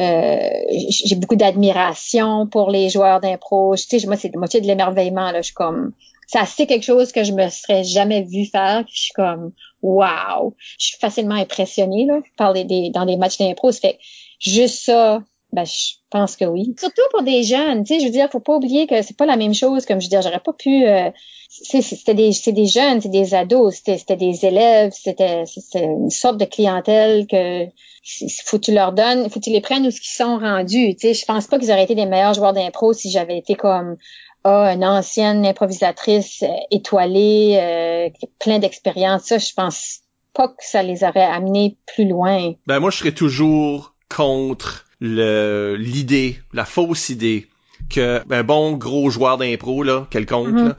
euh, j'ai beaucoup d'admiration pour les joueurs d'impro. Tu sais, moi, c'est moitié de l'émerveillement, là. Je suis comme, c'est assez quelque chose que je me serais jamais vu faire. Je suis comme, wow. Je suis facilement impressionnée, là, par les, dans des matchs d'impro. Ça fait juste ça, ben, je pense que oui. Surtout pour des jeunes, tu sais, je veux dire, faut pas oublier que c'est pas la même chose. Comme je veux dire, j'aurais pas pu. Euh, c'était des, c'est des jeunes, c'est des ados, c'était, des élèves, c'était, une sorte de clientèle que faut tu leur donnes, faut tu les prennes où ce qu'ils sont rendus. Tu sais, je pense pas qu'ils auraient été des meilleurs joueurs d'impro si j'avais été comme ah, une ancienne improvisatrice euh, étoilée, euh, plein d'expérience. Ça, je pense pas que ça les aurait amenés plus loin. Ben moi je serais toujours contre l'idée, la fausse idée que un bon gros joueur d'impro là, quelconque Mhm. là,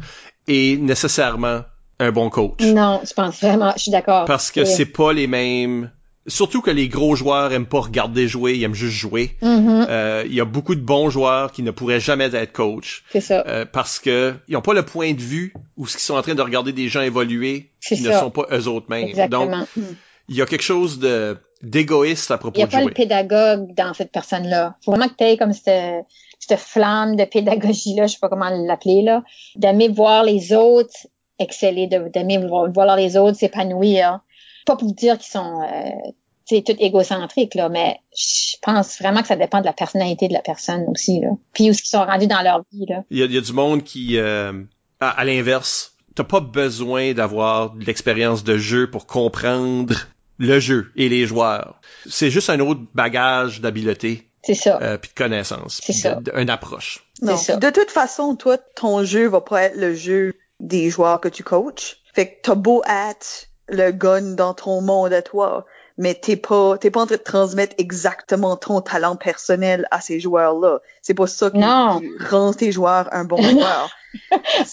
est nécessairement un bon coach. Non, je pense vraiment, je suis d'accord. Parce que c'est pas les mêmes. Surtout que les gros joueurs aiment pas regarder jouer, ils aiment juste jouer. Mhm, Euh, Il y a beaucoup de bons joueurs qui ne pourraient jamais être coach c'est ça. euh, parce que ils ont pas le point de vue ou ce qu'ils sont en train de regarder des gens évoluer qui ne ça. sont pas eux autres mêmes. Exactement. Donc il y a quelque chose de d'égoïste à Il propos n'y a de pas jouer. le pédagogue dans cette personne-là. Faut vraiment que tu aies comme cette, cette flamme de pédagogie-là, je sais pas comment l'appeler, là, d'aimer voir les autres exceller, de- d'aimer voir, voir les autres s'épanouir. Pas pour dire qu'ils sont euh, tu sais, tout égocentriques, là, mais je pense vraiment que ça dépend de la personnalité de la personne aussi. Là. Puis où ils sont rendus dans leur vie. Là. Il y a, il y a du monde qui, euh, à, à l'inverse, t'as pas besoin d'avoir de l'expérience de jeu pour comprendre le jeu et les joueurs. C'est juste un autre bagage d'habileté C'est ça. euh, puis de connaissances, C'est ça. une approche. Non. ça. De toute façon, toi, ton jeu va pas être le jeu des joueurs que tu coaches. Fait que t'as beau être le gun dans ton monde à toi, mais t'es pas, t'es pas en train de transmettre exactement ton talent personnel à ces joueurs-là. C'est pas ça qui, rend tes joueurs un bon joueur.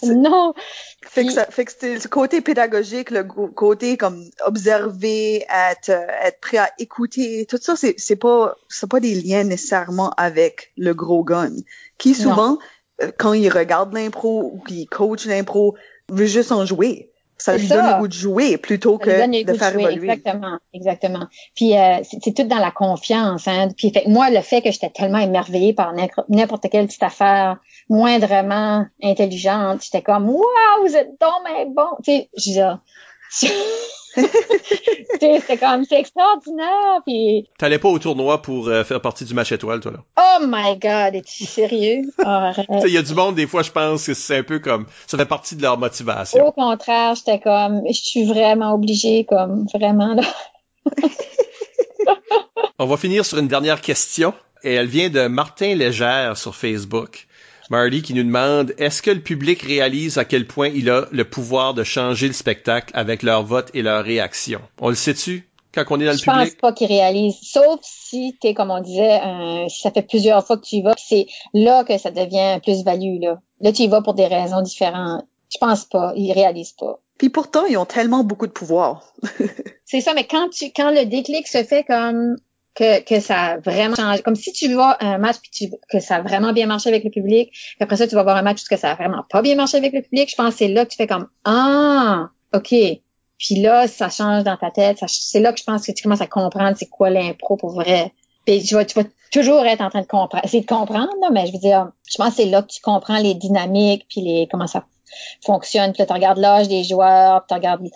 Non. Fait que ça, fait que c'est le côté pédagogique, le côté comme observer, être, être prêt à écouter, tout ça, c'est, c'est pas, c'est pas des liens nécessairement avec le gros gun. Qui souvent, euh, quand il regarde l'impro ou qu'il coach l'impro, veut juste en jouer. Ça lui donne le goût de jouer plutôt Ça lui donne que le de faire jouer. évoluer. Exactement, exactement. Puis euh, c'est tout dans la confiance. Hein. Puis fait, moi, le fait que j'étais tellement émerveillée par n'importe- quelle petite affaire moindrement intelligente, j'étais comme Waouh, vous êtes donc bon. Tu sais, je c'était comme c'est extraordinaire. Puis T'allais pas au tournoi pour euh, faire partie du match étoile, toi, là? oh my God, es-tu sérieux? Arrête. Il y a du monde, des fois, je pense que c'est un peu comme... Ça fait partie de leur motivation. Au contraire, j'étais comme, je suis vraiment obligée, comme vraiment là. On va finir sur une dernière question. Et elle vient de Martin Légère sur Facebook. Marty qui nous demande est-ce que le public réalise à quel point il a le pouvoir de changer le spectacle avec leur vote et leur réaction? On le sait-tu quand on est dans le Je pense public? pas qu'ils réalisent, sauf si t'es, comme on disait, un- si ça fait plusieurs fois que tu y vas, c'est là que ça devient plus-value, là. Là, tu y vas pour des raisons différentes. Je pense pas, ils réalisent pas. Puis pourtant, ils ont tellement beaucoup de pouvoir. C'est ça, mais quand tu, quand le déclic se fait comme que, que ça a vraiment changé, comme si tu vois un match puis tu, que ça a vraiment bien marché avec le public, puis après ça, tu vas voir un match où que ça a vraiment pas bien marché avec le public, je pense que c'est là que tu fais comme, ah, ok. Puis là, ça change dans ta tête. C'est là que je pense que tu commences à comprendre c'est quoi l'impro pour vrai. Puis tu vas, tu vas toujours être en train de comprendre, essayer de comprendre, là, mais je veux dire, je pense que c'est là que tu comprends les dynamiques puis les comment ça fonctionne. Puis là, tu regardes l'âge des joueurs, puis tu regardes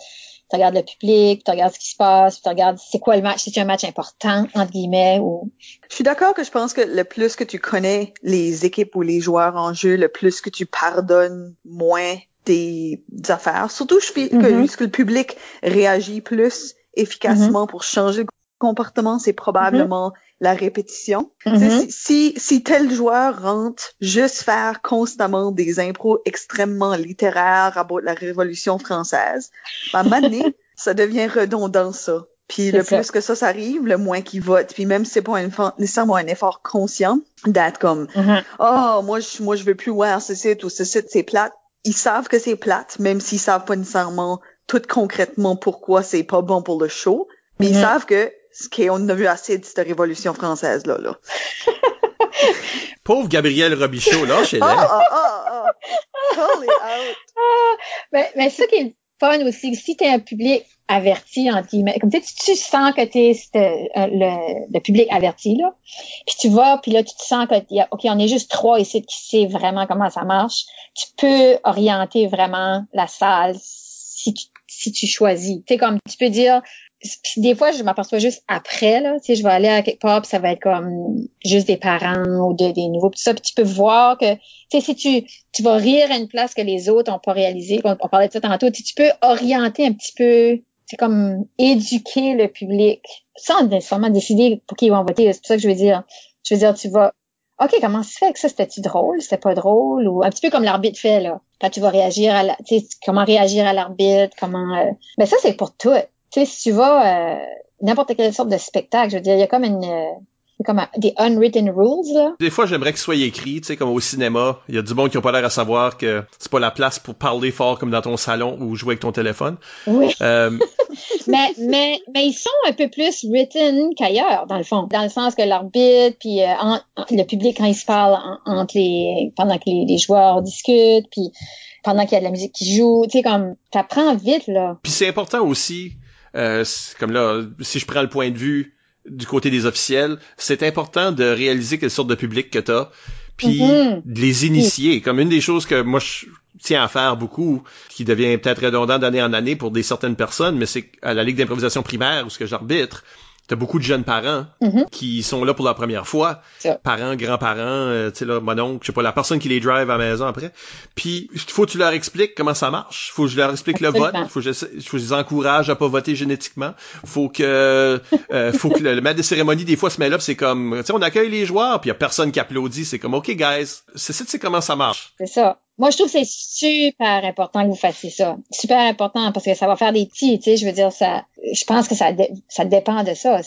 tu regardes le public, tu regardes ce qui se passe, puis tu regardes c'est quoi le match, c'est un match important entre guillemets ou Je suis d'accord que je pense que le plus que tu connais les équipes ou les joueurs en jeu, le plus que tu pardonnes moins des affaires. Surtout, je fais que, Mhm. que le public réagit plus efficacement pour changer le comportement, c'est probablement la répétition. Mhm. Si, si, tel joueur rentre juste faire constamment des impros extrêmement littéraires à propos de la Révolution française, ben, donné, ça devient redondant, ça. Puis le ça. plus que ça, ça arrive, le moins qu'ils votent. Puis même si c'est pas nécessairement un effort conscient d'être comme. Oh, moi je moi je veux plus voir ce site ou ce site c'est plate. Ils savent que c'est plate, même s'ils savent pas nécessairement tout concrètement pourquoi c'est pas bon pour le show. Mais ils savent que ce qu'on a vu assez de cette révolution française là là. Pauvre Gabriel Robichaud, là, chez Oh oh oh oh. Call it out. Mais, mais ça qui est le fun aussi, si tu es un public averti, entre guillemets, comme tu, sais, tu, tu sens que tu es le, le public averti, là, puis tu vas, puis là, tu te sens que, y a, OK, on est juste trois ici qui sait vraiment comment ça marche, tu peux orienter vraiment la salle si tu, si tu choisis. Tu sais, comme tu peux dire, des fois, je m'aperçois juste après, là, tu je vais aller à quelque part, puis ça va être comme juste des parents ou de, des nouveaux, tout ça, puis tu peux voir que, tu sais, si tu, tu vas rire à une place que les autres ont pas réalisé, on, on parlait de ça tantôt, tu, peux orienter un petit peu, c'est comme éduquer le public, sans nécessairement décider pour qui ils vont voter, c'est pour ça que je veux dire, je veux dire, tu vas, OK, comment se fait que ça, c'était-tu drôle, c'était pas drôle, ou un petit peu comme l'arbitre fait, là, quand tu vas réagir à la, tu sais, comment réagir à l'arbitre, comment, euh, mais ça, c'est pour tout. Tu sais, si tu vas, euh, n'importe quelle sorte de spectacle, je veux dire, il y a comme une, euh, comme un- des unwritten rules, là. Des fois, j'aimerais qu'il soit écrit, tu sais, comme au cinéma. Il y a du monde qui ont pas l'air à savoir que c'est pas la place pour parler fort comme dans ton salon ou jouer avec ton téléphone. Oui. Euh, mais, mais, mais ils sont un peu plus written qu'ailleurs, dans le fond. Dans le sens que l'arbitre, puis euh, en- en- le public, quand il se parle en- entre les, pendant que les, les joueurs discutent, puis pendant qu'il y a de la musique qui joue, tu sais, comme, t'apprends vite, là. Puis c'est important aussi, euh, comme là, si je prends le point de vue du côté des officiels, c'est important de réaliser quelle sorte de public que t'as, puis Mhm. de les initier. Comme une des choses que moi je tiens à faire beaucoup, qui devient peut-être redondant d'année en année pour des certaines personnes, mais c'est à la Ligue d'improvisation primaire où ce que j'arbitre, t'as beaucoup de jeunes parents Mhm. qui sont là pour la première fois, parents, grands-parents, euh, tu sais là, mon oncle, je sais pas, la personne qui les drive à la maison après. Puis faut que tu leur expliques comment ça marche. Faut que je leur explique le vote. Faut que, je, faut que je les encourage à pas voter génétiquement. Faut que euh, faut que le, le maître de cérémonie des fois se met là, c'est comme, tu sais, on accueille les joueurs, puis y a personne qui applaudit. C'est comme, ok guys, c'est ça, tu sais comment ça marche. C'est ça. Moi, je trouve que c'est super important que vous fassiez ça. Super important parce que ça va faire des petits, tu sais, je veux dire, ça, je pense que ça, ça dépend de ça.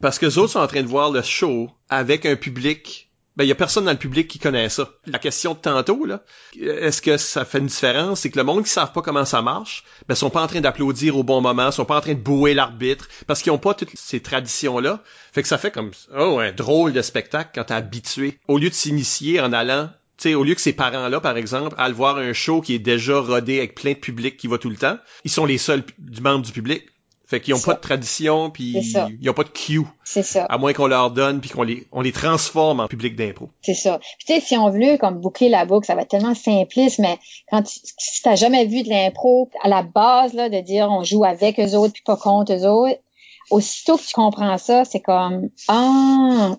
Parce que les autres sont en train de voir le show avec un public. Ben, il y a personne dans le public qui connaît ça. La question de tantôt, là, est-ce que ça fait une différence? C'est que le monde qui savent pas comment ça marche, ben, sont pas en train d'applaudir au bon moment, sont pas en train de bouer l'arbitre, parce qu'ils ont pas toutes ces traditions-là. Fait que ça fait comme, oh, un drôle de spectacle quand t'es habitué. Au lieu de s'initier en allant sais, au lieu que ces parents-là, par exemple, aillent voir un show qui est déjà rodé avec plein de public qui va tout le temps, ils sont les seuls du membre du public. Fait qu'ils ont pas de tradition, puis ils ont pas de cue. C'est ça. À moins qu'on leur donne, puis qu'on les, on les transforme en public d'impro. C'est ça. Puis tu sais, si on veut comme boucler la boucle, ça va être tellement simpliste, mais quand tu, si t'as jamais vu de l'impro, à la base, là, de dire on joue avec eux autres puis pas contre eux autres, aussitôt que tu comprends ça, c'est comme, ah,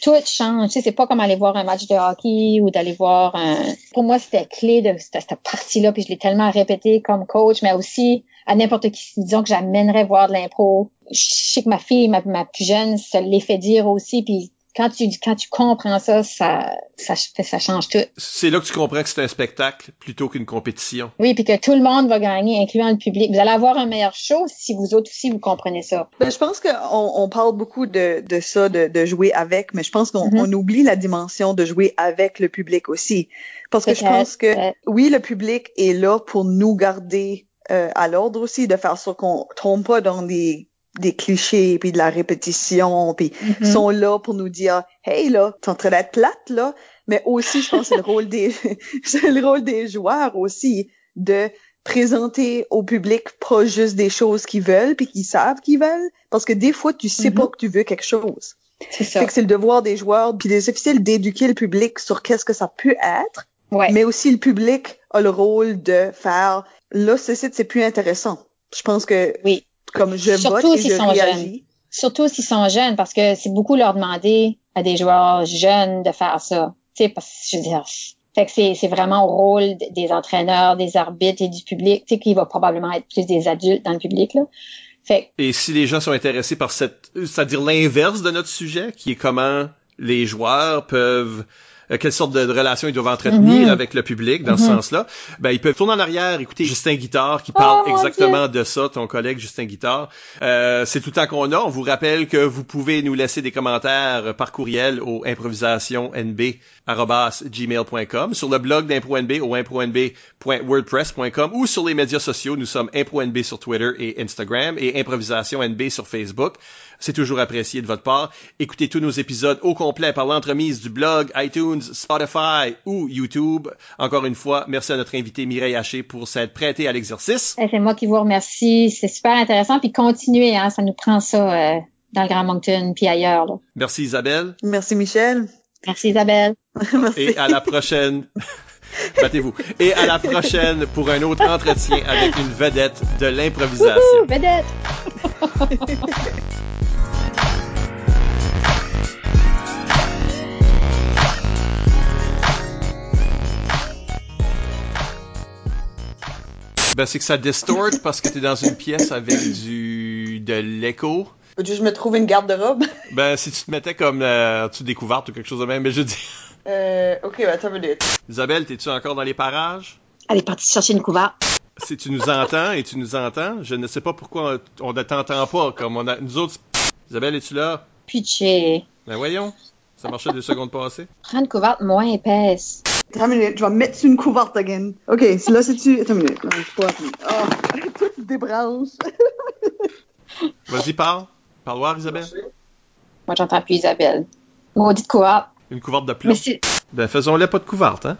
tout change. Tu sais, c'est pas comme aller voir un match de hockey ou d'aller voir un... Pour moi, c'était clé de cette, partie-là, puis je l'ai tellement répété comme coach, mais aussi à n'importe qui, disons que j'amènerais voir de l'impro. Je sais que ma fille, ma, plus jeune, ça l'est fait dire aussi, puis quand tu quand tu comprends ça, ça ça, ça change tout. C'est là que tu comprends que c'est un spectacle plutôt qu'une compétition. Oui, puis que tout le monde va gagner, incluant le public. Vous allez avoir un meilleur show si vous autres aussi vous comprenez ça. Ben, je pense qu'on on parle beaucoup de, de ça, de, de jouer avec, mais je pense qu'on mm-hmm. on oublie la dimension de jouer avec le public aussi. Parce que je pense que oui, le public est là pour nous garder euh, à l'ordre aussi, de faire ça qu'on tombe pas dans des des clichés puis de la répétition puis mm-hmm. sont là pour nous dire hey là t'es en train d'être plate là. Mais aussi je pense c'est le rôle des c'est le rôle des joueurs aussi de présenter au public pas juste des choses qu'ils veulent puis qu'ils savent qu'ils veulent parce que des fois tu sais pas mm-hmm. que tu veux quelque chose. C'est ça. C'est le devoir des joueurs puis des officiels d'éduquer le public sur qu'est-ce que ça peut être mais aussi le public a le rôle de faire là ce site c'est plus intéressant. Je pense que oui comme je Surtout vote et je réagis. Jeunes. Surtout s'ils sont jeunes, parce que c'est beaucoup leur demander à des joueurs jeunes de faire ça. Tu sais, parce que je veux dire, fait que c'est vraiment au rôle des entraîneurs, des arbitres et du public, tu sais, qui va probablement être plus des adultes dans le public, là. Fait Et si les gens sont intéressés par cette, c'est-à-dire l'inverse de notre sujet, qui est comment les joueurs peuvent euh, quelle sorte de, relation ils doivent entretenir mhm. avec le public dans ce mhm. sens-là, ben ils peuvent tourner en arrière, écouter Justin Guitard qui parle oh, exactement de ça, ton collègue Justin Guitard. Euh, c'est tout le temps qu'on a. On vous rappelle que vous pouvez nous laisser des commentaires par courriel au improvisationnb@gmail.com, sur le blog d'ImproNB au impronb.wordpress.com ou sur les médias sociaux. Nous sommes ImproNB sur Twitter et Instagram et Improvisation NB sur Facebook. C'est toujours apprécié de votre part. Écoutez tous nos épisodes au complet par l'entremise du blog, iTunes, Spotify ou YouTube. Encore une fois, merci à notre invité Mireille Haché pour s'être prêtée à l'exercice. Eh, c'est moi qui vous remercie. C'est super intéressant. Puis continuez, hein, ça nous prend ça euh, dans le Grand Moncton puis ailleurs. Merci Isabelle. Merci Michel. Merci Isabelle. merci. Et à la prochaine. Battez-vous. Et à la prochaine pour un autre entretien avec une vedette de l'improvisation. Vedette! Ben, c'est que ça distort parce que t'es dans une pièce avec du de l'écho. Faut juste me trouver une garde-robe. ben, si tu te mettais comme euh, tu découverte ou quelque chose de même, mais je dis. Euh, ok, ben, attends une minute. Isabelle, t'es-tu encore dans les parages? Elle est partie chercher une couverte. Si tu nous entends et tu nous entends, je ne sais pas pourquoi on, ne t'entend pas comme on a. Nous autres. Isabelle, es-tu là? Pitché. Ben voyons. Ça marchait deux secondes passées. Prends une couverte moins épaisse. Attends une minute, je vais mettre sur une couverte again. Ok, là c'est-tu. Attends une minute. Non, pas Oh, tout débranche. Vas-y, parle. Parle voir, Isabelle. Moi, j'entends plus Isabelle. Maudite couverte. Une couverte de plomb. Ben, faisons-le pas de couverte, hein.